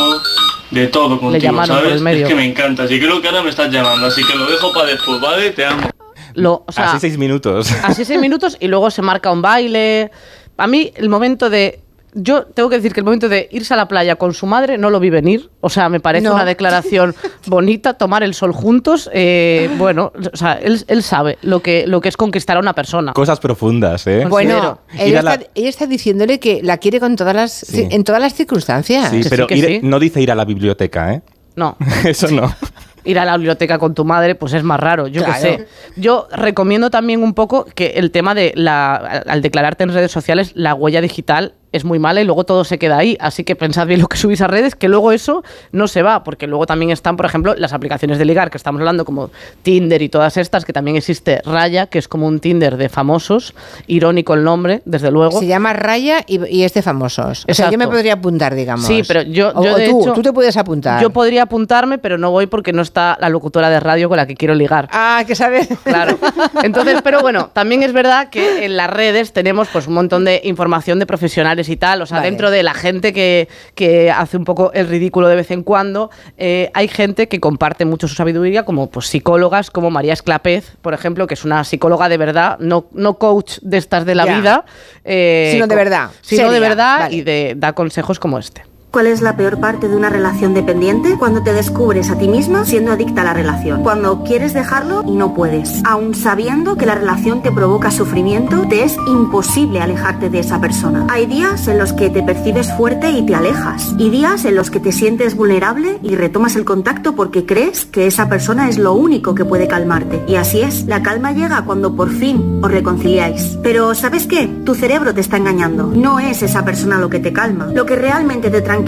de todo contigo, llamaron por ¿sabes? el medio. Es que me encanta. Y creo que ahora me estás llamando, así que lo dejo para después, ¿vale? Te amo. Lo, o sea, Así seis minutos. Así seis minutos y luego se marca un baile. A mí el momento de... Yo tengo que decir que el momento de irse a la playa con su madre no lo vi venir. O sea, me parece No. una declaración bonita, tomar el sol juntos. eh, bueno, o sea, él, él sabe lo que, lo que es conquistar a una persona. Cosas profundas, ¿eh? Bueno, ella la- está, ella está diciéndole que la quiere con todas las, Sí. en todas las circunstancias. Sí, pero ir- no dice ir a la biblioteca, ¿eh? No. Eso no. ir a la biblioteca con tu madre, pues es más raro, yo Claro. qué sé. Yo recomiendo también un poco que el tema de la al declararte en redes sociales, la huella digital es muy mala y luego todo se queda ahí. Así que pensad bien lo que subís a redes, que luego eso no se va, porque luego también están, por ejemplo, las aplicaciones de ligar, que estamos hablando como Tinder y todas estas, que también existe Raya, que es como un Tinder de famosos, irónico el nombre, desde luego. Se llama Raya y, y es de famosos. O sea, yo me podría apuntar, digamos. Sí, pero yo, O- yo o de tú, hecho, tú te puedes apuntar. Yo podría apuntarme, pero no voy porque no está la locutora de radio con la que quiero ligar. Ah, que sabes. Claro. Entonces, pero bueno, también es verdad que en las redes tenemos pues un montón de información de profesionales y tal. O sea, Vale. dentro de la gente que, que hace un poco el ridículo de vez en cuando, eh, hay gente que comparte mucho su sabiduría, como pues psicólogas, como María Esclapez, por ejemplo, que es una psicóloga de verdad, no, no coach de estas de la Ya. vida. eh, Sino de verdad, Sino de verdad vale. y de, da consejos como este. ¿Cuál es la peor parte de una relación dependiente? Cuando te descubres a ti misma siendo adicta a la relación. Cuando quieres dejarlo y no puedes. Aun sabiendo que la relación te provoca sufrimiento, te es imposible alejarte de esa persona. Hay días en los que te percibes fuerte y te alejas. Y días en los que te sientes vulnerable y retomas el contacto porque crees que esa persona es lo único que puede calmarte. Y así es, la calma llega cuando por fin os reconciliáis. Pero ¿sabes qué? Tu cerebro te está engañando. No es esa persona lo que te calma. Lo que realmente te tranquiliza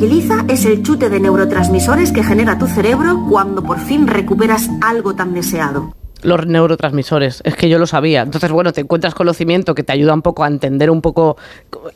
es el chute de neurotransmisores que genera tu cerebro cuando por fin recuperas algo tan deseado. Los neurotransmisores, es que yo lo sabía. Entonces, bueno, te encuentras conocimiento que te ayuda un poco a entender un poco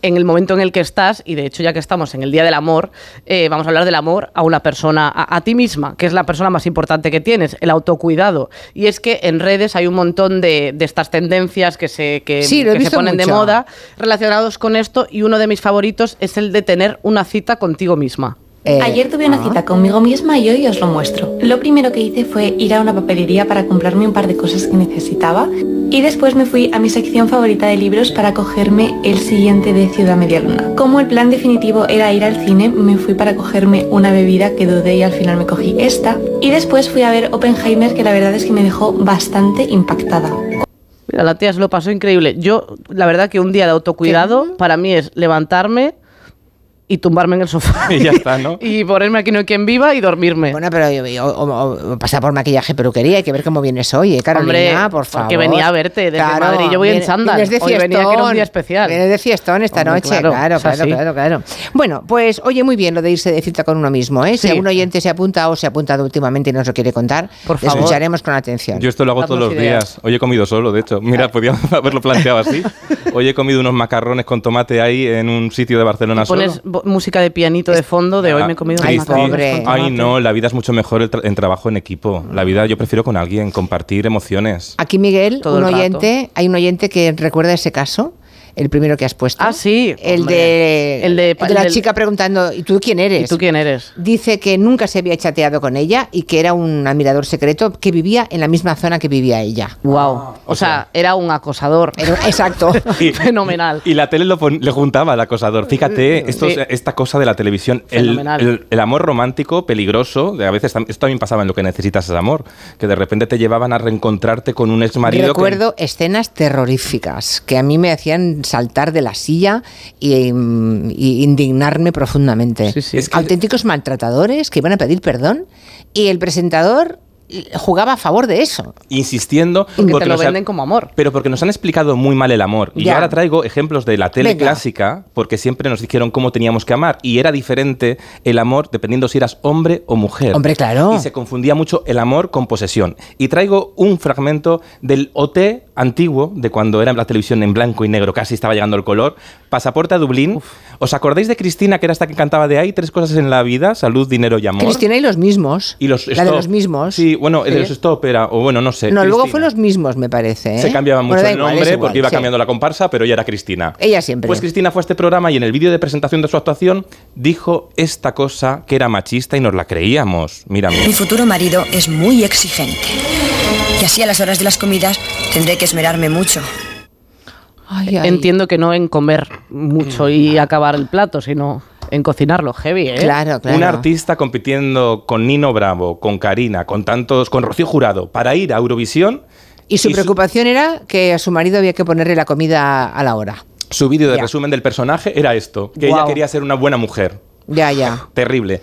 en el momento en el que estás y de hecho ya que estamos en el Día del Amor, eh, vamos a hablar del amor a una persona, a, a ti misma, que es la persona más importante que tienes, el autocuidado. Y es que en redes hay un montón de, de estas tendencias que se, que, Sí, se ponen de moda relacionados con esto y uno de mis favoritos es el de tener una cita contigo misma. Ayer tuve una cita conmigo misma y hoy os lo muestro. Lo primero que hice fue ir a una papelería para comprarme un par de cosas que necesitaba y después me fui a mi sección favorita de libros para cogerme el siguiente de Ciudad Media Luna. Como el plan definitivo era ir al cine, me fui para cogerme una bebida que dudé y al final me cogí esta. Y después fui a ver Oppenheimer que la verdad es que me dejó bastante impactada. Mira, la tía se lo pasó increíble. Yo, la verdad que un día de autocuidado para mí es levantarme y tumbarme en el sofá. Y ya está, ¿no? y ponerme aquí no hay quien viva y dormirme. Bueno, pero yo- yo- o, o- o pasar por maquillaje, peruquería, hay que ver cómo vienes hoy, ¿eh, Carolina, Hombre, por favor. porque venía a verte desde Madrid, yo voy en viene- chándal. vienes de Hoy venía que era un fiestón, día especial. Vienes de fiestón esta Hombre, noche, claro, claro, claro, claro, claro. Bueno, pues oye, muy bien lo de irse de cita con uno mismo, ¿eh? Si Sí. algún oyente se apunta o se ha apuntado últimamente y nos lo quiere contar, Por favor. escucharemos con atención. Yo esto lo hago todos los ideas. días. Hoy he comido solo, de hecho. Mira, podíamos haberlo planteado así. Hoy he comido unos macarrones con tomate ahí en un sitio de Barcelona solo. Música de pianito de fondo de hoy me he comido Ay, con Ay, no, la vida es mucho mejor el tra- en trabajo en equipo. La vida yo prefiero con alguien, compartir emociones. Aquí Miguel, Todo un oyente, hay un oyente que recuerda ese caso, el primero que has puesto. Ah, sí. El de, El de- el de la del- chica preguntando, ¿y tú quién eres? ¿Y tú quién eres? Dice que nunca se había chateado con ella y que era un admirador secreto que vivía en la misma zona que vivía ella. Wow. O sea, era un acosador. exacto. Y, Fenomenal. y la tele lo pon- le juntaba al acosador. Fíjate, esto, Sí. esta cosa de la televisión, el, Fenomenal. el- el amor romántico, peligroso, de a veces esto también pasaba en lo que necesitas es amor, que de repente te llevaban a reencontrarte con un ex marido. Recuerdo escenas terroríficas que a mí me hacían saltar de la silla y, y indignarme profundamente. Auténticos maltratadores que iban a pedir perdón y el presentador jugaba a favor de eso. insistiendo Que te lo ha- venden como amor. pero porque nos han explicado muy mal el amor y yo ahora traigo ejemplos de la tele Venga. clásica porque siempre nos dijeron cómo teníamos que amar y era diferente el amor dependiendo si eras hombre o mujer Hombre, claro. y se confundía mucho el amor con posesión y traigo un fragmento del OT antiguo de cuando era la televisión en blanco y negro casi estaba llegando el color pasaporte a Dublín ¿os acordáis de Cristina que era esta que cantaba de ahí tres cosas en la vida salud dinero y amor Cristina y los mismos. y los la de los mismos. Sí, bueno, el de Sí. los stop era, o bueno, no sé. No, luego fue los mismos, me parece. ¿eh? Se cambiaba mucho Bueno, el nombre igual, porque iba sí. cambiando la comparsa, pero ella era Cristina. Ella siempre. Pues Cristina fue a este programa y en el vídeo de presentación de su actuación dijo esta cosa que era machista y nos la creíamos. Mira, Mi futuro marido es muy exigente. Y así a las horas de las comidas tendré que esmerarme mucho. Entiendo que no en comer mucho y acabar el plato, sino en cocinarlo heavy, ¿eh? Un artista compitiendo con Nino Bravo, con Karina, con tantos, con Rocío Jurado, para ir a Eurovisión. Y su preocupación era que a su marido había que ponerle la comida a la hora. Su vídeo de Ya. resumen del personaje era esto, que ella quería ser una buena mujer. Ya, ya. Terrible.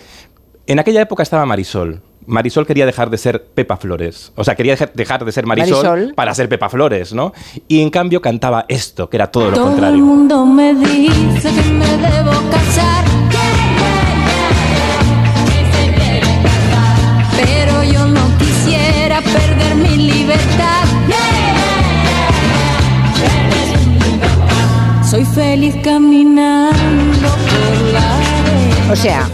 En aquella época estaba Marisol. Marisol quería dejar de ser Pepa Flores. O sea, quería dejar- de ser Marisol, Marisol. para ser Pepa Flores, ¿no? Y en cambio cantaba esto, que era todo lo Todo el contrario. mundo me dice que me debo casar. Pero yo no quisiera perder mi libertad. Soy feliz caminando por la O sea,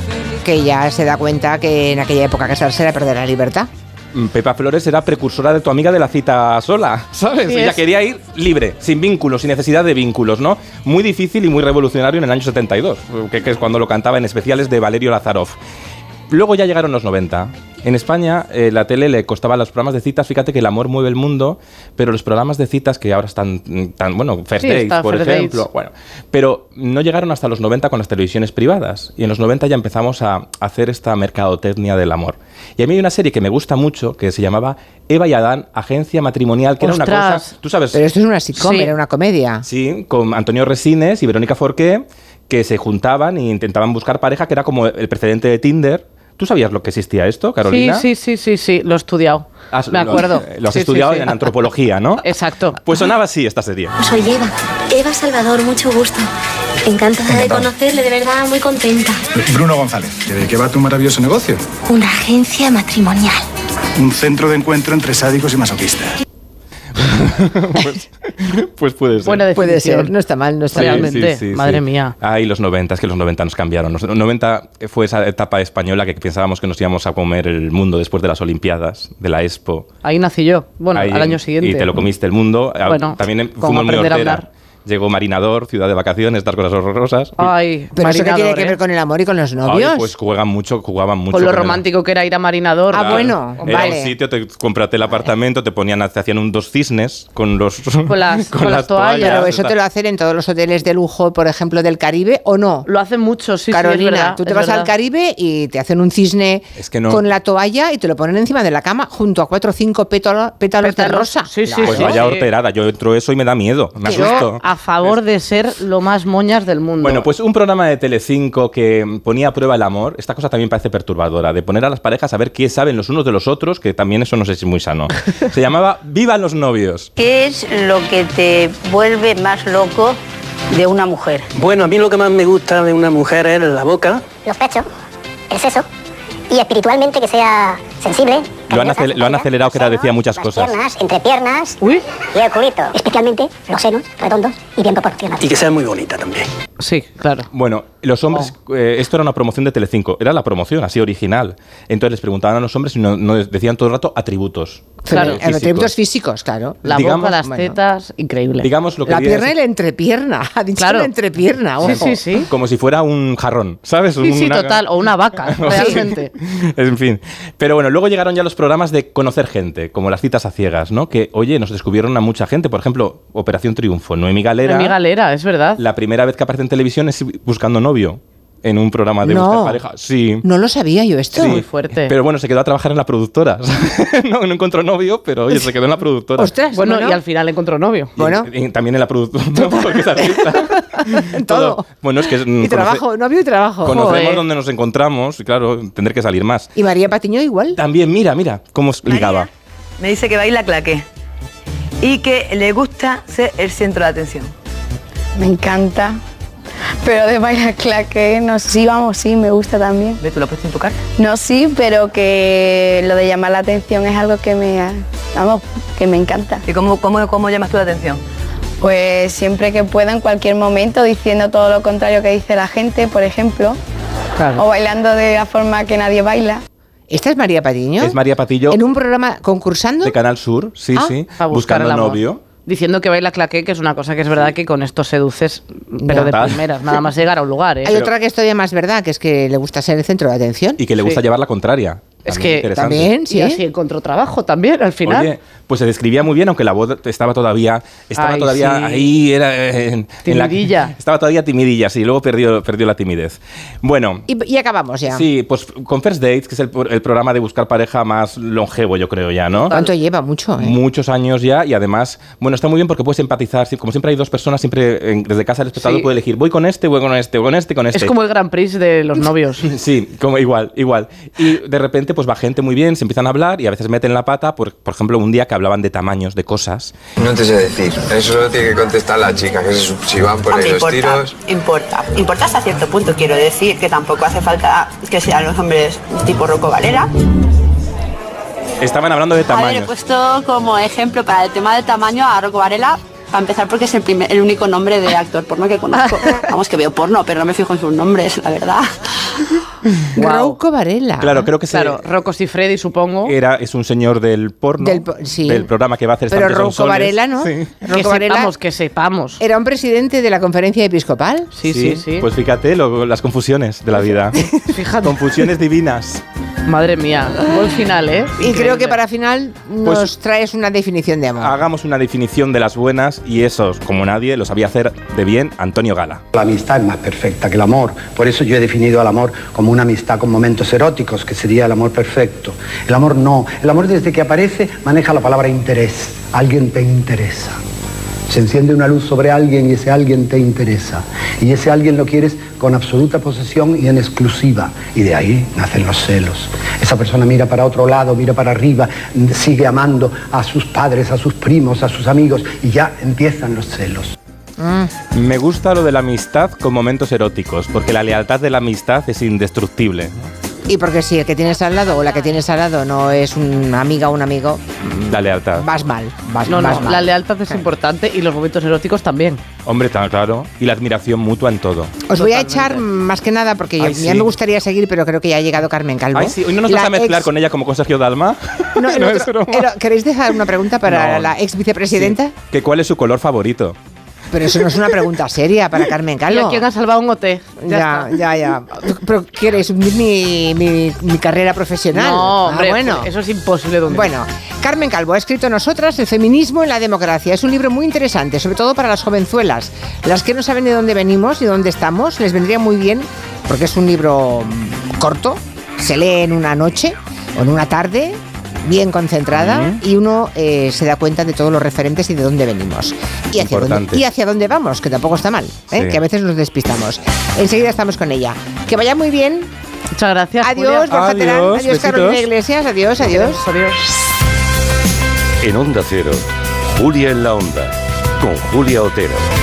que ya se da cuenta que en aquella época casarse era perder la libertad. Mm, Pepa Flores era precursora de tu amiga de la cita sola, ¿sabes? Sí Ella es. quería ir libre, sin vínculos, sin necesidad de vínculos, ¿no? Muy difícil y muy revolucionario en el año 72, que, que es cuando lo cantaba en especiales de Valerio Lazarov. Luego ya llegaron los 90. En España eh, la tele le costaba los programas de citas, fíjate que el amor mueve el mundo, pero los programas de citas que ahora están mm, tan, bueno, First Sí, Dates, está por First ejemplo, Dates. bueno, pero no llegaron hasta los 90 con las televisiones privadas. Y en los 90 ya empezamos a hacer esta mercadotecnia del amor. Y a mí hay una serie que me gusta mucho que se llamaba Eva y Adán, Agencia Matrimonial, que era una cosa. Tú sabes. Pero esto es una sitcom, Sí. era una comedia. Sí, con Antonio Resines y Verónica Forqué, que se juntaban e intentaban buscar pareja, que era como el precedente de Tinder. ¿Tú sabías lo que existía esto, Carolina? Sí, sí, sí, sí, sí, lo he estudiado. Has- Me lo- acuerdo. Lo has Sí, sí, estudiado sí. en antropología, ¿no? Exacto. Pues sonaba así esta serie. Soy Eva. Eva Salvador, mucho gusto. Encantada de conocerle, de verdad muy contenta. Bruno González, ¿de qué va tu maravilloso negocio? Una agencia matrimonial. Un centro de encuentro entre sádicos y masoquistas. pues, pues puede ser. Buena Puede ser, no está mal, no está Sí. Realmente, sí, sí, madre sí. mía. Ay, los 90, es que los 90 nos cambiaron. Los 90 fue esa etapa española que pensábamos que nos íbamos a comer el mundo después de las Olimpiadas, de la Expo. Ahí nací yo. Bueno, Ahí, al año siguiente. Y te lo comiste el mundo. Ah, Bueno, También fuimos muy aprender a hortera. Llegó Marinador, Ciudad de Vacaciones, estas cosas horrorosas. Ay, Pero eso que tiene que ¿eh? ver con el amor y con los Ay, novios. pues juegan mucho, jugaban mucho. Con lo con el- romántico que era ir a Marinador. Ah, bueno, Era vale. un sitio, te compraste el apartamento, te ponían, te hacían un dos cisnes con los Con las- con las toallas. Pero eso te lo hacen en todos los hoteles de lujo, por ejemplo, del Caribe, ¿o no? Lo hacen mucho, sí, sí, es Carolina, verdad, tú te es vas al. Caribe y te hacen un cisne Es que no. con la toalla y te lo ponen encima de la cama junto a cuatro o cinco pétalo- pétalos, de Pétalos. rosa. Sí, sí, Pues sí. vaya Sí. horterada, yo entro eso y me da miedo, me Yo asusto. A favor de ser lo más moñas del mundo. Bueno, pues un programa de Telecinco que ponía a prueba el amor, esta cosa también parece perturbadora, de poner a las parejas a ver qué saben los unos de los otros, que también eso no sé si es muy sano. Se llamaba Vivan los novios. ¿Qué es lo que te vuelve más loco de una mujer? Bueno, a mí lo que más me gusta de una mujer es la boca. los pechos, el seso y espiritualmente que sea sensible. Lo han, acel- lo han acelerado que era decía muchas Las cosas. piernas, entre piernas y el culito. Especialmente los senos redondos y bien proporcionados. Y que sea muy bonita también. Sí, claro. Bueno, los hombres, eh, esto era una promoción de Telecinco, era la promoción, así original. Entonces les preguntaban a los hombres y no, no decían todo el rato atributos. Claro, físicos. atributos físicos, claro. La digamos- boca, las bueno. tetas, increíble. Digamos lo que La pierna y la entrepierna. Ha dicho Claro. la entrepierna, Sí, ojo. sí, sí. Como si fuera un jarrón, ¿sabes? Sí, sí, Una- total. O una vaca, realmente. En fin. Pero bueno, luego llegaron ya los programas de conocer gente, como las citas a ciegas, ¿no? Que, oye, nos descubrieron a mucha gente. Por ejemplo, Operación Triunfo. Noemi Galera. Mi galera, es verdad. La primera vez que aparece en televisión es buscando novio. En un programa de No. buscar pareja. Sí. No lo sabía yo esto. Sí. Muy fuerte. Pero bueno, se quedó a trabajar en la productora. no, no encontró novio, pero oye, se quedó en la productora. Ostras, Bueno, bueno. y al final encontró novio. Y- y también en la productora. porque es artista. Todo. Bueno, es que Y trabajo, novio y trabajo. Conocemos Joder. dónde nos encontramos y claro, tendré que salir más. Y María Patiño igual. También, mira, mira cómo ligaba. Me dice que baila claqué y que le gusta ser el centro de atención. Me encanta. Pero de bailar claque, no sí, vamos, sí, me gusta también. ¿Ves? ¿Tú lo has puesto en tu cara? No, sí, pero que lo de llamar la atención es algo que me, vamos, que me encanta. ¿Y cómo, cómo, cómo llamas tú la atención? Pues siempre que pueda, en cualquier momento, diciendo todo lo contrario que dice la gente, por ejemplo, o bailando de la forma que nadie baila. ¿Esta es María Patiño? Es María Patillo ¿En un programa concursando? de Canal Sur, sí, Ah, sí, A buscar buscando el amor. novio. Diciendo que baila claqué, que es una cosa que es verdad que con esto seduces, pero de primeras, nada más llegar a un lugar, ¿eh? Hay otra que es todavía más verdad, que es que le gusta ser el centro de atención. Y que le gusta Sí. llevar la contraria. Es que. También, sí. Así encontró trabajo también al final. Oye, pues se describía muy bien, aunque la voz estaba todavía, estaba Ay, todavía sí. ahí, era eh, en, en la- Timidilla. estaba todavía timidilla, sí, luego perdió, perdió la timidez. Bueno, Y, y acabamos ya. sí, pues con First Dates, que es el, pro- el programa de buscar pareja más longevo, yo creo ya, ¿no? ¿Cuánto lleva? Mucho, ¿eh? Muchos años ya y además, bueno, está muy bien porque puedes empatizar. Como siempre hay dos personas, siempre en- desde casa el espectador Sí. puede elegir, voy con este, voy con este, voy con este, con este. Es como el Grand Prix de los novios. Sí, como igual, igual. Y de repente, pues va gente muy bien, se empiezan a hablar y a veces meten la pata, por, por ejemplo, un día que hablaban de tamaños, de cosas. No te sé decir. Eso lo tiene que contestar la chica, que se- si van por ahí los importa, tiros. importa. Importa hasta cierto punto, quiero decir, que tampoco hace falta que sean los hombres tipo Rocco Valera. Estaban hablando de A ver, he puesto como ejemplo para el tema del tamaño a Rocco Varela, para empezar porque es el, primer- el único nombre de actor porno que conozco. Vamos, que veo porno, pero no me fijo en sus nombres, la verdad. Rocco Varela. Claro, creo que se- Claro, Rocco Siffredi, supongo. era, es un señor del porno, Del po- sí. del programa que va a hacer Pero Rocco. Varela, ¿no? Sí. Rocco que Varela sepamos, que sepamos. era un presidente de la conferencia episcopal. Sí, sí, sí. Pues fíjate lo- las confusiones de la vida. Fíjate. Confusiones divinas. Madre mía, buen final, ¿eh? Y creo que para final nos Pues- traes una definición de amor. Hagamos una definición de las buenas y esos, como nadie, lo sabía hacer de bien Antonio Gala. La amistad es más perfecta que el amor. Por eso yo he definido al amor como una amistad con momentos eróticos, que sería el amor perfecto. El amor no. El amor desde que aparece maneja la palabra interés. Alguien te interesa. Se enciende una luz sobre alguien y ese alguien te interesa. Y ese alguien lo quieres con absoluta posesión y en exclusiva. Y de ahí nacen los celos. Esa persona mira para otro lado, mira para arriba, sigue amando a sus padres, a sus primos, a sus amigos y ya empiezan los celos. Me gusta lo de la amistad con momentos eróticos, porque la lealtad de la amistad es indestructible. Y porque si el que tienes al lado o la que tienes al lado no es una amiga o un amigo, La lealtad. vas mal. Vas, No, vas no, mal. la lealtad es importante y los momentos eróticos también. Hombre, tan claro. Y la admiración mutua en todo. Os voy a echar más que nada porque yo- Ay, ya sí. me gustaría seguir, pero creo que ya ha llegado Carmen Calvo. Ay, sí, hoy no nos La vas a mezclar ex- con ella como con Sergio Dalma. No, el No otro- es broma. el- ¿Queréis dejar una pregunta para No. la ex vicepresidenta? ¿Que ¿Cuál es su color favorito? Pero eso no es una pregunta seria para Carmen ¿Y Calvo. a quién ha salvado un OT? Ya, ya, ya. ¿Pero quieres hundir mi, mi, mi carrera profesional? No, Ah, hombre, bueno. eso es imposible. Bueno, Carmen Calvo ha escrito Nosotras, el feminismo en la democracia. Es un libro muy interesante, sobre todo para las jovenzuelas. Las que no saben de dónde venimos y dónde estamos, les vendría muy bien, porque es un libro corto, se lee en una noche o en una tarde, bien concentrada, y uno eh, se da cuenta de todos los referentes y de dónde venimos. Y hacia, dónde, y hacia dónde vamos, que tampoco está mal, ¿eh? Sí. que a veces nos despistamos. Enseguida estamos con ella. Que vaya muy bien. Muchas gracias. Adiós, Julia. Borja Terán. Adiós, Adiós, Carolina. Iglesias. Adiós, adiós. Adiós. En Onda Cero, Julia en la Onda, con Julia Otero.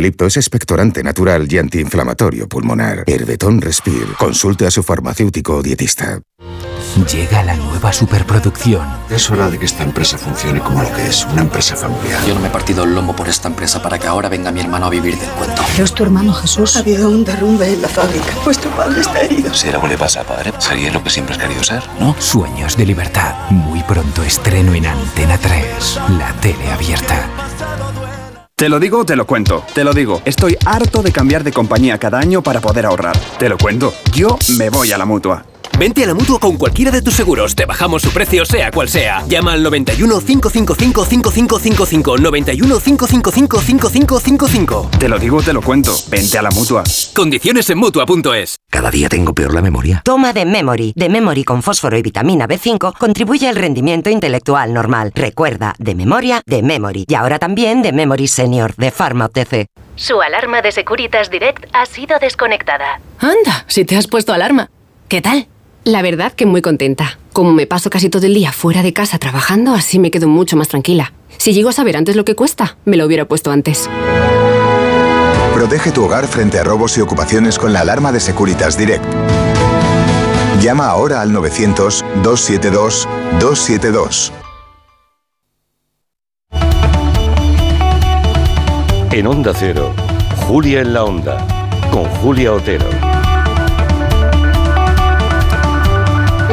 eucalipto es expectorante natural y antiinflamatorio pulmonar. Herbetón Respir. Consulte a su farmacéutico o dietista. Llega la nueva superproducción. Es hora de que esta empresa funcione como lo que es, una empresa familiar. Yo no me he partido el lomo por esta empresa para que ahora venga mi hermano a vivir del cuento. Pero es tu hermano Jesús. Ha habido un derrumbe en la fábrica. Vuestro padre está herido. Si algo le pasa a padre, sería lo que siempre has querido ser, ¿no? Sueños de libertad. Muy pronto estreno en Antena 3. La tele abierta. Te lo digo, te lo cuento. Te lo digo, estoy harto de cambiar de compañía cada año para poder ahorrar. Te lo cuento, yo me voy a la mutua. Vente a la mutua con cualquiera de tus seguros. Te bajamos su precio, sea cual sea. Llama al 91 555 5555. 91 555 5555. Te lo digo, te lo cuento. Vente a la mutua. Condiciones en mutua.es. Cada día tengo peor la memoria. Toma de Memory. De Memory con fósforo y vitamina B5 contribuye al rendimiento intelectual normal. Recuerda, de memoria, de Memory. Y ahora también de Memory Senior, de Pharma OTC. Su alarma de Securitas Direct ha sido desconectada. Anda, si te has puesto alarma. ¿Qué tal? La verdad que muy contenta. Como me paso casi todo el día fuera de casa trabajando, así me quedo mucho más tranquila. Si llego a saber antes lo que cuesta, me lo hubiera puesto antes. Protege tu hogar frente a robos y ocupaciones con la alarma de Securitas Direct. Llama ahora al 900-272-272. En Onda Cero, Julia en la Onda, con Julia Otero.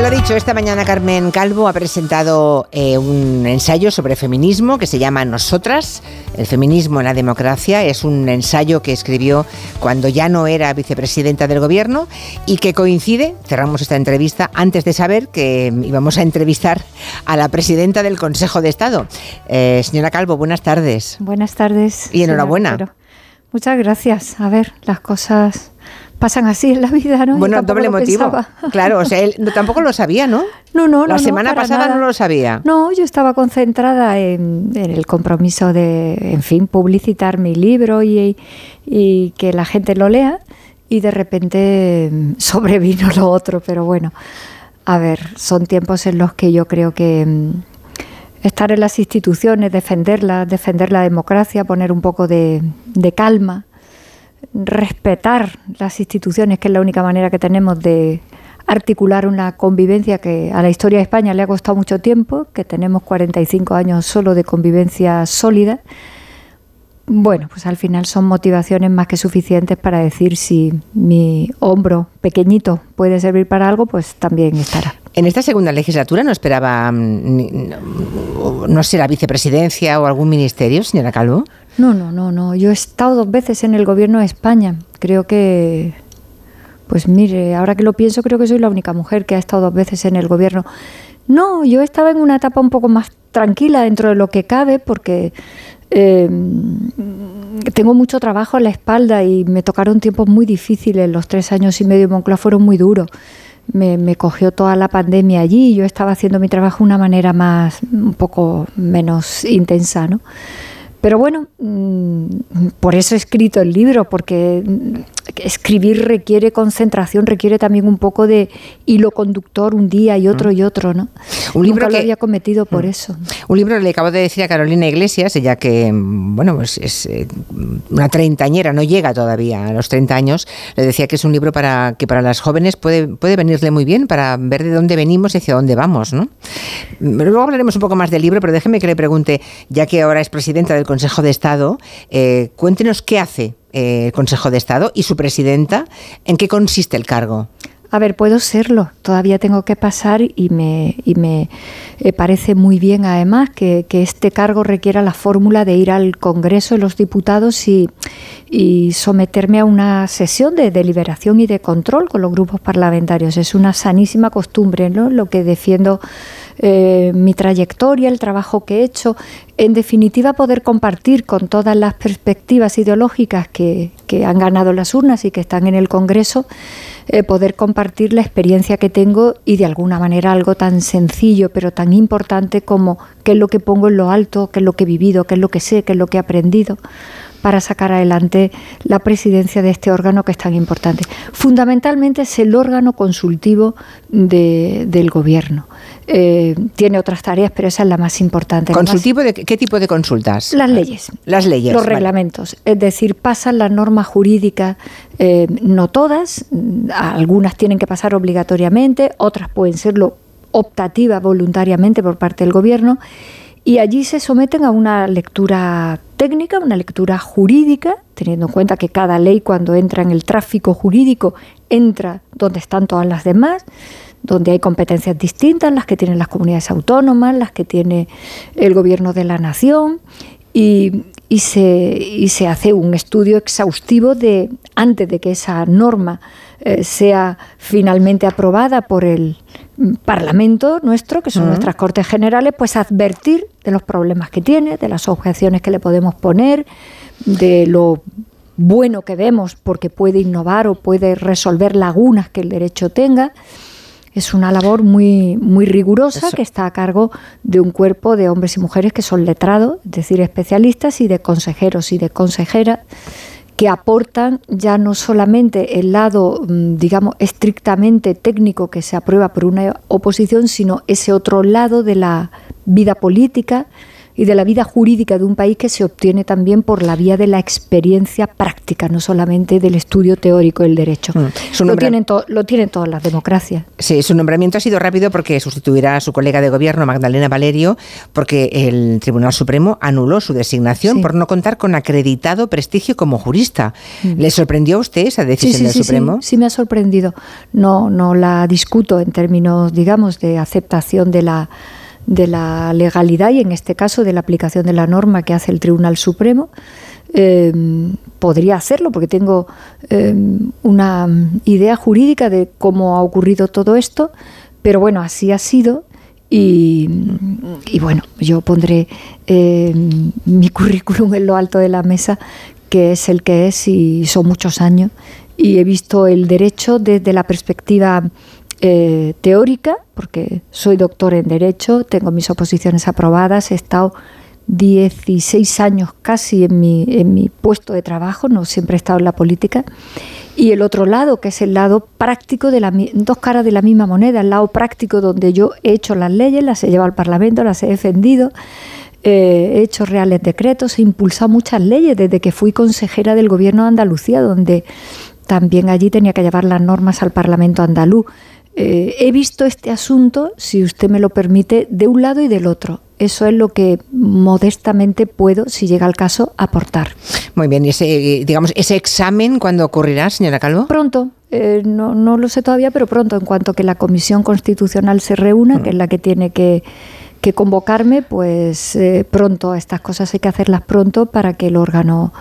Lo dicho, esta mañana Carmen Calvo ha presentado eh, un ensayo sobre feminismo que se llama Nosotras, el feminismo en la democracia. Es un ensayo que escribió cuando ya no era vicepresidenta del gobierno y que coincide, cerramos esta entrevista, antes de saber que íbamos a entrevistar a la presidenta del Consejo de Estado. Eh, señora Calvo, buenas tardes. Buenas tardes. Y enhorabuena. Muchas gracias. A ver, las cosas pasan así en la vida, ¿no? Bueno, doble motivo. pensaba. Claro, o sea, él tampoco lo sabía, ¿no? No, no, no. La no, semana para pasada nada. no lo sabía. No, yo estaba concentrada en, en el compromiso de, en fin, publicitar mi libro y, y que la gente lo lea y de repente mm, sobrevino lo otro, pero bueno, a ver, son tiempos en los que yo creo que mm, estar en las instituciones, defenderlas, defender la democracia, poner un poco de, de calma, respetar las instituciones, que es la única manera que tenemos de articular una convivencia que a la historia de España le ha costado mucho tiempo, que tenemos 45 años solo de convivencia sólida. Bueno, pues al final son motivaciones más que suficientes para decir si mi hombro pequeñito puede servir para algo, pues también estará. En esta segunda legislatura no esperaba, mm, no sé, la vicepresidencia o algún ministerio, señora Calvo. No, no, no, no. Yo he estado dos veces en el gobierno de España. Creo que, pues mire, ahora que lo pienso, creo que soy la única mujer que ha estado dos veces en el gobierno. No, yo estaba en una etapa un poco más tranquila dentro de lo que cabe, porque eh, tengo mucho trabajo en la espalda y me tocaron tiempos muy difíciles. Los tres años y medio en Moncloa fueron muy duros. Me, me cogió toda la pandemia allí y yo estaba haciendo mi trabajo de una manera más, un poco menos intensa, ¿no? Pero bueno, mm, por eso he escrito el libro, porque mm, escribir requiere concentración, requiere también un poco de hilo conductor un día y otro y otro, ¿no? Un libro Nunca lo había cometido por eso. Un libro le acabo de decir a Carolina Iglesias, ella que, mm, bueno, pues es eh, una treintañera, no llega todavía a los 30 años, le decía que es un libro para que para las jóvenes puede, puede venirle muy bien para ver de dónde venimos y hacia dónde vamos, ¿no? Mm, Luego hablaremos un poco más del libro, pero déjeme que le pregunte, ya que ahora es presidenta del Consejo de Estado, eh, cuéntenos qué hace eh, el Consejo de Estado y su presidenta, en qué consiste el cargo. A ver, puedo serlo, todavía tengo que pasar y me, y me eh, parece muy bien además que, que este cargo requiera la fórmula de ir al Congreso de los Diputados y, y someterme a una sesión de deliberación y de control con los grupos parlamentarios. Es una sanísima costumbre, ¿no? Lo que defiendo eh, mi trayectoria, el trabajo que he hecho, en definitiva poder compartir con todas las perspectivas ideológicas que, han ganado las urnas y que están en el Congreso, eh, poder compartir la experiencia que tengo y de alguna manera algo tan sencillo pero tan importante como qué es lo que pongo en lo alto, qué es lo que he vivido, qué es lo que sé, qué es lo que he aprendido para sacar adelante la presidencia de este órgano que es tan importante. Fundamentalmente es el órgano consultivo de- del gobierno. Eh, tiene otras tareas, pero esa es la más importante. La más- ¿Consultivo de qué, tipo de consultas? Las leyes. Las leyes. Los vale. reglamentos. Es decir, pasan las normas jurídicas, eh, no todas, algunas tienen que pasar obligatoriamente, otras pueden serlo optativas voluntariamente por parte del gobierno, y allí se someten a una lectura técnica, una lectura jurídica, teniendo en cuenta que cada ley cuando entra en el tráfico jurídico entra donde están todas las demás, donde hay competencias distintas, las que tienen las comunidades autónomas, las que tiene el gobierno de la nación, y, y se, y se hace un estudio exhaustivo de antes de que esa norma eh, sea finalmente aprobada por el Parlamento nuestro, que son nuestras Cortes Generales, pues advertir de los problemas que tiene, de las objeciones que le podemos poner, de lo bueno que vemos porque puede innovar o puede resolver lagunas que el derecho tenga. Es una labor muy, muy rigurosa que está a cargo de un cuerpo de hombres y mujeres que son letrados, es decir, especialistas y de consejeros y de consejeras que aportan ya no solamente el lado, mm, digamos, estrictamente técnico que se aprueba por una oposición, sino ese otro lado de la vida política y de la vida jurídica de un país que se obtiene también por la vía de la experiencia práctica, no solamente del estudio teórico del derecho. Mm. Lo, tienen lo tienen todas las democracias. Sí, su nombramiento ha sido rápido porque sustituirá a su colega de gobierno, Magdalena Valerio, porque el Tribunal Supremo anuló su designación por no contar con acreditado prestigio como jurista. Mm. ¿Le sorprendió a usted esa decisión del Supremo? Sí, sí, me ha sorprendido. No, no la discuto en términos, digamos, de aceptación de la de la legalidad y en este caso de la aplicación de la norma que hace el Tribunal Supremo. Eh, podría hacerlo porque tengo eh, una idea jurídica de cómo ha ocurrido todo esto, pero bueno, así ha sido y, bueno, yo pondré eh, mi currículum en lo alto de la mesa, que es el que es y son muchos años y he visto el derecho desde la perspectiva eh, teórica, porque soy doctor en Derecho, tengo mis oposiciones aprobadas, he estado 16 años casi en mi, en mi puesto de trabajo, no siempre he estado en la política, y el otro lado, que es el lado práctico de la dos caras de la misma moneda, el lado práctico donde yo he hecho las leyes, las he llevado al Parlamento, las he defendido, eh, he hecho reales decretos, he impulsado muchas leyes desde que fui consejera del Gobierno de Andalucía, donde también allí tenía que llevar las normas al Parlamento andaluz. Eh, he visto este asunto, si usted me lo permite, de un lado y del otro. Eso es lo que modestamente puedo, si llega el caso, aportar. Muy bien, y ese, digamos, ese examen, ¿cuándo ocurrirá, señora Calvo? Pronto, eh, no, no, lo sé todavía, pero pronto, en cuanto que la Comisión Constitucional se reúna, que es la que tiene que, convocarme, pues eh, pronto, estas cosas hay que hacerlas pronto para que el órgano,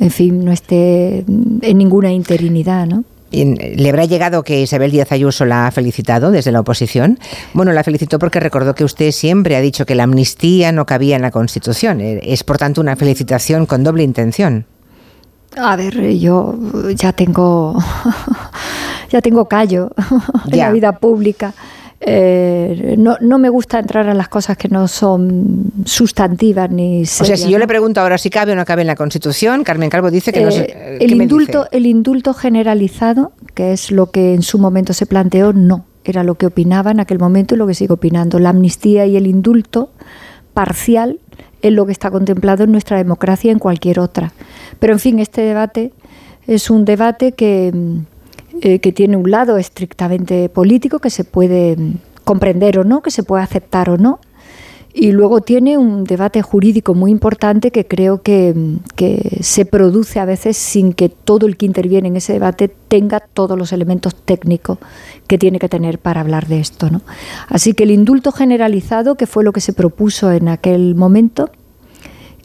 en fin, no esté en ninguna interinidad, ¿no? ¿Le habrá llegado que Isabel Díaz Ayuso la ha felicitado desde la oposición? Bueno, la felicitó porque recordó que usted siempre ha dicho que la amnistía no cabía en la Constitución. Eh, es, por tanto, una felicitación con doble intención. A ver, yo ya tengo, ya tengo callo en la vida pública. Eh, no, no, me gusta entrar en las cosas que no son sustantivas ni serias, O sea, si yo le pregunto ahora si cabe o no cabe en la Constitución, Carmen Calvo dice que no sé. Eh, el, indulto, el indulto generalizado, que es lo que en su momento se planteó, no. Era lo que opinaba en aquel momento y lo que sigo opinando. La amnistía y el indulto parcial es lo que está contemplado en nuestra democracia y en cualquier otra. Pero, en fin, este debate es un debate que eh, que tiene un lado estrictamente político que se puede mm, comprender o no, que se puede aceptar o no, y luego tiene un debate jurídico muy importante que creo que, mm, que, se produce a veces sin que todo el que interviene en ese debate tenga todos los elementos técnicos que tiene que tener para hablar de esto. ¿no? Así que el indulto generalizado, que fue lo que se propuso en aquel momento,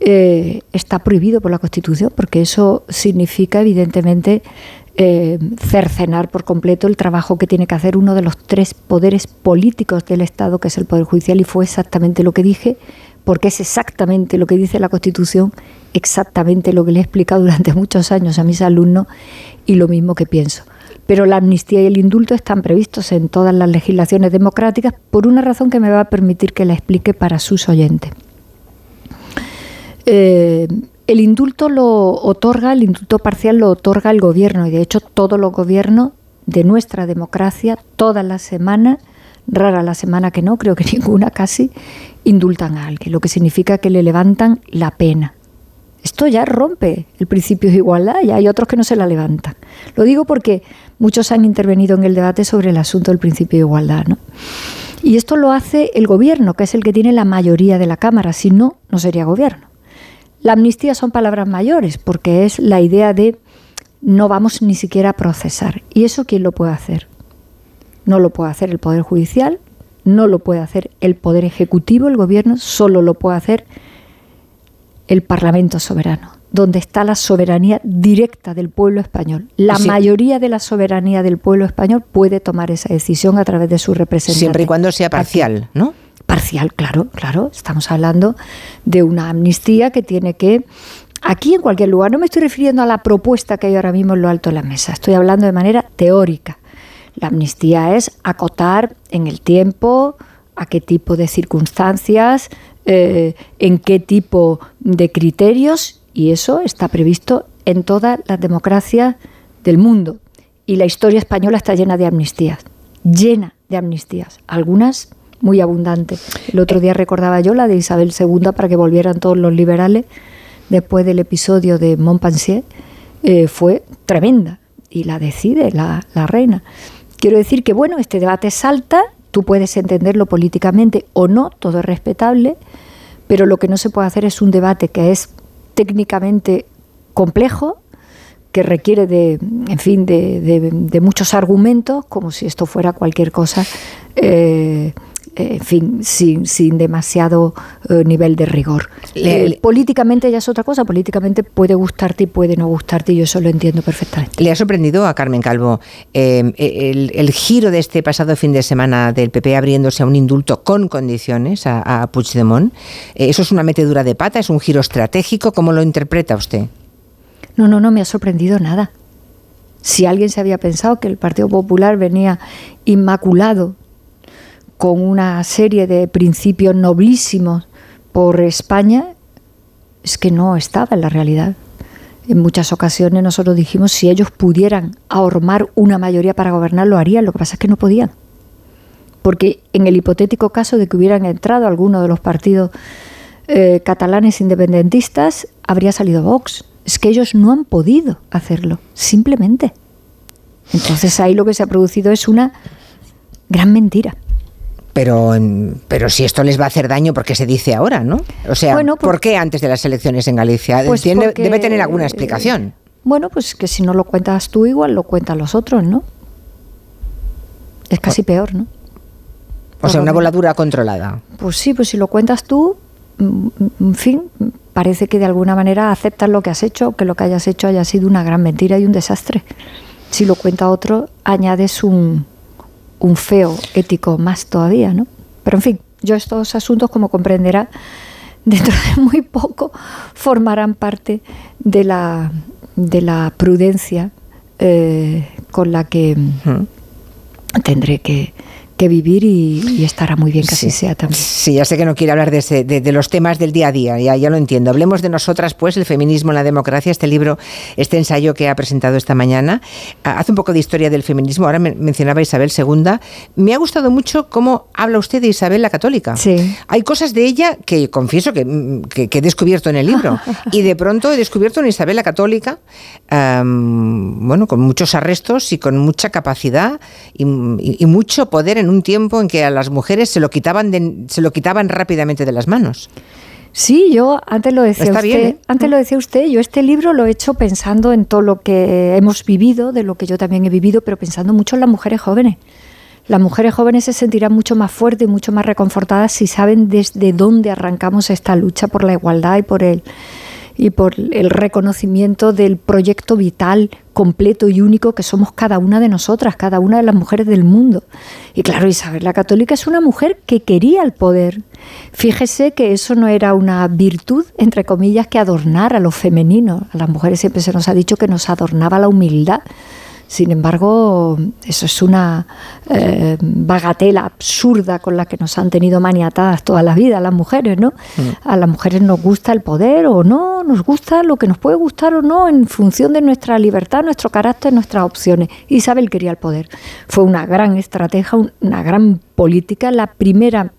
eh, está prohibido por la Constitución, porque eso significa, evidentemente, eh, cercenar por completo el trabajo que tiene que hacer uno de los tres poderes políticos del Estado, que es el Poder Judicial, y fue exactamente lo que dije, porque es exactamente lo que dice la Constitución, exactamente lo que le he explicado durante muchos años a mis alumnos y lo mismo que pienso. Pero la amnistía y el indulto están previstos en todas las legislaciones democráticas por una razón que me va a permitir que la explique para sus oyentes. Eh, el indulto lo otorga, el indulto parcial lo otorga el gobierno y de hecho todos los gobiernos de nuestra democracia, todas las semanas, rara la semana que no, creo que ninguna casi, indultan a alguien, lo que significa que le levantan la pena. Esto ya rompe el principio de igualdad y hay otros que no se la levantan. Lo digo porque muchos han intervenido en el debate sobre el asunto del principio de igualdad. ¿no? Y esto lo hace el gobierno, que es el que tiene la mayoría de la Cámara, si no, no sería gobierno. La amnistía son palabras mayores porque es la idea de no vamos ni siquiera a procesar. ¿Y eso quién lo puede hacer? No lo puede hacer el Poder Judicial, no lo puede hacer el Poder Ejecutivo, el Gobierno, solo lo puede hacer el Parlamento soberano, donde está la soberanía directa del pueblo español. La mayoría de la soberanía del pueblo español puede tomar esa decisión a través de su representación. Siempre y cuando sea parcial, ¿no? Parcial, claro, claro. Estamos hablando de una amnistía que tiene que aquí en cualquier lugar. No me estoy refiriendo a la propuesta que hay ahora mismo en lo alto de la mesa. Estoy hablando de manera teórica. La amnistía es acotar en el tiempo a qué tipo de circunstancias, eh, en qué tipo de criterios, y eso está previsto en todas las democracias del mundo. Y la historia española está llena de amnistías, llena de amnistías, algunas muy abundantes. El otro día recordaba yo la de Isabel II para que volvieran todos los liberales después del episodio de Montpensier, eh, fue tremenda y la decide la, la reina. Quiero decir que, bueno, este debate salta, tú puedes entenderlo políticamente o no, todo es respetable, pero lo que no se puede hacer es un debate que es técnicamente complejo, que requiere de, en fin, de, muchos argumentos, como si esto fuera cualquier cosa, eh, en fin, sin, sin demasiado eh, nivel de rigor. Eh, políticamente ya es otra cosa, políticamente puede gustarte y puede no gustarte, y yo eso lo entiendo perfectamente. ¿Le ha sorprendido a Carmen Calvo el, giro de este pasado fin de semana del PP abriéndose a un indulto con condiciones a, a Puigdemont? ¿Eso es una metedura de pata? ¿Es un giro estratégico? ¿Cómo lo interpreta usted? No, no, no me ha sorprendido nada. Si alguien se había pensado que el Partido Popular venía inmaculado con una serie de principios noblísimos por España, es que no estaba en la realidad. En muchas ocasiones nosotros dijimos si ellos pudieran ahormar una mayoría para gobernar, lo harían. Lo que pasa es que no podían. Porque en el hipotético caso de que hubieran entrado algunos de los partidos eh, catalanes independentistas, habría salido Vox es que ellos no han podido hacerlo, simplemente. Entonces ahí lo que se ha producido es una gran mentira. Pero, pero si esto les va a hacer daño, ¿por qué se dice ahora, no? O sea, ¿por qué antes de las elecciones en Galicia? Pues debe tener alguna explicación. Bueno, pues que si no lo cuentas tú, igual lo cuentan los otros, ¿no? Es casi peor, ¿no? O sea, una voladura controlada. Pues sí, pues si lo cuentas tú, mm, en fin, parece que de alguna manera aceptas lo que has hecho, que lo que hayas hecho haya sido una gran mentira y un desastre. Si lo cuenta otro, añades un, un feo ético más todavía, ¿no? Pero en fin, yo estos asuntos, como comprenderá, dentro de muy poco formarán parte de la, de la prudencia eh, con la que tendré que, que vivir y, estará muy bien que así sea también. Sí, ya sé que no quiere hablar de, de, los temas del día a día, ya, ya lo entiendo. Hablemos de nosotras, pues, el feminismo en la democracia, este libro, este ensayo que ha presentado esta mañana. Hace un poco de historia del feminismo, ahora mencionaba Isabel II. Me ha gustado mucho cómo habla usted de Isabel la Católica. Sí. Hay cosas de ella que confieso que, he descubierto en el libro y de pronto he descubierto una Isabel la Católica, bueno, con muchos arrestos y con mucha capacidad y, y mucho poder en un tiempo en que a las mujeres se lo quitaban, se lo quitaban rápidamente de las manos. Sí, yo antes lo decía usted, ¿eh? antes lo decía usted, yo este libro lo he hecho pensando en todo lo que hemos vivido, de lo que yo también he vivido, pero pensando mucho en las mujeres jóvenes. Las mujeres jóvenes se sentirán mucho más fuertes y mucho más reconfortadas si saben desde dónde arrancamos esta lucha por la igualdad y por el y por el reconocimiento del proyecto vital completo y único que somos cada una de nosotras, cada una de las mujeres del mundo. Y claro, Isabel la Católica es una mujer que quería el poder. Fíjese que eso no era una virtud, entre comillas, que adornara lo femenino. A las mujeres siempre se nos ha dicho que nos adornaba la humildad. Sin embargo, eso es una eh, bagatela absurda con la que nos han tenido maniatadas toda la vida las mujeres, ¿no? Mm. A las mujeres nos gusta el poder o no, nos gusta lo que nos puede gustar o no en función de nuestra libertad, nuestro carácter, nuestras opciones. Isabel quería el poder. Fue una gran estratega, una gran política, la primera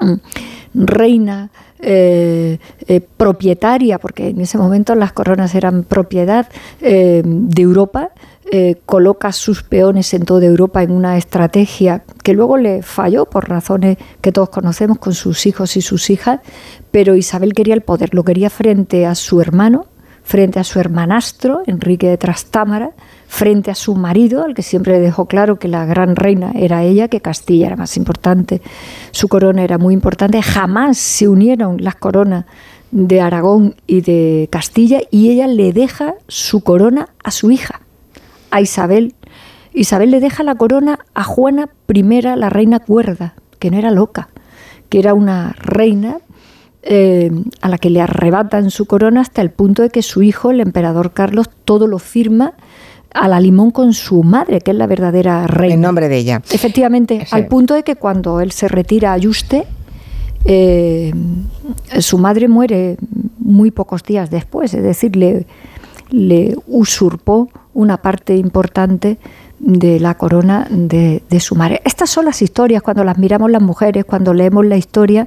mm, reina eh, eh, propietaria, porque en ese momento las coronas eran propiedad de Europa, eh, coloca sus peones en toda Europa en una estrategia que luego le falló por razones que todos conocemos con sus hijos y sus hijas, pero Isabel quería el poder, lo quería frente a su hermano, frente a su hermanastro, Enrique de Trastámara, frente a su marido, al que siempre le dejó claro que la gran reina era ella, que Castilla era más importante, su corona era muy importante, jamás se unieron las coronas de Aragón y de Castilla y ella le deja su corona a su hija a Isabel. Isabel le deja la corona a Juana I, la reina cuerda, que no era loca, que era una reina eh, a la que le arrebatan su corona hasta el punto de que su hijo, el emperador Carlos, todo lo firma a la limón con su madre, que es la verdadera reina. En nombre de ella. Efectivamente, al punto de que cuando él se retira a Yuste, eh, su madre muere muy pocos días después, es decir, le, le usurpó una parte importante de la corona de, de su madre. Estas son las historias, cuando las miramos las mujeres, cuando leemos la historia,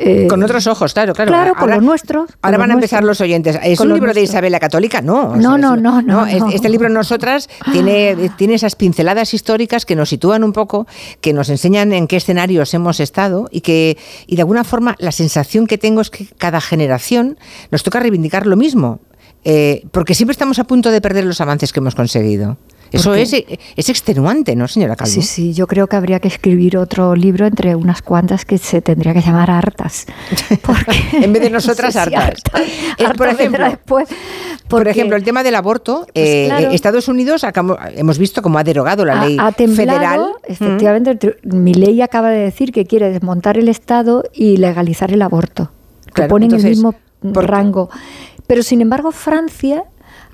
eh, con otros ojos, claro, claro. Claro, con los nuestros. Ahora van a empezar los oyentes. ¿Es un libro de Isabel la Católica? No. No, no, no, no, Este libro Nosotras tiene, tiene esas pinceladas históricas que nos sitúan un poco, que nos enseñan en qué escenarios hemos estado y que, y de alguna forma, la sensación que tengo es que cada generación nos toca reivindicar lo mismo. Eh, porque siempre estamos a punto de perder los avances que hemos conseguido. Eso es, es, extenuante, ¿no, señora Calvo? Sí, sí, yo creo que habría que escribir otro libro entre unas cuantas que se tendría que llamar hartas. en vez de nosotras hartas. por, ejemplo, después, por ejemplo, el tema del aborto, pues eh, Estados Unidos hemos visto cómo ha derogado la ley federal. Efectivamente, mi ley acaba de decir que quiere desmontar el Estado y legalizar el aborto. Que ponen el mismo rango. Pero sin embargo, Francia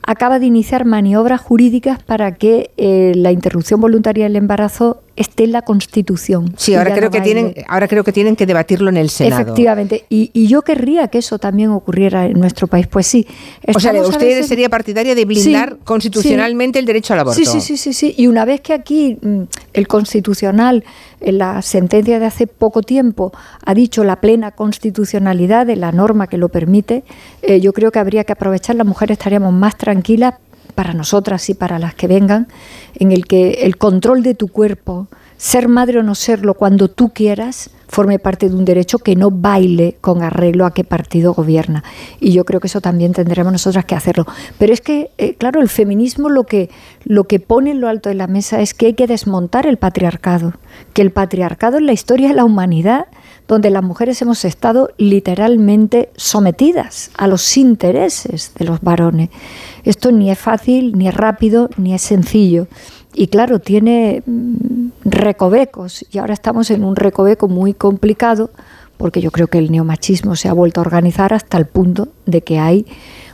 acaba de iniciar maniobras jurídicas para que eh, la interrupción voluntaria del embarazo esté en la Constitución. Sí, ahora creo, que tienen, ahora creo que tienen que debatirlo en el Senado. Efectivamente, y, yo querría que eso también ocurriera en nuestro país. Pues sí. O sea, usted sería partidaria de blindar constitucionalmente el derecho al aborto. Sí, sí, sí, sí, sí. Y una vez que aquí mm, el Constitucional, en la sentencia de hace poco tiempo, ha dicho la plena constitucionalidad de la norma que lo permite, eh, yo creo que habría que aprovechar, las mujeres estaríamos más tranquilas para nosotras y para las que vengan, en el que el control de tu cuerpo, ser madre o no serlo cuando tú quieras, forme parte de un derecho que no baile con arreglo a qué partido gobierna. Y yo creo que eso también tendremos nosotras que hacerlo. Pero es que, eh, claro, el feminismo lo que, lo que pone en lo alto de la mesa es que hay que desmontar el patriarcado, que el patriarcado en la historia de la humanidad donde las mujeres hemos estado literalmente sometidas a los intereses de los varones. Esto ni es fácil, ni es rápido, ni es sencillo. Y claro, tiene mm, recovecos y ahora estamos en un recoveco muy complicado porque yo creo que el neomachismo se ha vuelto a organizar hasta el punto de que hay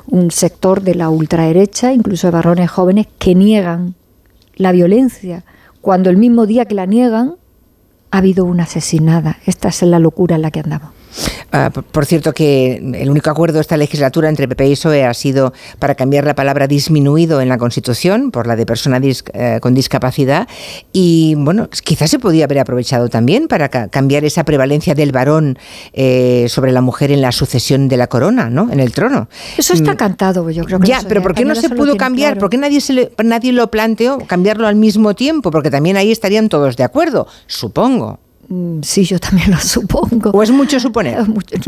un sector de la ultraderecha, incluso de varones jóvenes, que niegan la violencia, cuando el mismo día que la niegan ha habido una asesinada. Esta es la locura en la que andamos. Ah, por cierto, que el único acuerdo de esta legislatura entre PP y PSOE ha sido para cambiar la palabra disminuido en la Constitución por la de persona eh, con discapacidad. Y bueno, quizás se podía haber aprovechado también para cambiar esa prevalencia del varón eh, sobre la mujer en la sucesión de la corona, ¿no? En el trono. Eso está mm. cantado, yo creo que Ya, pero ¿por qué no se pudo cambiar? ¿Por qué nadie, se nadie lo planteó cambiarlo al mismo tiempo? Porque también ahí estarían todos de acuerdo, supongo. Mm, sí, yo también lo supongo. ¿O es mucho suponer?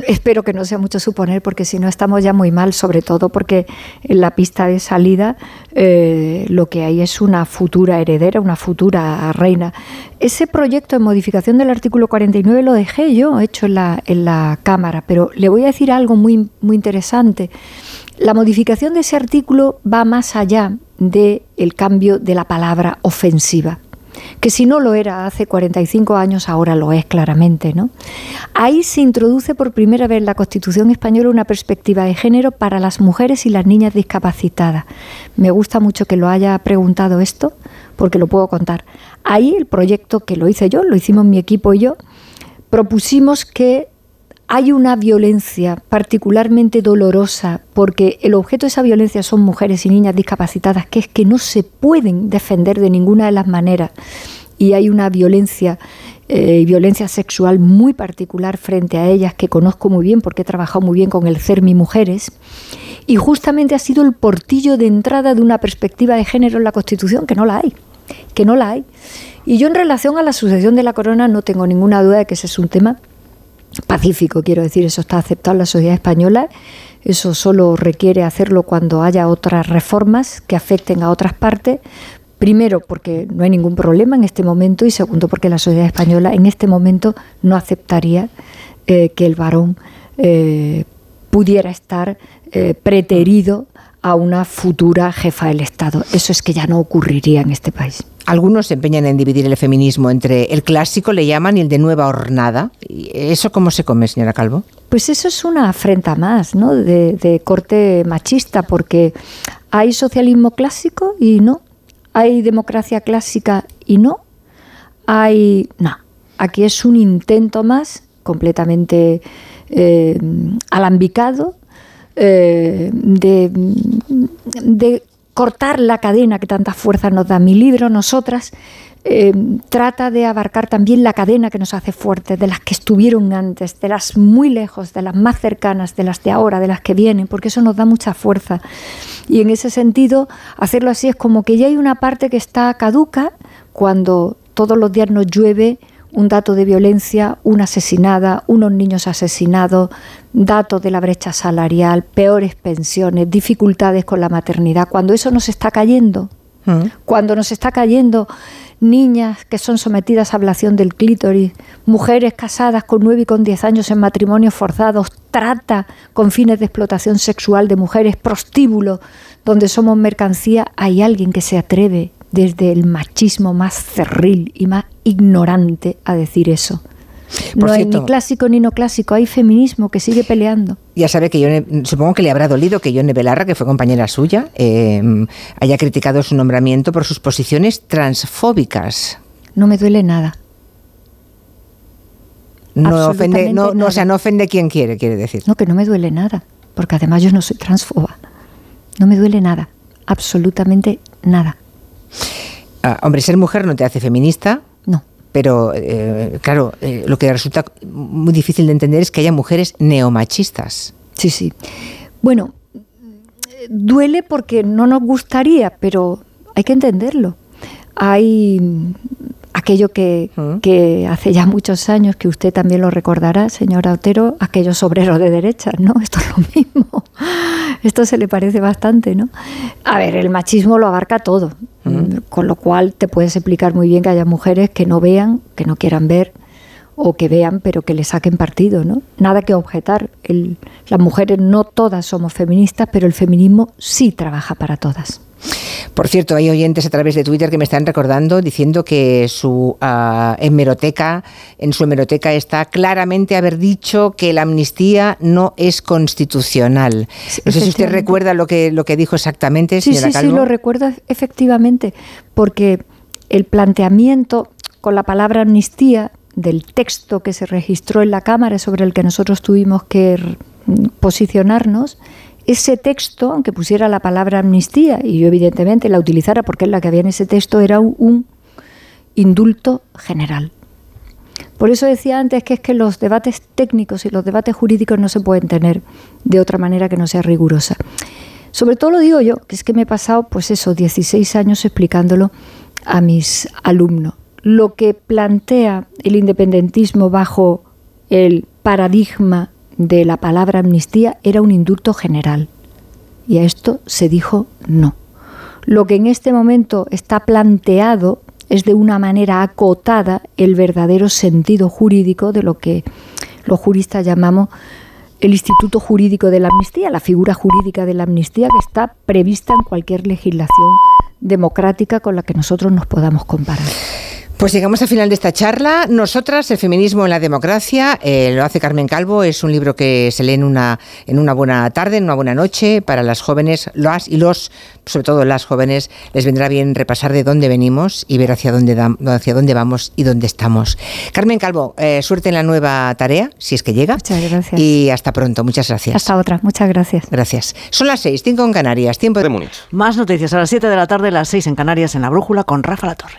Espero que no sea mucho suponer, porque si no estamos ya muy mal, sobre todo porque en la pista de salida eh, lo que hay es una futura heredera, una futura reina. Ese proyecto de modificación del artículo 49 lo dejé yo hecho en la, en la Cámara, pero le voy a decir algo muy, muy interesante. La modificación de ese artículo va más allá del el cambio de la palabra ofensiva que si no lo era hace 45 años, ahora lo es claramente. ¿no? Ahí se introduce por primera vez en la Constitución española una perspectiva de género para las mujeres y las niñas discapacitadas. Me gusta mucho que lo haya preguntado esto, porque lo puedo contar. Ahí el proyecto que lo hice yo, lo hicimos mi equipo y yo, propusimos que hay una violencia particularmente dolorosa porque el objeto de esa violencia son mujeres y niñas discapacitadas que es que no se pueden defender de ninguna de las maneras y hay una violencia eh, violencia sexual muy particular frente a ellas que conozco muy bien porque he trabajado muy bien con el CERMI Mujeres y justamente ha sido el portillo de entrada de una perspectiva de género en la Constitución que no la hay, que no la hay. Y yo en relación a la sucesión de la corona no tengo ninguna duda de que ese es un tema pacífico, quiero decir, eso está aceptado en la sociedad española. Eso solo requiere hacerlo cuando haya otras reformas que afecten a otras partes. Primero, porque no hay ningún problema en este momento y segundo, porque la sociedad española en este momento no aceptaría eh, que el varón eh, pudiera estar eh, preterido a una futura jefa del Estado. Eso es que ya no ocurriría en este país. Algunos se empeñan en dividir el feminismo entre el clásico, le llaman, y el de nueva hornada. ¿Eso cómo se come, señora Calvo? Pues eso es una afrenta más, ¿no? De, corte machista, porque hay socialismo clásico y no. Hay democracia clásica y no. Hay. No. Aquí es un intento más completamente eh, alambicado eh, de de cortar la cadena que tanta fuerza nos da. Mi libro, Nosotras, eh, trata de abarcar también la cadena que nos hace fuertes, de las que estuvieron antes, de las muy lejos, de las más cercanas, de las de ahora, de las que vienen, porque eso nos da mucha fuerza. Y en ese sentido, hacerlo así es como que ya hay una parte que está caduca cuando todos los días nos llueve un dato de violencia, una asesinada, unos niños asesinados, datos de la brecha salarial, peores pensiones, dificultades con la maternidad. Cuando eso nos está cayendo, mm. cuando nos está cayendo niñas que son sometidas a ablación del clítoris, mujeres casadas con 9 y con 10 años en matrimonios forzados, trata con fines de explotación sexual de mujeres, prostíbulo, donde somos mercancía, hay alguien que se atreve desde el machismo más cerril y más ignorante a decir eso. no hay ni clásico ni no clásico, hay feminismo que sigue peleando. Ya sabe que yo supongo que le habrá dolido que Yone Belarra, que fue compañera suya, em, haya criticado su nombramiento por sus posiciones transfóbicas. No me duele nada. No ofende, no, no, o sea, no ofende quien quiere, quiere decir. No, que no me duele nada, porque además yo no soy transfoba. No me duele nada, absolutamente nada. Ah, hombre, ser mujer no te hace feminista. No. Pero, eh, claro, eh, lo que resulta muy difícil de entender es que haya mujeres neomachistas. Sí, sí. Bueno, duele porque no nos gustaría, pero hay que entenderlo. Hay aquello que, que, hace ya muchos años, que usted también lo recordará, señora Otero, aquellos obreros de derecha, ¿no? Esto es lo mismo. Esto se le parece bastante, ¿no? A ver, el machismo lo abarca todo, con lo cual te puedes explicar muy bien que haya mujeres que no vean, que no quieran ver, o que vean, pero que le saquen partido, ¿no? Nada que objetar. las mujeres no todas somos feministas, pero el feminismo sí trabaja para todas. Por cierto, hay oyentes a través de Twitter que me están recordando diciendo que su uh, hemeroteca, en su hemeroteca está claramente haber dicho que la amnistía no es constitucional. no sé si usted recuerda lo que, lo que dijo exactamente, señora sí, sí, Sí, lo recuerdo efectivamente, porque el planteamiento con la palabra amnistía del texto que se registró en la Cámara sobre el que nosotros tuvimos que posicionarnos ese texto, aunque pusiera la palabra amnistía, y yo evidentemente la utilizara porque es la que había en ese texto, era un, indulto general. Por eso decía antes que es que los debates técnicos y los debates jurídicos no se pueden tener de otra manera que no sea rigurosa. Sobre todo lo digo yo, que es que me he pasado, pues eso, 16 años explicándolo a mis alumnos. Lo que plantea el independentismo bajo el paradigma de la palabra amnistía era un indulto general. Y a esto se dijo no. Lo que en este momento está planteado es de una manera acotada el verdadero sentido jurídico de lo que los juristas llamamos el instituto jurídico de la amnistía, la figura jurídica de la amnistía que está prevista en cualquier legislación democrática con la que nosotros nos podamos comparar. Pues llegamos al final de esta charla. Nosotras, el feminismo en la democracia, eh, lo hace Carmen Calvo. Es un libro que se lee en una, en una buena tarde, en una buena noche para las jóvenes, las y los, sobre todo las jóvenes, les vendrá bien repasar de dónde venimos y ver hacia dónde, hacia dónde vamos y dónde estamos. Carmen Calvo, eh, suerte en la nueva tarea, si es que llega. Muchas gracias. Y hasta pronto. Muchas gracias. Hasta otra. Muchas gracias. Gracias. Son las seis, cinco en Canarias, tiempo de Múnich. Más noticias a las 7 de la tarde, las seis en Canarias, en la Brújula, con Rafa La Torre.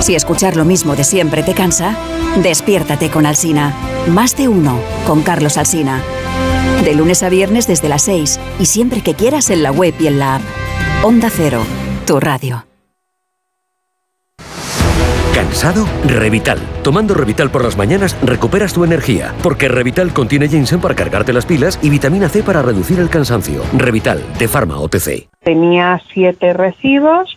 Si escuchar lo mismo de siempre te cansa, despiértate con Alsina. Más de uno con Carlos Alsina. De lunes a viernes desde las 6 y siempre que quieras en la web y en la app. Onda Cero, tu radio. ¿Cansado? Revital. Tomando Revital por las mañanas recuperas tu energía, porque Revital contiene ginseng para cargarte las pilas y vitamina C para reducir el cansancio. Revital, de Pharma OTC. Tenía siete recibos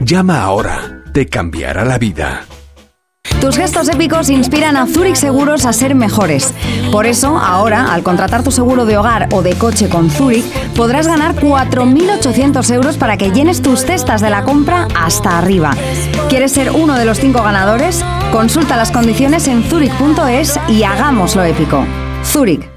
Llama ahora. Te cambiará la vida. Tus gestos épicos inspiran a Zurich Seguros a ser mejores. Por eso, ahora, al contratar tu seguro de hogar o de coche con Zurich, podrás ganar 4.800 euros para que llenes tus cestas de la compra hasta arriba. ¿Quieres ser uno de los cinco ganadores? Consulta las condiciones en zurich.es y hagámoslo épico. Zurich.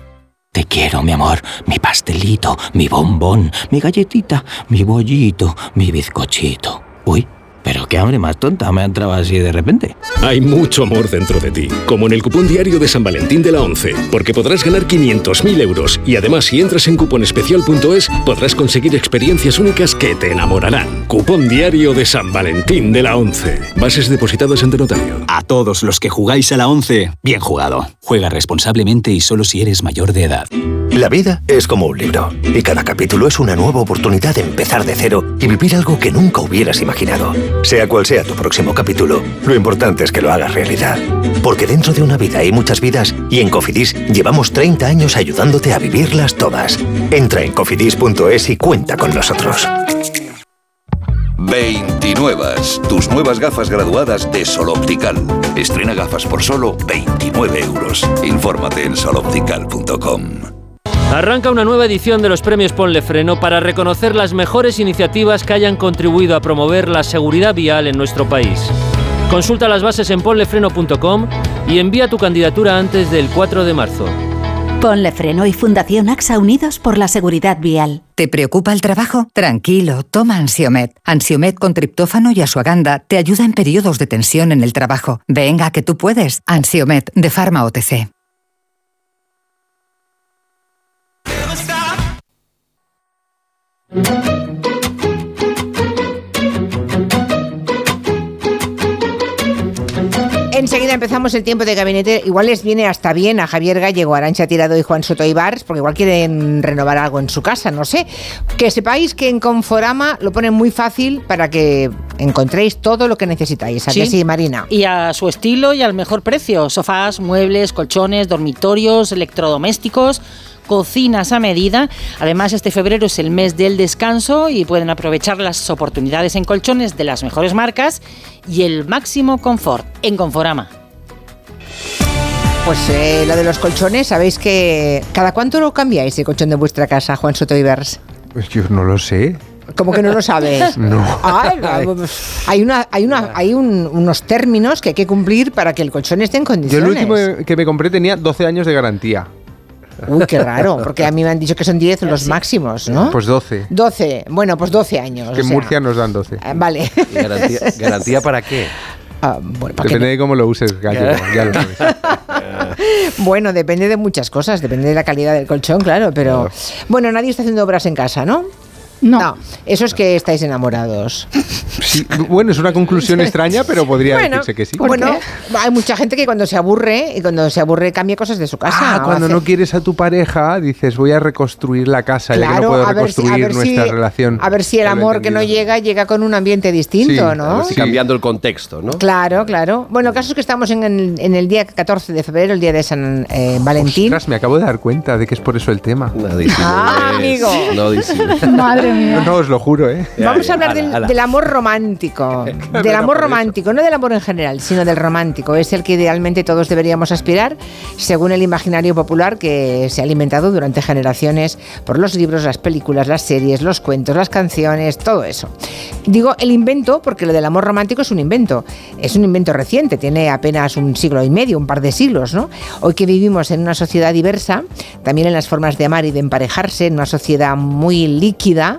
Te quiero, mi amor, mi pastelito, mi bombón, mi galletita, mi bollito, mi bizcochito. Uy. Pero qué hambre más tonta me ha entrado así de repente. Hay mucho amor dentro de ti, como en el cupón diario de San Valentín de la 11, porque podrás ganar 500.000 euros y además si entras en cuponespecial.es podrás conseguir experiencias únicas que te enamorarán. Cupón diario de San Valentín de la 11. Bases depositadas ante notario. A todos los que jugáis a la 11, bien jugado. Juega responsablemente y solo si eres mayor de edad. La vida es como un libro y cada capítulo es una nueva oportunidad de empezar de cero y vivir algo que nunca hubieras imaginado. Sea cual sea tu próximo capítulo, lo importante es que lo hagas realidad. Porque dentro de una vida hay muchas vidas y en Cofidis llevamos 30 años ayudándote a vivirlas todas. Entra en cofidis.es y cuenta con nosotros. 29. Tus nuevas gafas graduadas de Sol Optical. Estrena gafas por solo 29 euros. Infórmate en soloptical.com. Arranca una nueva edición de los premios Ponle Freno para reconocer las mejores iniciativas que hayan contribuido a promover la seguridad vial en nuestro país. Consulta las bases en ponlefreno.com y envía tu candidatura antes del 4 de marzo. Ponle Freno y Fundación AXA Unidos por la Seguridad Vial. ¿Te preocupa el trabajo? Tranquilo, toma Ansiomet. Ansiomet con triptófano y asuaganda te ayuda en periodos de tensión en el trabajo. Venga, que tú puedes. Ansiomet de Pharma OTC. Enseguida empezamos el tiempo de gabinete. Igual les viene hasta bien a Javier Gallego, Arancha Tirado y Juan Soto Ibars, porque igual quieren renovar algo en su casa, no sé. Que sepáis que en Conforama lo ponen muy fácil para que encontréis todo lo que necesitáis. ¿A que sí, Marina? Y a su estilo y al mejor precio. Sofás, muebles, colchones, dormitorios, electrodomésticos cocinas a medida. Además, este febrero es el mes del descanso y pueden aprovechar las oportunidades en colchones de las mejores marcas y el máximo confort en Conforama. Pues eh, lo de los colchones, sabéis que cada cuánto lo cambiáis el colchón de vuestra casa, Juan Soto Ibers. Pues yo no lo sé. ¿Cómo que no lo sabes? No. Ay, hay una, hay una, hay un- unos términos que hay que cumplir para que el colchón esté en Yo condiciones. el último que me compré tenía 12 años de garantía. Uy, qué raro, porque a mí me han dicho que son 10 los máximos, ¿no? Pues 12. 12, bueno, pues 12 años. Que o en sea, Murcia nos dan 12. eh, Vale. ¿Garantía, garantía para qué? Ah, bueno, ¿para qué Depende de cómo lo uses, gallego, ya lo sabes. Bueno, depende de muchas cosas, depende de la calidad del colchón, claro, pero bueno, nadie está haciendo obras en casa, ¿no? No. eso es que estáis enamorados. Sí, bueno, es una conclusión extraña, pero podría Bueno, decirse que sí. Bueno, hay mucha gente que cuando se aburre y cuando se aburre cambia cosas de su casa. Ah, cuando hace- no quieres a tu pareja, dices voy a reconstruir la casa, ya que no Claro, puedo a ver si- a reconstruir si- nuestra relación. A ver si el amor que no llega llega con un ambiente distinto, Sí, ¿no? a ver si Cambiando el contexto, ¿no? Claro, claro. Bueno, el caso es que estamos en el, en el día 14 de febrero, el día de San eh, Valentín. Ostras, me acabo de dar cuenta de que es por eso el tema. Ah, amigo. No disimules. Madre mía. No, no, os lo juro, ¿eh? Vamos a hablar Ala, del, ala. del amor romántico. del amor romántico, no del amor en general, sino del romántico. Es el que idealmente todos deberíamos aspirar, según el imaginario popular que se ha alimentado durante generaciones por los libros, las películas, las series, los cuentos, las canciones, todo eso. Digo el invento porque lo del amor romántico es un invento. Es un invento reciente, tiene apenas un siglo y medio, un par de siglos, ¿no? Hoy que vivimos en una sociedad diversa, también en las formas de amar y de emparejarse, en una sociedad muy líquida,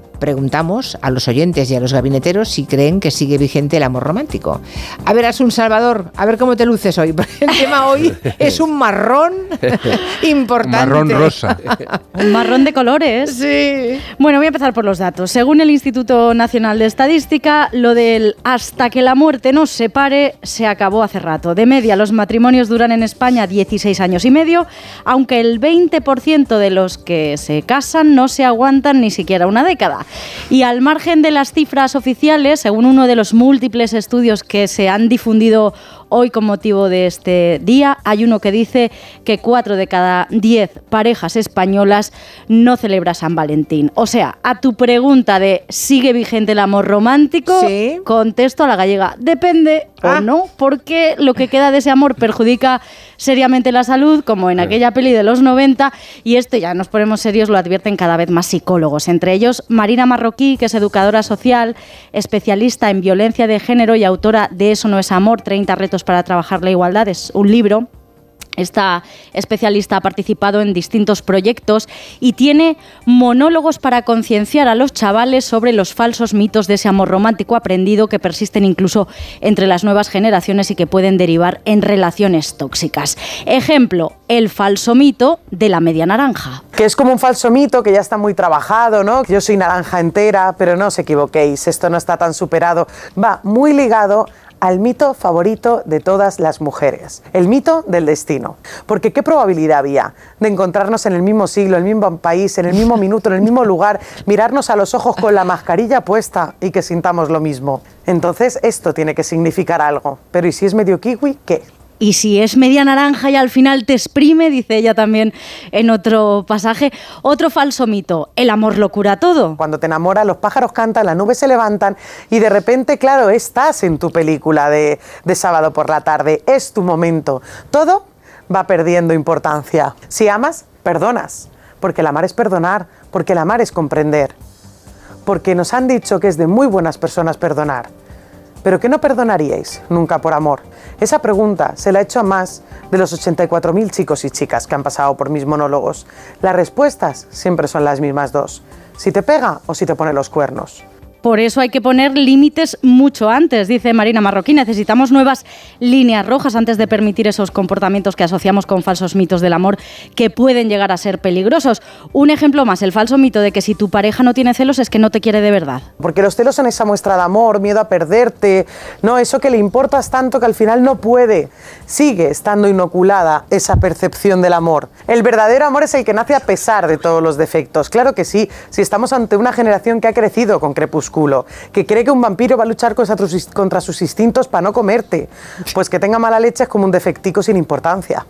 preguntamos a los oyentes y a los gabineteros si creen que sigue vigente el amor romántico. A ver, un Salvador, a ver cómo te luces hoy, porque el tema hoy es un marrón importante. Marrón rosa. Un marrón de colores. Sí. Bueno, voy a empezar por los datos. Según el Instituto Nacional de Estadística, lo del hasta que la muerte nos separe se acabó hace rato. De media, los matrimonios duran en España 16 años y medio, aunque el 20% de los que se casan no se aguantan ni siquiera una década. Y al margen de las cifras oficiales, según uno de los múltiples estudios que se han difundido hoy con motivo de este día, hay uno que dice que 4 de cada 10 parejas españolas no celebra San Valentín. O sea, a tu pregunta de ¿sigue vigente el amor romántico? Contesto a la gallega, depende o no, porque lo que queda de ese amor perjudica seriamente la salud, como en aquella peli de los 90, y esto ya nos ponemos serios, lo advierten cada vez más psicólogos, entre ellos Marina Marroquí, que es educadora social, especialista en violencia de género y autora de Eso no es amor, 30 retos para trabajar la igualdad, es un libro esta especialista ha participado en distintos proyectos y tiene monólogos para concienciar a los chavales sobre los falsos mitos de ese amor romántico aprendido que persisten incluso entre las nuevas generaciones y que pueden derivar en relaciones tóxicas. Ejemplo, el falso mito de la media naranja. Que es como un falso mito que ya está muy trabajado, ¿no? Yo soy naranja entera, pero no os equivoquéis, esto no está tan superado. Va muy ligado al mito favorito de todas las mujeres, el mito del destino. Porque ¿qué probabilidad había de encontrarnos en el mismo siglo, en el mismo país, en el mismo minuto, en el mismo lugar, mirarnos a los ojos con la mascarilla puesta y que sintamos lo mismo? Entonces esto tiene que significar algo. Pero ¿y si es medio kiwi, qué? Y si es media naranja y al final te exprime, dice ella también en otro pasaje, otro falso mito, el amor lo cura todo. Cuando te enamoras, los pájaros cantan, las nubes se levantan y de repente, claro, estás en tu película de, de sábado por la tarde, es tu momento. Todo va perdiendo importancia. Si amas, perdonas, porque el amar es perdonar, porque el amar es comprender, porque nos han dicho que es de muy buenas personas perdonar. ¿Pero qué no perdonaríais nunca por amor? Esa pregunta se la he hecho a más de los 84.000 chicos y chicas que han pasado por mis monólogos. Las respuestas siempre son las mismas dos. Si te pega o si te pone los cuernos. Por eso hay que poner límites mucho antes, dice Marina Marroquín. Necesitamos nuevas líneas rojas antes de permitir esos comportamientos que asociamos con falsos mitos del amor que pueden llegar a ser peligrosos. Un ejemplo más, el falso mito de que si tu pareja no tiene celos es que no te quiere de verdad. Porque los celos son esa muestra de amor, miedo a perderte, no, eso que le importas tanto que al final no puede. Sigue estando inoculada esa percepción del amor. El verdadero amor es el que nace a pesar de todos los defectos. Claro que sí, si estamos ante una generación que ha crecido con crepúsculo que cree que un vampiro va a luchar contra sus instintos para no comerte. Pues que tenga mala leche es como un defectico sin importancia.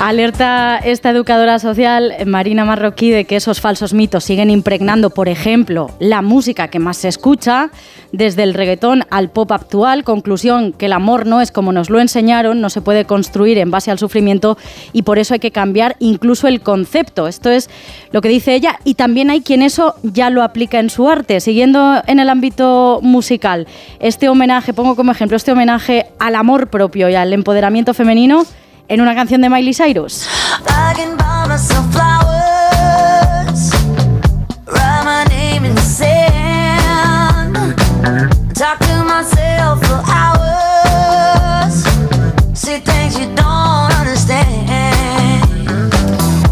Alerta esta educadora social, Marina Marroquí, de que esos falsos mitos siguen impregnando, por ejemplo, la música que más se escucha, desde el reggaetón al pop actual. Conclusión, que el amor no es como nos lo enseñaron, no se puede construir en base al sufrimiento y por eso hay que cambiar incluso el concepto. Esto es lo que dice ella y también hay quien eso ya lo aplica en su arte. Siguiendo en el ámbito musical, este homenaje, pongo como ejemplo, este homenaje al amor propio y al empoderamiento femenino en una canción de Miley Cyrus.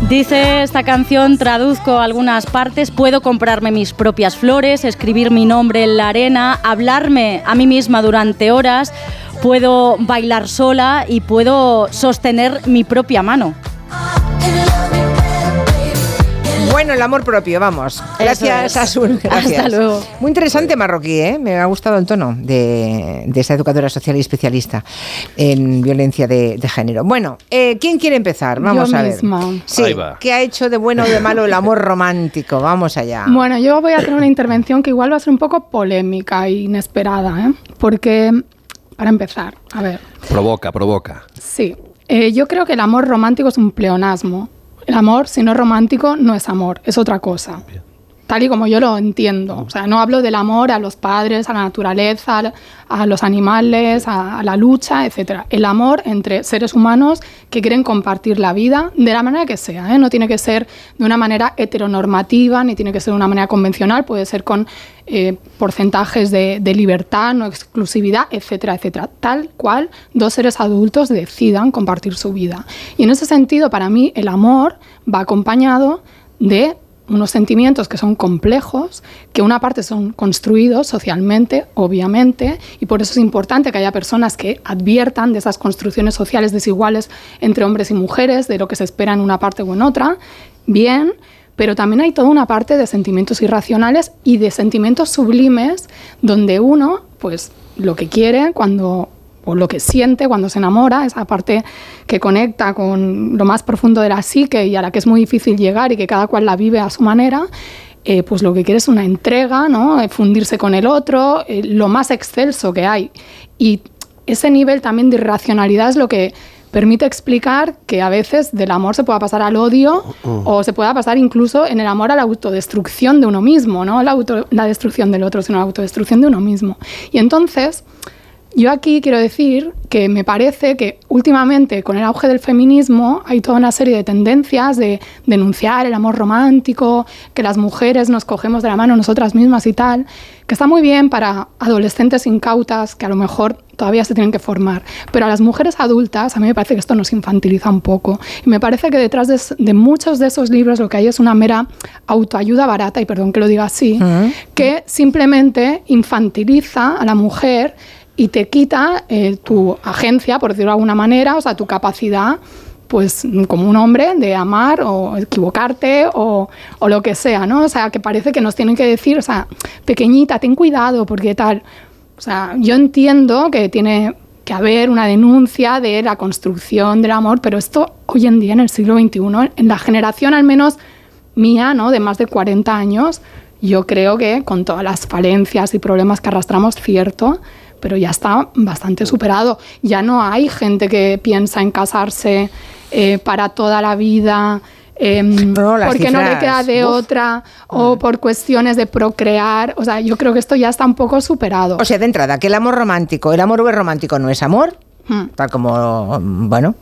Dice esta canción, traduzco algunas partes, puedo comprarme mis propias flores, escribir mi nombre en la arena, hablarme a mí misma durante horas, puedo bailar sola y puedo sostener mi propia mano. Bueno, el amor propio, vamos. Gracias, Asun. Gracias. Hasta luego. Muy interesante Marroquí, ¿eh? Me ha gustado el tono de, de esa educadora social y especialista en violencia de, de género. Bueno, eh, ¿quién quiere empezar? Vamos Yo a ver. misma. Sí, Ahí va. ¿qué ha hecho de bueno o de malo el amor romántico? Vamos allá. Bueno, yo voy a tener una intervención que igual va a ser un poco polémica e inesperada, ¿eh? Porque, para empezar, a ver, Provoca, provoca. sí, eh, yo creo que el amor romántico es un pleonasmo. El amor, si no es romántico, no es amor, es otra cosa. Tal y como yo lo entiendo. O sea, no hablo del amor a los padres, a la naturaleza, a- los animales, a, a la lucha, etc. El amor entre seres humanos que quieren compartir la vida de la manera que sea. ¿eh? No tiene que ser de una manera heteronormativa, ni tiene que ser de una manera convencional, puede ser con eh, porcentajes de, de libertad, no exclusividad, etcétera, etcétera. Tal cual dos seres adultos decidan compartir su vida. Y en ese sentido, para mí, el amor va acompañado de unos sentimientos que son complejos, que una parte son construidos socialmente, obviamente, y por eso es importante que haya personas que adviertan de esas construcciones sociales desiguales entre hombres y mujeres, de lo que se espera en una parte o en otra, bien, pero también hay toda una parte de sentimientos irracionales y de sentimientos sublimes, donde uno, pues, lo que quiere cuando o lo que siente cuando se enamora, esa parte que conecta con lo más profundo de la psique y a la que es muy difícil llegar y que cada cual la vive a su manera, eh, pues lo que quiere es una entrega, ¿no? Eh, fundirse con el otro, eh, lo más excelso que hay. Y ese nivel también de irracionalidad es lo que permite explicar que a veces del amor se pueda pasar al odio o se pueda pasar incluso en el amor a la autodestrucción de uno mismo, no la, auto- la destrucción del otro, sino la autodestrucción de uno mismo. Y entonces, yo aquí quiero decir que me parece que últimamente con el auge del feminismo hay toda una serie de tendencias de denunciar el amor romántico, que las mujeres nos cogemos de la mano nosotras mismas y tal, que está muy bien para adolescentes incautas que a lo mejor todavía se tienen que formar, pero a las mujeres adultas a mí me parece que esto nos infantiliza un poco. Y me parece que detrás de, muchos de esos libros lo que hay es una mera autoayuda barata, y perdón que lo diga así, que simplemente infantiliza a la mujer y te quita eh, tu agencia, por decirlo de alguna manera, o sea, tu capacidad, pues como un hombre, de amar o equivocarte o, o lo que sea, ¿no? O sea, que parece que nos tienen que decir, o sea, pequeñita, ten cuidado, porque tal. O sea, yo entiendo que tiene que haber una denuncia de la construcción del amor, pero esto hoy en día, en el siglo XXI, en la generación al menos mía, ¿no? De más de 40 años, yo creo que con todas las falencias y problemas que arrastramos, cierto, pero ya está bastante superado. Ya no hay gente que piensa en casarse eh, para toda la vida. em, las porque no le queda de uf. otra o por cuestiones de procrear. O sea, yo creo que esto ya está un poco superado. O sea, de entrada, que el amor romántico, el amor romántico no es amor, Hmm. tal como, bueno,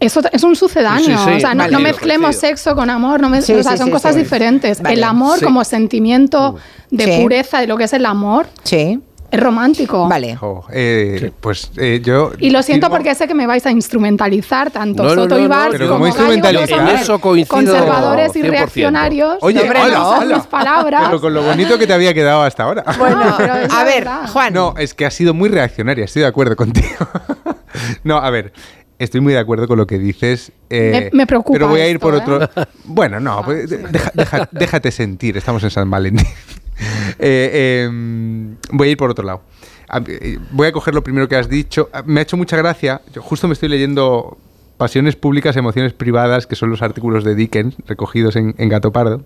Eso es un sucedáneo, Sí, sí, o sea, no, vale. no mezclemos sexo con amor, no Sí, o sea, sí, son sí, cosas sí. diferentes. Vale. El amor Sí. como sentimiento de Sí. pureza de lo que es el amor sí. es romántico. Vale. Jo, eh, Pues eh, yo. Y lo siento firmo- porque sé que me vais a instrumentalizar tanto No, no, Soto no, y no, Valls pero como ¿cómo Gallo, instrumentalizar? eso coincido conservadores y 100%. reaccionarios. Oye, Hombre, hola, hola. mis palabras. Pero con lo bonito que te había quedado hasta ahora. Bueno, pero a ver, verdad. Juan. No, es que ha sido muy reaccionaria, estoy de acuerdo contigo. no, a ver, estoy muy de acuerdo con lo que dices. eh, Me- me preocupa Pero voy a ir esto, por ¿eh? otro. Bueno, no, pues, deja- deja- déjate sentir, estamos en San Valentín. Eh, em, voy a ir por otro lado. Eh, Voy a coger lo primero que has dicho. Ah, Me ha hecho mucha gracia. Yo justo me estoy leyendo Pasiones públicas, emociones privadas, que son los artículos de Dickens recogidos en, en Gato Pardo.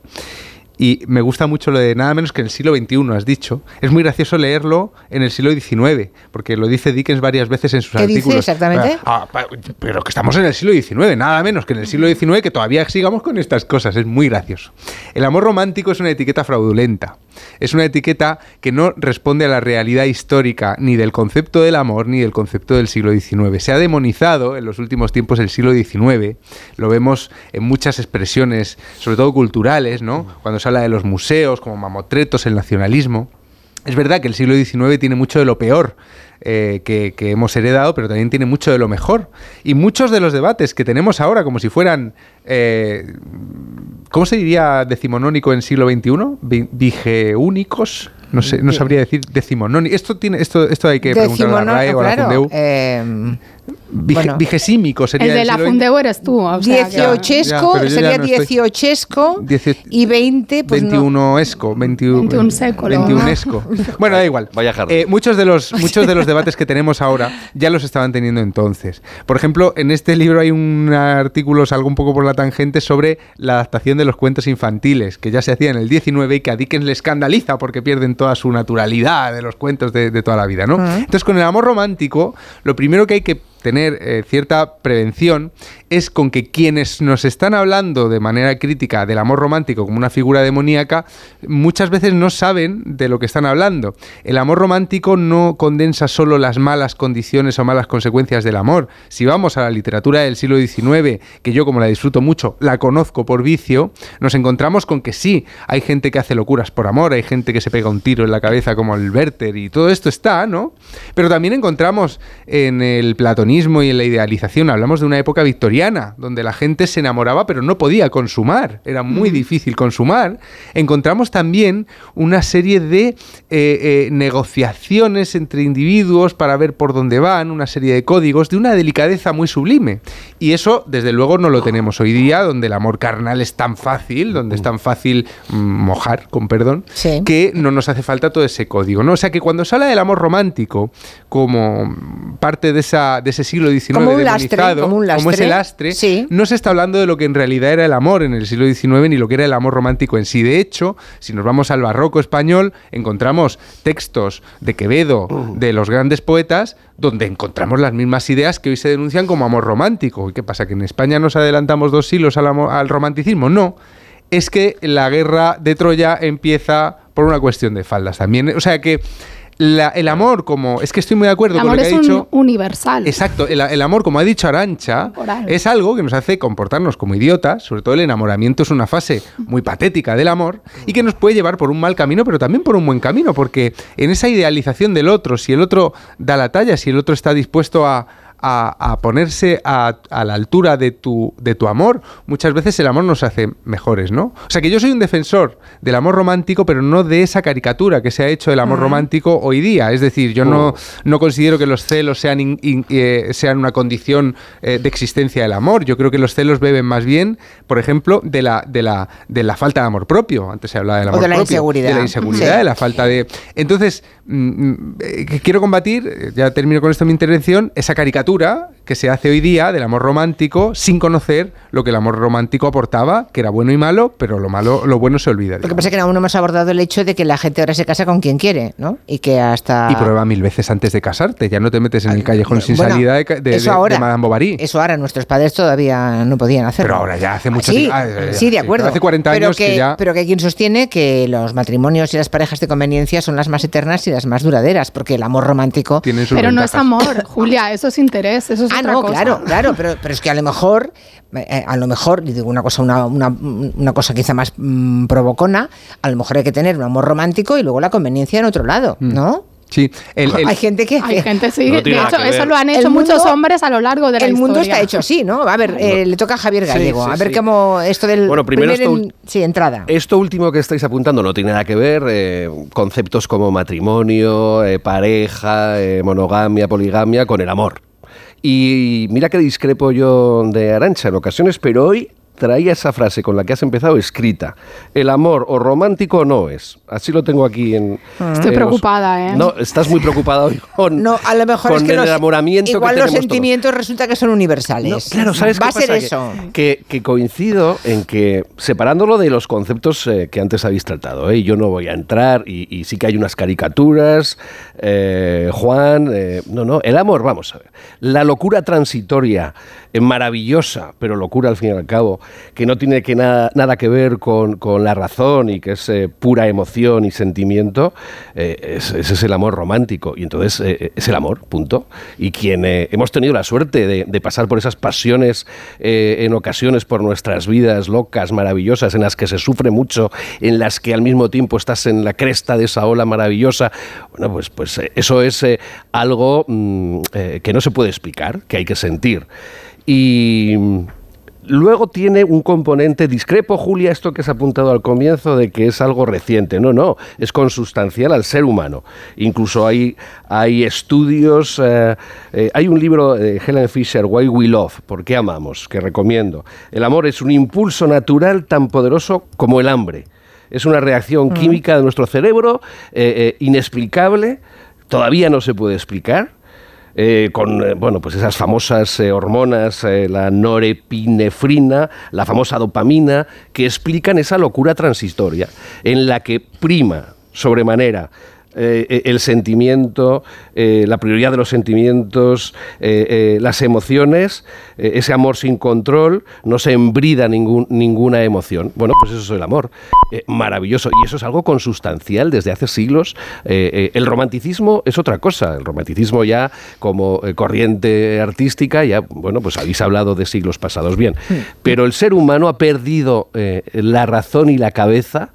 Y me gusta mucho lo de nada menos que en el siglo XXI, has dicho. Es muy gracioso leerlo en el siglo XIX, porque lo dice Dickens varias veces en sus ¿Qué dice artículos. exactamente? Ah, pa- pero que estamos en el siglo XIX, nada menos que en el siglo XIX, que todavía sigamos con estas cosas. Es muy gracioso. El amor romántico es una etiqueta fraudulenta. Es una etiqueta que no responde a la realidad histórica ni del concepto del amor ni del concepto del siglo XIX. Se ha demonizado en los últimos tiempos el siglo XIX. Lo vemos en muchas expresiones, sobre todo culturales, ¿no? Cuando se habla de los museos como mamotretos, el nacionalismo. Es verdad que el siglo XIX tiene mucho de lo peor eh, que, que hemos heredado, pero también tiene mucho de lo mejor. Y muchos de los debates que tenemos ahora, como si fueran, eh, ¿cómo se diría decimonónico en siglo XXI? Vi- Vigeúnicos. No sé, no sabría decir decimonónico. Esto tiene, esto, esto hay que preguntarle a la RAE o a la claro, bueno. Vigesímico sería El de la Fundeu eres tú. O sea, Dieciochesco, Ya, ya sería no dieciochesco Dieci- y 20, pues no. 21 esco, 21, 21 século. 21 esco. Bueno, da igual. Vaya. Eh, muchos, de los, muchos de los debates que tenemos ahora ya los estaban teniendo entonces. Por ejemplo, en este libro hay un artículo, salgo un poco por la tangente, sobre la adaptación de los cuentos infantiles, que ya se hacía en el 19 y que a Dickens le escandaliza porque pierden toda su naturalidad de los cuentos de, de toda la vida, ¿no? Entonces, con el amor romántico, lo primero que hay que tener eh, cierta prevención es con que quienes nos están hablando de manera crítica del amor romántico como una figura demoníaca, muchas veces no saben de lo que están hablando. El amor romántico no condensa solo las malas condiciones o malas consecuencias del amor. Si vamos a la literatura del siglo XIX, que yo como la disfruto mucho, la conozco por vicio, nos encontramos con que sí, hay gente que hace locuras por amor, hay gente que se pega un tiro en la cabeza como el Werther y todo esto está, ¿no? Pero también encontramos en el platonismo y en la idealización, hablamos de una época victoriana, donde la gente se enamoraba pero no podía consumar, era muy difícil consumar, encontramos también una serie de eh, eh, negociaciones entre individuos para ver por dónde van, una serie de códigos de una delicadeza muy sublime. Y eso, desde luego, no lo tenemos hoy día, donde el amor carnal es tan fácil, donde es tan fácil mm, mojar, con perdón, que no nos hace falta todo ese código. ¿no? O sea que cuando se habla del amor romántico como parte de, esa, de ese siglo XIX Como un lastre, como un es el lastre. Sí. no se está hablando de lo que en realidad era el amor en el siglo XIX ni lo que era el amor romántico en sí. De hecho, si nos vamos al barroco español, encontramos textos de Quevedo, de los grandes poetas, donde encontramos las mismas ideas que hoy se denuncian como amor romántico. ¿Y qué pasa? ¿Que en España nos adelantamos dos siglos al, amo- al romanticismo? No. Es que la guerra de Troya empieza por una cuestión de faldas también. O sea que la- el amor como... Es que estoy muy de acuerdo El con lo que ha un dicho... universal. Exacto, el, el amor, como ha dicho Arancha, es algo que nos hace comportarnos como idiotas, sobre todo el enamoramiento es una fase muy patética del amor y que nos puede llevar por un mal camino, pero también por un buen camino, porque en esa idealización del otro, si el otro da la talla, si el otro está dispuesto a, a- a ponerse a, a la altura de tu, de tu amor, muchas veces el amor nos hace mejores, ¿no? O sea que yo soy un defensor del amor romántico, pero no de esa caricatura que se ha hecho del amor romántico hoy día. Es decir, yo no, no considero que los celos sean, in- in- eh, sean una condición eh, de existencia del amor. Yo creo que los celos beben más bien, por ejemplo, de la, de la, de la falta de amor propio. Antes se hablaba del O amor de la propio, inseguridad. De la inseguridad, Sí. de la falta de... Entonces, mm, mm, eh, quiero combatir, eh, ya termino con esto mi intervención, esa caricatura cultura que se hace hoy día del amor romántico sin conocer lo que el amor romántico aportaba, que era bueno y malo, pero lo malo, lo bueno se olvida. Lo que pasa es que aún no hemos abordado el hecho de que la gente ahora se casa con quien quiere, ¿no? Y que hasta... Y prueba mil veces antes de casarte, ya no te metes en el callejón sin Bueno, salida de, de- eso de- de ahora. Madame Bovary. Eso ahora nuestros padres todavía no podían hacerlo. Pero ahora ya hace mucho sí, tiempo- ah, ya, ya, sí, de sí. acuerdo. Hace 40 pero años que ya- Pero que hay quien sostiene que los matrimonios y las parejas de conveniencia son las más eternas y las más duraderas, porque el amor romántico... Pero no es amor, Julia, eso es interés, eso es Ah, otra no, cosa. claro, claro, pero, pero es que a lo mejor, eh, a lo mejor, y digo una cosa, una, una, una cosa quizá más mm, provocona, a lo mejor hay que tener un amor romántico y luego la conveniencia en otro lado, ¿no? Sí, el- el- hay gente que Hay gente, sí. No de hecho, que eso lo han hecho mundo- muchos hombres a lo largo de la el mundo historia. está hecho así, ¿no? A ver, eh, le toca a Javier Sí, Gallego. sí, a ver sí. cómo esto del Bueno, primero primer esto en- sí, entrada. Esto último que estáis apuntando no tiene nada que ver. eh, conceptos como matrimonio, eh, pareja, eh, monogamia, poligamia con el amor. Y mira que discrepo yo de Arancha en ocasiones, pero hoy traía esa frase con la que has empezado escrita. El amor o romántico no es. Así lo tengo aquí en... Estoy en- preocupada, ¿eh? No, estás muy preocupada hoy con, No, a lo mejor con es que el los, enamoramiento igual que los todos. sentimientos resulta que son universales. No, claro, ¿sabes Va qué a ser pasa? Eso. Que, que coincido en que, separándolo de los conceptos eh, que antes habéis tratado, ¿eh? yo no voy a entrar, y, y sí que hay unas caricaturas, eh, Juan, eh, no, no, el amor, vamos a ver, la locura transitoria, eh, maravillosa, pero locura al fin y al cabo, que no tiene que nada, nada que ver con, con la razón y que es eh, pura emoción y sentimiento, eh, es- ese es el amor romántico, y entonces eh, es el amor, punto. Y quien eh, hemos tenido la suerte de, pasar por esas pasiones eh, en ocasiones por nuestras vidas locas, maravillosas, en las que se sufre mucho, en las que al mismo tiempo estás en la cresta de esa ola maravillosa, bueno, pues, pues eh, eso es eh, algo mm, eh, que no se puede explicar, que hay que sentir. Y Luego tiene un componente discrepo, Julia, esto que has apuntado al comienzo de que es algo reciente. No, no, es consustancial al ser humano. Incluso hay, hay estudios, eh, eh, hay un libro de Helen Fisher, Why We Love, ¿Por qué amamos?, que recomiendo. El amor es un impulso natural tan poderoso como el hambre. Es una reacción química de nuestro cerebro eh, inexplicable, todavía no se puede explicar, eh, con eh, bueno, pues esas famosas eh, hormonas, la norepinefrina, la famosa dopamina, que explican esa locura transitoria en la que prima sobremanera eh, el sentimiento, eh, la prioridad de los sentimientos, eh, las emociones, ese amor sin control, no se embrida ningún, ninguna emoción. Bueno, pues eso es el amor. Maravilloso. Y eso es algo consustancial desde hace siglos. El romanticismo es otra cosa. El romanticismo ya como corriente artística, ya, bueno, pues habéis hablado de siglos pasados bien. Pero el ser humano ha perdido la razón y la cabeza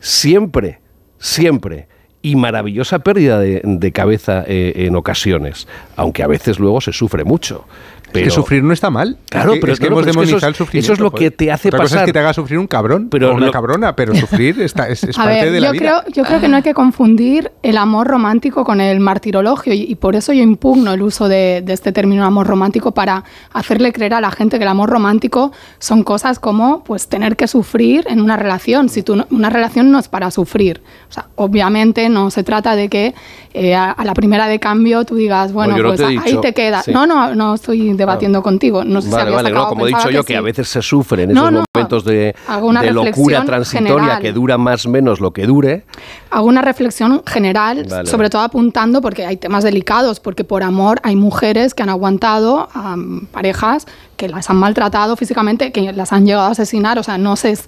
siempre, siempre. Y maravillosa pérdida de, de cabeza eh, en ocasiones, aunque a veces luego se sufre mucho. Pero, que sufrir no está mal. Claro, es que, pero es que no, hemos pero es que demonizado eso el es- sufrimiento. eso es lo que te hace Otra cosa pasar. es que te haga sufrir un cabrón Pero o una lo- cabrona, pero sufrir está, es, es A parte ver, de la yo vida. creo, yo creo que no hay que confundir el amor romántico con el martirologio y, y por eso yo impugno el uso de, de este término amor romántico para hacerle creer a la gente que el amor romántico son cosas como pues tener que sufrir en una relación. Si tú no- una relación no es para sufrir, o sea, obviamente no se trata de que eh, a, a la primera de cambio tú digas bueno no pues te ahí te quedas. sí. No, no, no estoy debatiendo contigo. No sé si Vale, habías vale, no, como he dicho yo, que, a veces se sufre en No, esos no, momentos de, de locura transitoria general. que dura más o menos lo que dure. hago una reflexión general, Vale, sobre todo apuntando porque hay temas delicados, porque por amor hay mujeres que han aguantado a parejas que las han maltratado físicamente, que las han llegado a asesinar, o sea, no sé,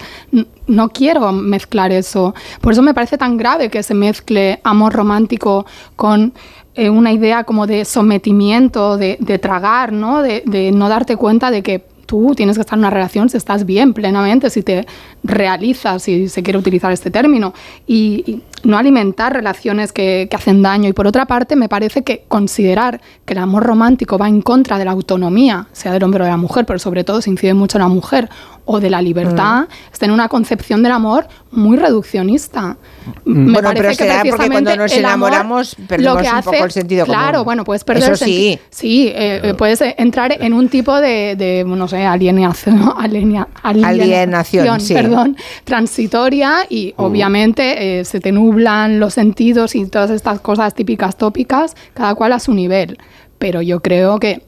no quiero mezclar eso. Por eso me parece tan grave que se mezcle amor romántico con eh, una idea como de sometimiento, de, de tragar, ¿no? De, de no darte cuenta de que tú tienes que estar en una relación si estás bien plenamente, si te realizas, si se quiere utilizar este término, y no alimentar relaciones que, que hacen daño. Y por otra parte, me parece que considerar que el amor romántico va en contra de la autonomía, sea del hombre o de la mujer, pero sobre todo se incide mucho en la mujer, o de la libertad, es tener una concepción del amor muy reduccionista. Me Bueno, parece pero que será porque cuando nos enamoramos perdemos un poco el sentido común. Claro, bueno, puedes perder Eso el sí. Sí, eh, eh, puedes entrar en un tipo de, de, no sé, alienación, aliena- Alienación, sí. perdón, transitoria y Mm. obviamente eh, se te nublan los sentidos y todas estas cosas típicas tópicas, cada cual a su nivel. Pero yo creo que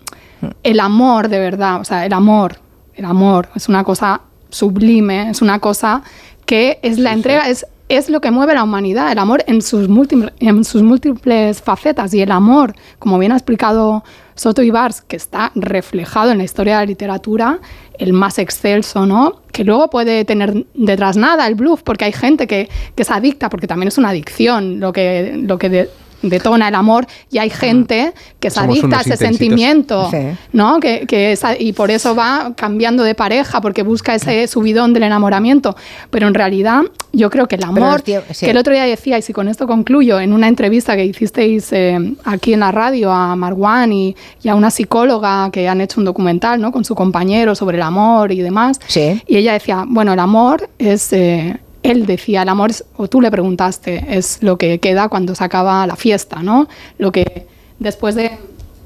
el amor de verdad, o sea, el amor, el amor es una cosa sublime, es una cosa que es la entrega, es es lo que mueve a la humanidad, el amor en sus, múltiples, en sus múltiples facetas. Y el amor, como bien ha explicado Soto Ibars, que está reflejado en la historia de la literatura, el más excelso, ¿no? Que luego puede tener detrás nada, el bluff, porque hay gente que, que es adicta, porque también es una adicción lo que, lo que de- detona el amor, y hay gente que es Somos adicta a ese intensitos. sentimiento, Sí. ¿no? Que, que esa- y por eso va cambiando de pareja, porque busca ese subidón del enamoramiento. Pero en realidad, yo creo que el amor, el tío- sí. que el otro día decíais, y con esto concluyo, en una entrevista que hicisteis eh, aquí en la radio a Marwan y, y a una psicóloga que han hecho un documental ¿no? con su compañero sobre el amor y demás, y ella decía, bueno, el amor es... eh, él decía, el amor, es- o tú le preguntaste, es lo que queda cuando se acaba la fiesta, ¿no? Lo que después de...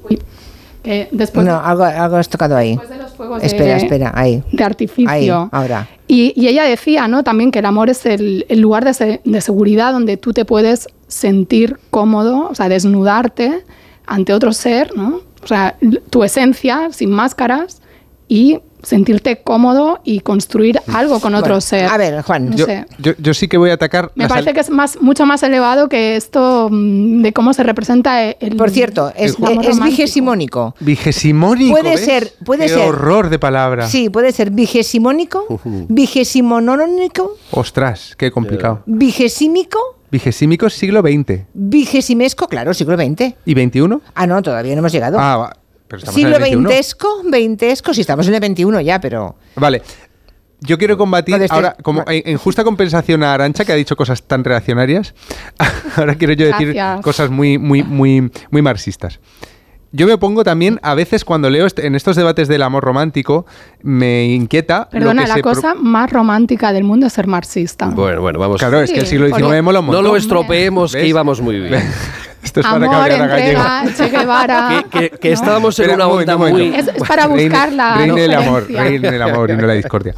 uy, eh, después no, de- algo, algo has tocado ahí. fuegos de- Espera, espera, ahí. de artificio. Ahí, ahora. Y, y ella decía, ¿no? También que el amor es el, el lugar de, se- de seguridad donde tú te puedes sentir cómodo, o sea, desnudarte ante otro ser, ¿no? O sea, tu esencia, sin máscaras, y sentirte cómodo y construir algo con otro Bueno, ser. A ver, Juan. No Yo, sé. yo- yo sí que voy a atacar. Me parece que es más, mucho más elevado que esto mm, de cómo se representa el. Por cierto, es, el vigesimónico. Vigesimónico. Puede ¿ves? ser- puede Qué ser. horror de palabra. Sí, puede ser vigesimónico, vigesimónico, Ostras, qué complicado. vigesímico, Vigesímico es siglo XX. vigesimesco, claro, siglo XX. ¿Y XXI? Ah, no, todavía no hemos llegado. Ah. Pero estamos siglo veintesco, veintesco, si estamos en el 21 ya, pero... Vale. Yo quiero combatir estoy- ahora, como en, justa compensación a Arancha, que ha dicho cosas tan reaccionarias, ahora quiero yo decir Gracias. cosas muy, muy, muy, muy marxistas. Yo me opongo también, a veces cuando leo est- en estos debates del amor romántico, me inquieta Perdona, lo que la se pro- cosa más romántica del mundo es ser marxista. Bueno, bueno, vamos. Claro, es que el Sí, siglo XIX mola un No montón. lo estropeemos, que ¿Ves? íbamos muy bien. Esto es para Amor, entrega, Gallego. Che Guevara. Que, que- que estábamos en Espera, una onda muy... Es, es para Reine- buscar la reine el amor, reine el amor y no la discordia.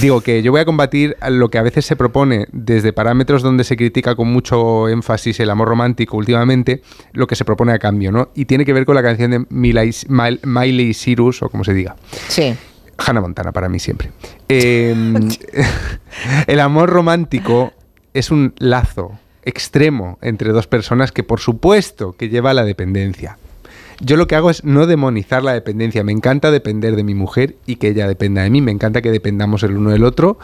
Digo que yo voy a combatir lo que a veces se propone desde parámetros donde se critica con mucho énfasis el amor romántico últimamente, lo que se propone a cambio, ¿no? Y tiene que ver con la canción de Miley, Mil- Miley Cyrus, o como se diga. Sí. Hannah Montana para mí siempre. Eh, el amor romántico es un lazo extremo entre dos personas que por supuesto que lleva a la dependencia. Yo lo que hago es no demonizar la dependencia. Me encanta depender de mi mujer y que ella dependa de mí. Me encanta que dependamos el uno del otro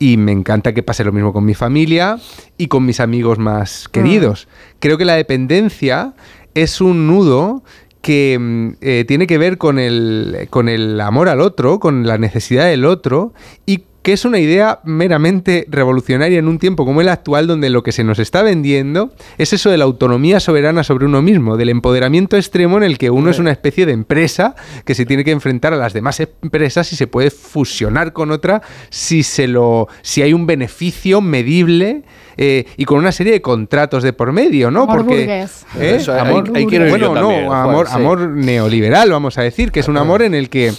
y me encanta que pase lo mismo con mi familia y con mis amigos más queridos. Creo que la dependencia es un nudo que mm, eh, tiene que ver con el, con el amor al otro, con la necesidad del otro y que es una idea meramente revolucionaria en un tiempo como el actual donde lo que se nos está vendiendo es eso de la autonomía soberana sobre uno mismo, del empoderamiento extremo en el que uno es una especie de empresa que se tiene que enfrentar a las demás empresas y se puede fusionar con otra si se lo si hay un beneficio medible eh, y con una serie de contratos de por medio, ¿no? Amor Porque. ¿eh? Eso, amor, quiero ir bueno, no, Juan, sí. amor neoliberal, vamos a decir, que es un amor en el que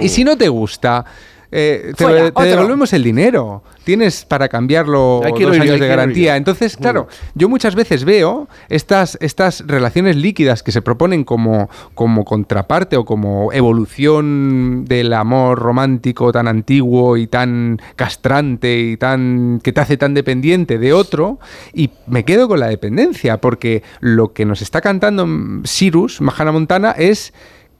y si no te gusta, eh, te, Fuera, te otro. devolvemos el dinero. Tienes para cambiarlo dos yo, años de garantía. yo. Entonces, Mm. claro, yo muchas veces veo estas, estas relaciones líquidas que se proponen como, como contraparte o como evolución del amor romántico tan antiguo y tan castrante y tan que te hace tan dependiente de otro y me quedo con la dependencia porque lo que nos está cantando Cyrus, Mahana Montana, es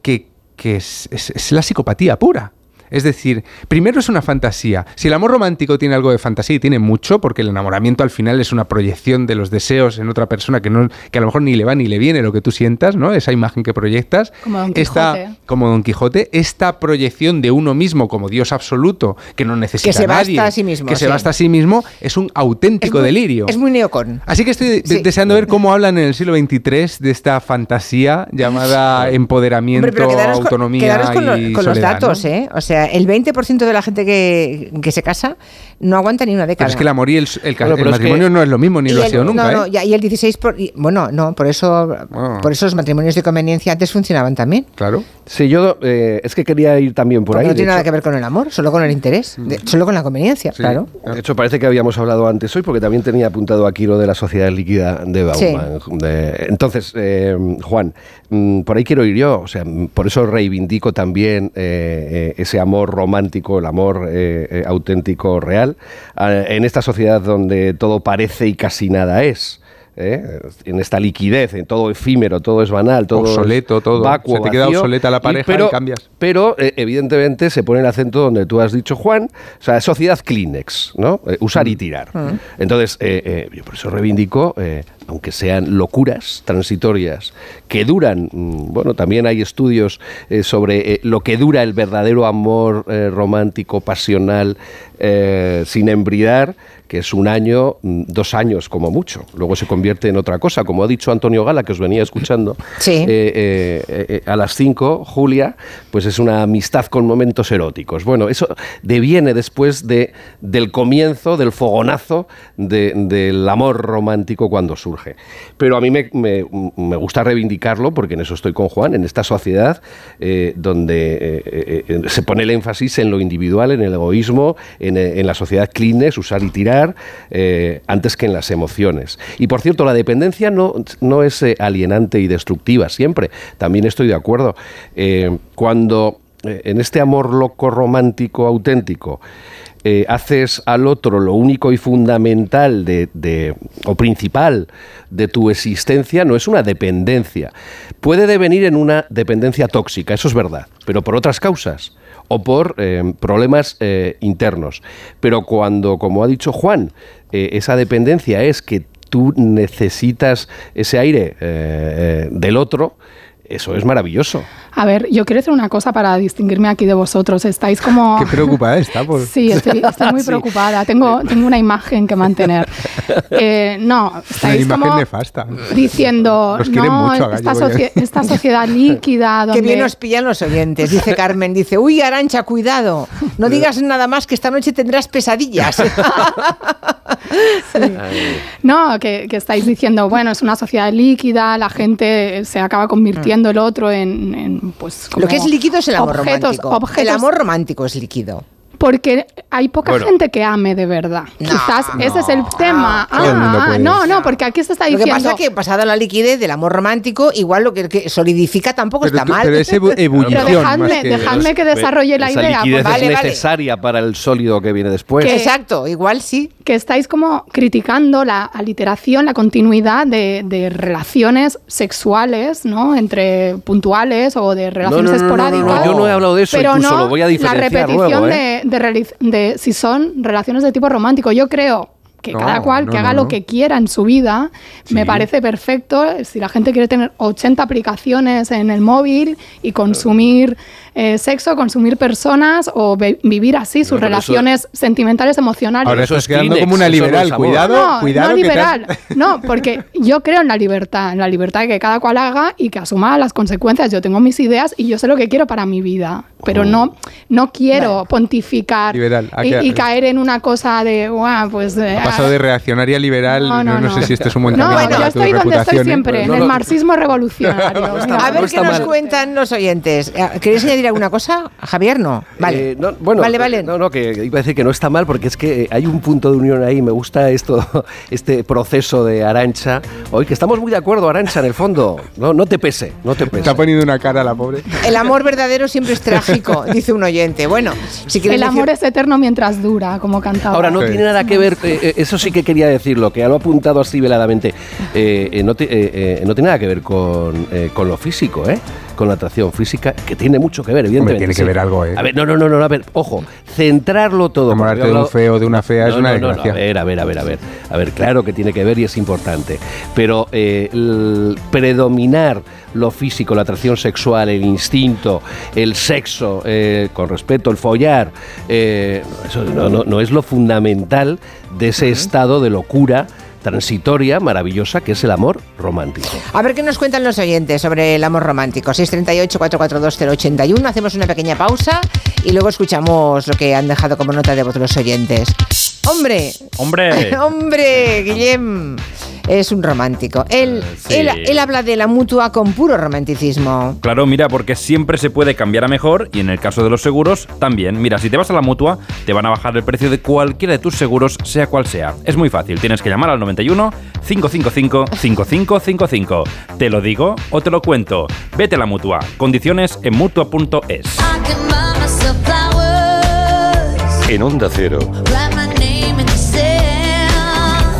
que, que es, es- es la psicopatía pura. Es decir, primero es una fantasía. Si el amor romántico tiene algo de fantasía y tiene mucho, porque el enamoramiento al final es una proyección de los deseos en otra persona que, no, que a lo mejor ni le va ni le viene lo que tú sientas, ¿no? Esa imagen que proyectas. Como Don esta- Quijote. como Don Quijote, esta proyección de uno mismo como Dios absoluto, que no necesita Que se a basta nadie, a sí mismo, que se basta a sí mismo, es un auténtico muy- delirio. Es muy neocon. Así que estoy de- Sí. deseando ver cómo hablan en el siglo XXIII de esta fantasía llamada empoderamiento, Hombre, pero quedaros con- autonomía quedaros con, lo- y con los soledad, datos, ¿no? ¿eh? O sea, el 20% de la gente que, que se casa no aguanta ni una década. Pero es que el amor y el, el, es matrimonio que- no es lo mismo, ni Y lo ha sido nunca. no, no, ¿eh? ya- y el 16, por, y- bueno, no, por eso, Ah. por eso los matrimonios de conveniencia antes funcionaban también. Claro. Sí, yo eh, es que quería ir también por Porque ahí. no tiene nada hecho. que ver con el amor, solo con el interés, de- solo con la conveniencia, claro. De hecho, parece que habíamos hablado antes hoy, porque también tenía apuntado aquí lo de la sociedad líquida de Bauman. De- entonces, eh, Juan, mm, por ahí quiero ir yo. O sea, mm, por eso reivindico también ese amor romántico, el amor eh, eh, auténtico, real, ah, en esta sociedad donde todo parece y casi nada es. ¿Eh? En esta liquidez, en todo efímero, todo es banal, todo es Obsoleto, todo. vacuo, Se te queda vacío. obsoleta la Y- pareja pero, y cambias. pero eh, evidentemente se pone el acento donde tú has dicho, Juan, o sea, sociedad Kleenex, ¿no? Eh, usar y tirar. Entonces, eh, eh, yo por eso reivindico, eh, aunque sean locuras transitorias, que duran, mm, bueno, también hay estudios eh, sobre eh, lo que dura el verdadero amor eh, romántico, pasional, eh, sin embridar, que es un año, mm, dos años como mucho. Luego se convierte en otra cosa, como ha dicho Antonio Gala, que os venía escuchando. Sí. eh, eh, eh, a las 5, Julia, pues es una amistad con momentos eróticos. Bueno, eso deviene después de, del comienzo, del fogonazo de- del amor romántico cuando surge. Pero a mí me, me- me gusta reivindicarlo, porque en eso estoy con Juan, en esta sociedad donde se pone el énfasis en lo individual, en el egoísmo, en, en la sociedad Kleenex, usar y tirar, eh, antes que en las emociones. Y por cierto, la dependencia no, no es eh, alienante y destructiva siempre. También estoy de acuerdo. Eh, cuando en este amor loco, romántico, auténtico, haces al otro lo único y fundamental de- o principal de tu existencia, no es una dependencia. Puede devenir en una dependencia tóxica, eso es verdad, pero por otras causas o por eh, problemas eh, internos. Pero cuando, como ha dicho Juan, eh, esa dependencia es que tú necesitas ese aire del otro, eso es maravilloso. A ver, yo quiero decir una cosa para distinguirme aquí de vosotros. Estáis como... Qué preocupada está por... Sí, estoy, estoy muy Sí. preocupada. Tengo, tengo una imagen que mantener. Eh, no, Una estáis imagen como nefasta. diciendo, no, mucho a esta, socie- esta sociedad líquida donde... Que bien nos pillan los oyentes, dice Carmen. Dice, uy, Arancha, cuidado. No digas nada más que esta noche tendrás pesadillas. No, que, que estáis diciendo, bueno, es una sociedad líquida, la gente se acaba convirtiendo el otro en, en, pues... Lo que es como líquido es el amor objetos- romántico. objetos- El amor romántico es líquido. Porque hay poca Bueno. gente que ame de verdad. Quizás ese es el tema. Mundo Ah, no, no, porque aquí se está Lo que diciendo. pasa es que pasada la liquidez del amor romántico, igual lo que, que solidifica tampoco Pero está tú- mal. pero es ebu- ebullición Pero dejadme- más que- dejadme que desarrolle la Esa idea. liquidez pues- es necesaria para el sólido que viene después. Que- Exacto, igual sí. que estáis como criticando la aliteración, la continuidad de, de relaciones sexuales, ¿no? Entre puntuales o de relaciones no, no, no, esporádicas. no, yo no he hablado de eso, pero incluso no lo voy a la repetición luego, ¿eh? de, de de si son relaciones de tipo romántico. Yo creo que No, cada cual no, que haga no, lo que quiera en su vida, me parece perfecto. Si la gente quiere tener 80 aplicaciones en el móvil y consumir eh, sexo, consumir personas o vivir así sus No, pero eso- relaciones sentimentales, emocionales. Ahora estás quedando como una liberal. Cuidado, no, cuidado. no que te has- liberal. No, porque yo creo en la libertad, en la libertad de que cada cual haga y que asuma las consecuencias. Yo tengo mis ideas y yo sé lo que quiero para mi vida, pero no, no quiero pontificar Liberal, y, y caer en una cosa de, "Guau, pues... eh, pasado de reaccionaria liberal. No, No, no, no, no. sé si este es un buen no, camino yo estoy donde estoy ¿eh? siempre, en No, el marxismo revolucionario. A ver qué nos cuentan los oyentes. Eh, ¿Queréis añadir alguna cosa? Javier, no. Vale. Eh, no, bueno, vale, vale. No, no, que iba a decir que no está mal porque es que eh, hay un punto de unión ahí. Me gusta esto, este proceso de Arancha. Hoy que estamos muy de acuerdo, Arancha, en el fondo. No, no te pese, no te pese. Está poniendo una cara la pobre. El amor verdadero siempre es trágico, dice un oyente. Bueno, si El amor es eterno mientras dura, como cantaba. Ahora, no tiene nada que ver, eh, eh, eso sí que quería decirlo, que lo ha apuntado así veladamente, eh, eh, no, eh, no tiene nada que ver con, con lo físico, ¿eh? con la atracción física, que tiene mucho que ver, evidentemente. tiene que sí. ver algo, ¿eh? A ver, no, no, no, no, a ver, ojo, centrarlo todo. Enamorarte de un feo de una fea es una no, desgracia. a ver, a ver, a ver, a ver. A ver, claro que tiene que ver y es importante. Pero el predominar lo físico, la atracción sexual, el instinto, el sexo, eh, con respeto, el follar, eh, eso no, no- no es lo fundamental de ese estado de locura transitoria, maravillosa, que es el amor romántico. A ver qué nos cuentan los oyentes sobre el amor romántico. 638-442-081. Hacemos una pequeña pausa y luego escuchamos lo que han dejado como nota de voz los oyentes. ¡Hombre! ¡Hombre! ¡Hombre! Guillem es un romántico. Él, Sí. él, él habla de la mutua con puro romanticismo. Claro, mira, porque siempre se puede cambiar a mejor y en el caso de los seguros también. Mira, si te vas a la mutua, te van a bajar el precio de cualquiera de tus seguros, sea cual sea. Es muy fácil, tienes que llamar al 91 555 5555. ¿Te lo digo o te lo cuento? Vete a la mutua. Condiciones en mutua.es. En Onda Cero,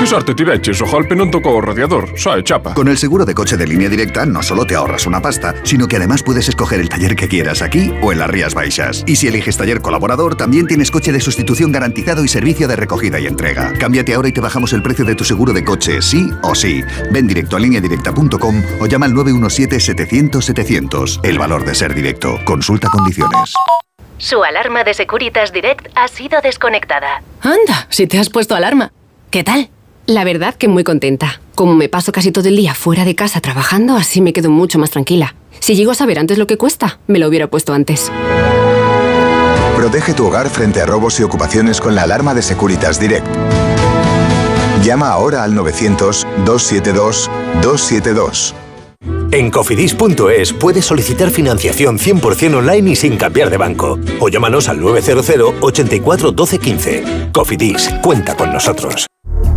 Che sarte ti vecchi, so halpe non tocó o radiador, sai, chapa. Con el seguro de coche de línea directa no solo te ahorras una pasta, sino que además puedes escoger el taller que quieras aquí o en las Rías Baixas. Y si eliges taller colaborador, también tienes coche de sustitución garantizado y servicio de recogida y entrega. Cámbiate ahora y te bajamos el precio de tu seguro de coche, sí o sí. Ven directo a lineadirecta.com o llama al 917-700-700. El valor de ser directo. Consulta condiciones. Su alarma de Securitas Direct ha sido desconectada. Anda, si te has puesto alarma. ¿Qué tal? La verdad que muy contenta. Como me paso casi todo el día fuera de casa trabajando, así me quedo mucho más tranquila. Si llego a saber antes lo que cuesta, me lo hubiera puesto antes. Protege tu hogar frente a robos y ocupaciones con la alarma de Securitas Direct. Llama ahora al 900-272-272. En cofidis.es puedes solicitar financiación 100% online y sin cambiar de banco. O llámanos al 900 84 12 15. Cofidis, cuenta con nosotros.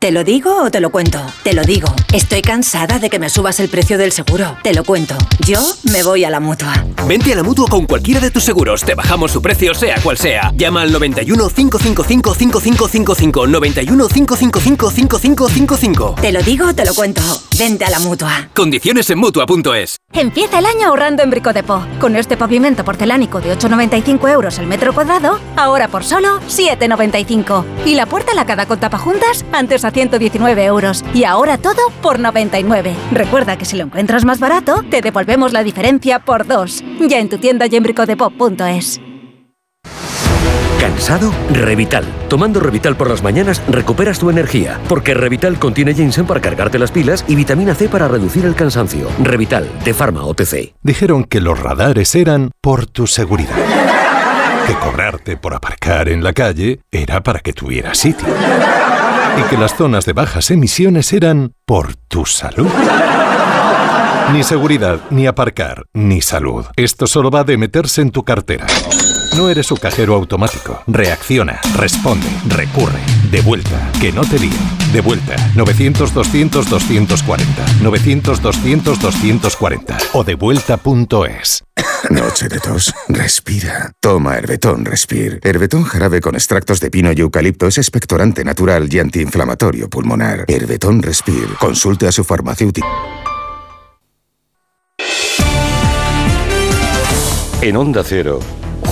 ¿Te lo digo o te lo cuento? Te lo digo. Estoy cansada de que me subas el precio del seguro. Te lo cuento. Yo me voy a la mutua. Vente a la mutua con cualquiera de tus seguros. Te bajamos su precio, sea cual sea. Llama al 91 555 5555. 91 555 5555. Te lo digo o te lo cuento. Vente a la mutua. Condiciones en mutua.es. Empieza el año ahorrando en Bricodepo. Con este pavimento porcelánico de 8,95 euros el metro cuadrado, ahora por solo 7,95. Y la puerta lacada con tapajuntas, antes a 119 euros. Y ahora todo por 99. Recuerda que si lo encuentras más barato, te devolvemos la diferencia por dos. Ya en tu tienda y en bricodepop.es. ¿Cansado? Revital. Tomando Revital por las mañanas recuperas tu energía, porque Revital contiene ginseng para cargarte las pilas y vitamina C para reducir el cansancio. Revital, de Pharma OTC. Dijeron que los radares eran por tu seguridad. Que cobrarte por aparcar en la calle era para que tuvieras sitio. Y que las zonas de bajas emisiones eran por tu salud. Ni seguridad, ni aparcar, ni salud. Esto solo va de meterse en tu cartera. No eres su cajero automático. Reacciona, responde, recurre. De vuelta, que no te líen. De vuelta, 900-200-240. 900-200-240. O devuelta.es. Noche de tos. Respira. Toma Herbetón Respir. Herbetón jarabe con extractos de pino y eucalipto es expectorante natural y antiinflamatorio pulmonar. Herbetón Respir. Consulte a su farmacéutico. En Onda Cero,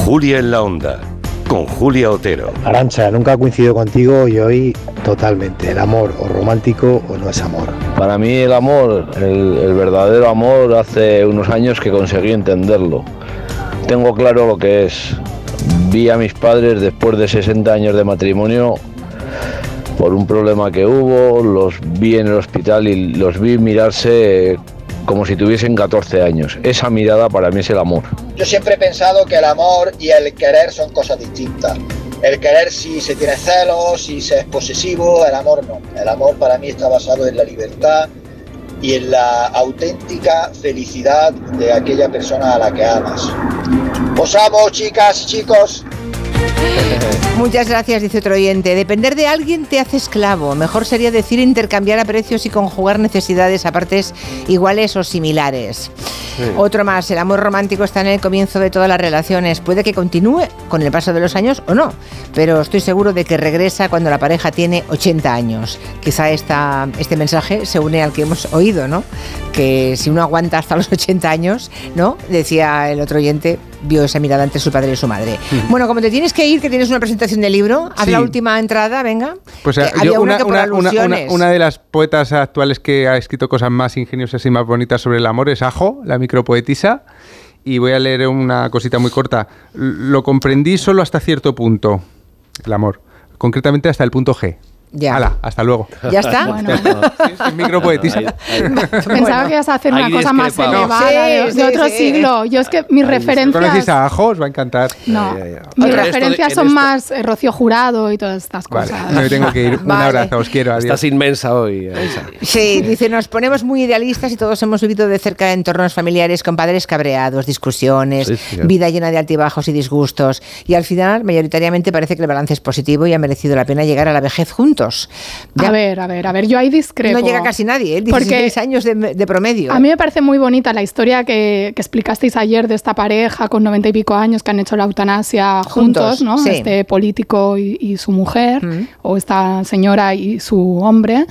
Julia en la Onda, con Julia Otero. Arancha, nunca coincido contigo y hoy totalmente. El amor o romántico o no es amor. Para mí el amor, el, el verdadero amor, hace unos años que conseguí entenderlo. Tengo claro lo que es. Vi a mis padres después de 60 años de matrimonio por un problema que hubo, los vi en el hospital y los vi mirarse como si tuviesen 14 años. Esa mirada para mí es el amor. Yo siempre he pensado que el amor y el querer son cosas distintas. El querer si se tiene celos, si se es posesivo, el amor no. El amor para mí está basado en la libertad y en la auténtica felicidad de aquella persona a la que amas. Os amo, chicas y chicos. Muchas gracias, dice otro oyente. Depender de alguien te hace esclavo. Mejor sería decir intercambiar a precios y conjugar necesidades a partes iguales o similares. Otro más, el amor romántico está en el comienzo de todas las relaciones. Puede que continúe con el paso de los años o no, pero estoy seguro de que regresa cuando la pareja tiene 80 años. Quizá esta, este mensaje se une al que hemos oído, ¿no? Que si uno aguanta hasta los 80 años, ¿no? Decía el otro oyente, vio esa mirada entre su padre y su madre. Bueno, como te tienes que ir, que tienes una presentación de libro, haz Sí. la última entrada, venga. Pues Que eh, había yo, una una, una- una- de las poetas actuales que ha escrito cosas más ingeniosas y más bonitas sobre el amor es Ajo, la micropoetisa. Y voy a leer una cosita muy corta. Lo comprendí solo hasta cierto punto, el amor. Concretamente hasta el punto G. Ya. Hala, hasta luego. ¿Ya está? Bueno. Es micropoetisa. Pensaba que ibas a hacer una Ahí cosa más elevada, de, Sí, de sí, otro sí. siglo. Yo es que mis ¿Conocéis referencias... a Ajo? Os va a encantar. No, mis referencias en son esto- más eh, Rocío Jurado y todas estas Vale, cosas. me tengo que ir. Un Vale. abrazo, os quiero. Adiós. Estás inmensa hoy, Elsa. Sí, dice, nos ponemos muy idealistas y todos hemos vivido de cerca entornos familiares con padres cabreados, discusiones, vida llena de altibajos y disgustos. Y al final, mayoritariamente, parece que el balance es positivo y ha merecido la pena llegar a la vejez juntos. Ya A ver, a ver, a ver, yo ahí discrepo. no llega casi nadie, ¿eh? Porque 16 años de, de promedio. A mí me parece muy bonita la historia que, que explicasteis ayer de esta pareja con 90 y pico años que han hecho la eutanasia juntos, Juntos, ¿no? sí. Este político y, y su mujer, o esta señora y su hombre.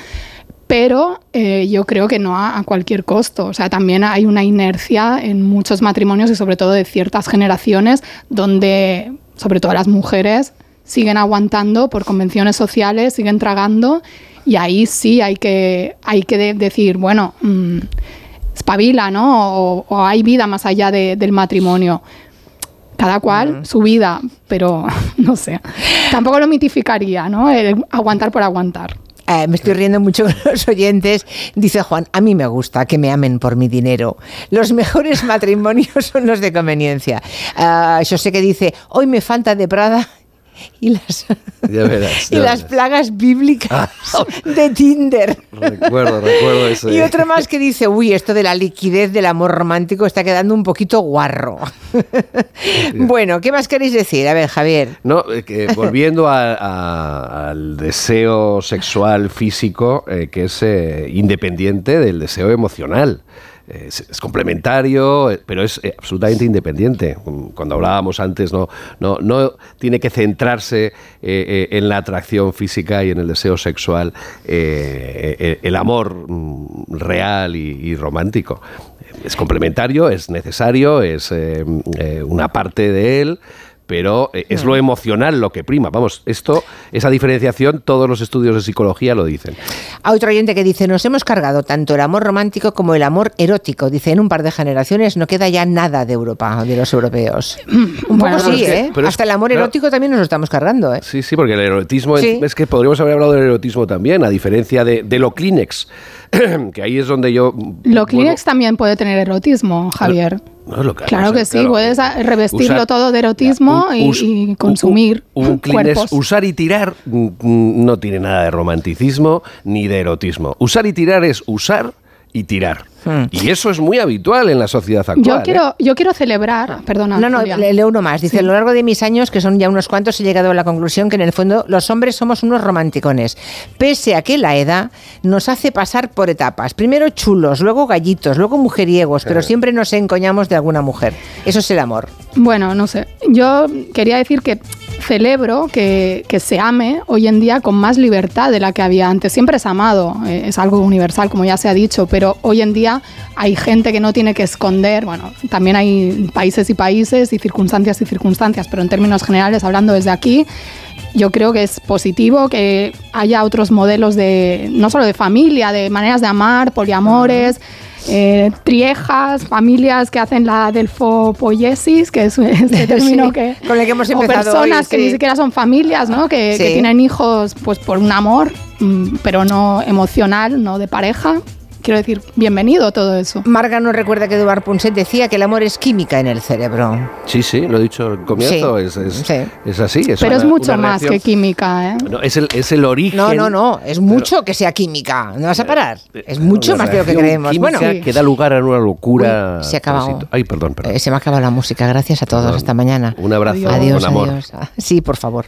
Pero eh, yo creo que no a, a cualquier costo. O sea, también hay una inercia en muchos matrimonios y sobre todo de ciertas generaciones donde, sobre todo las mujeres, siguen aguantando por convenciones sociales, siguen tragando y ahí sí hay que, hay que de- decir, bueno, mm, espabila, ¿no? O, o hay vida más allá de- del matrimonio. Cada cual su vida, pero no sé. Tampoco lo mitificaría, ¿no? El aguantar por aguantar. Eh, me estoy riendo mucho con los oyentes. Dice Juan, a mí me gusta que me amen por mi dinero. Los mejores matrimonios son los de conveniencia. Ah, yo sé que dice, hoy me falta de Prada y las, Ya verás. y las plagas bíblicas de Tinder. Recuerdo, recuerdo eso. Y otro más que dice, uy, esto de la liquidez del amor romántico está quedando un poquito guarro. bueno, ¿qué más queréis decir? A ver, Javier. No, eh, que volviendo a- a- al deseo sexual físico, eh, que es eh, independiente del deseo emocional. Es, complementario, eh, pero es eh, absolutamente independiente. Mm, Cuando hablábamos antes, no, no, no tiene que centrarse eh, en la atracción física y en el deseo sexual, el amor mm, real y, romántico. Es complementario, es necesario, es una parte de él, pero eh, es Hmm. lo emocional lo que prima. Vamos, esto, esa diferenciación, todos los estudios de psicología lo dicen. A otro oyente que dice, nos hemos cargado tanto el amor romántico como el amor erótico. Dice, en un par de generaciones no queda ya nada de Europa, de los europeos. Un Bueno, poco sí, es que- ¿eh? pero es- Hasta el amor claro. erótico también nos lo estamos cargando, ¿eh? Sí, sí, porque el erotismo, Sí. es que podríamos haber hablado del erotismo también, a diferencia de, de lo Kleenex, que ahí es donde yo... Lo Kleenex también puede tener erotismo, Javier. No, lo que- Claro que sí, claro, puedes revestirlo usar- todo de erotismo un- y, us- y consumir Un Kleenex, cuerpos. usar y tirar mm, mm, no tiene nada de romanticismo ni de erotismo. Usar y tirar es usar y tirar. Hmm. Y eso es muy habitual en la sociedad actual. Yo ¿eh? quiero, yo quiero celebrar, perdona. No, no, Julia. leo uno más. Dice, a lo largo de mis años, que son ya unos cuantos, he llegado a la conclusión que en el fondo los hombres somos unos romanticones. Pese a que la edad nos hace pasar por etapas. Primero chulos, luego gallitos, luego mujeriegos, pero siempre nos encoñamos de alguna mujer. Eso es el amor. Bueno, no sé. Yo quería decir que celebro que, se ame hoy en día con más libertad de la que había antes. Siempre es amado, eh, es algo universal, como ya se ha dicho, pero hoy en día hay gente que no tiene que esconder, bueno, también hay países y países y circunstancias y circunstancias, pero en términos generales, hablando desde aquí, yo creo que es positivo que haya otros modelos de, no solo de familia, de maneras de amar, poliamores. Eh, triejas, familias que hacen la delfopoiesis, que es este término Sí, que... con el que hemos o empezado personas hoy, que sí. ni siquiera son familias, ¿no? Que, Sí. que tienen hijos pues por un amor, mm, pero no emocional, no de pareja. Quiero decir, bienvenido todo eso. Marga nos recuerda que Eduard Punset decía que el amor es química en el cerebro. Sí, sí, lo he dicho al comienzo, Sí, es, es, sí. es así. Es pero es mucho más reacción- que química, ¿eh? No, es, el, es el origen. No, no, no, es mucho que sea química. ¿No vas a parar? Es mucho más de lo que creemos. Bueno, que da lugar a una locura. Uy, se ha acabado. transit- Ay, perdón, perdón. eh, se me ha acabado la música. Gracias a todos. Hasta mañana. Un abrazo Adiós, con amor. adiós. Sí, por favor.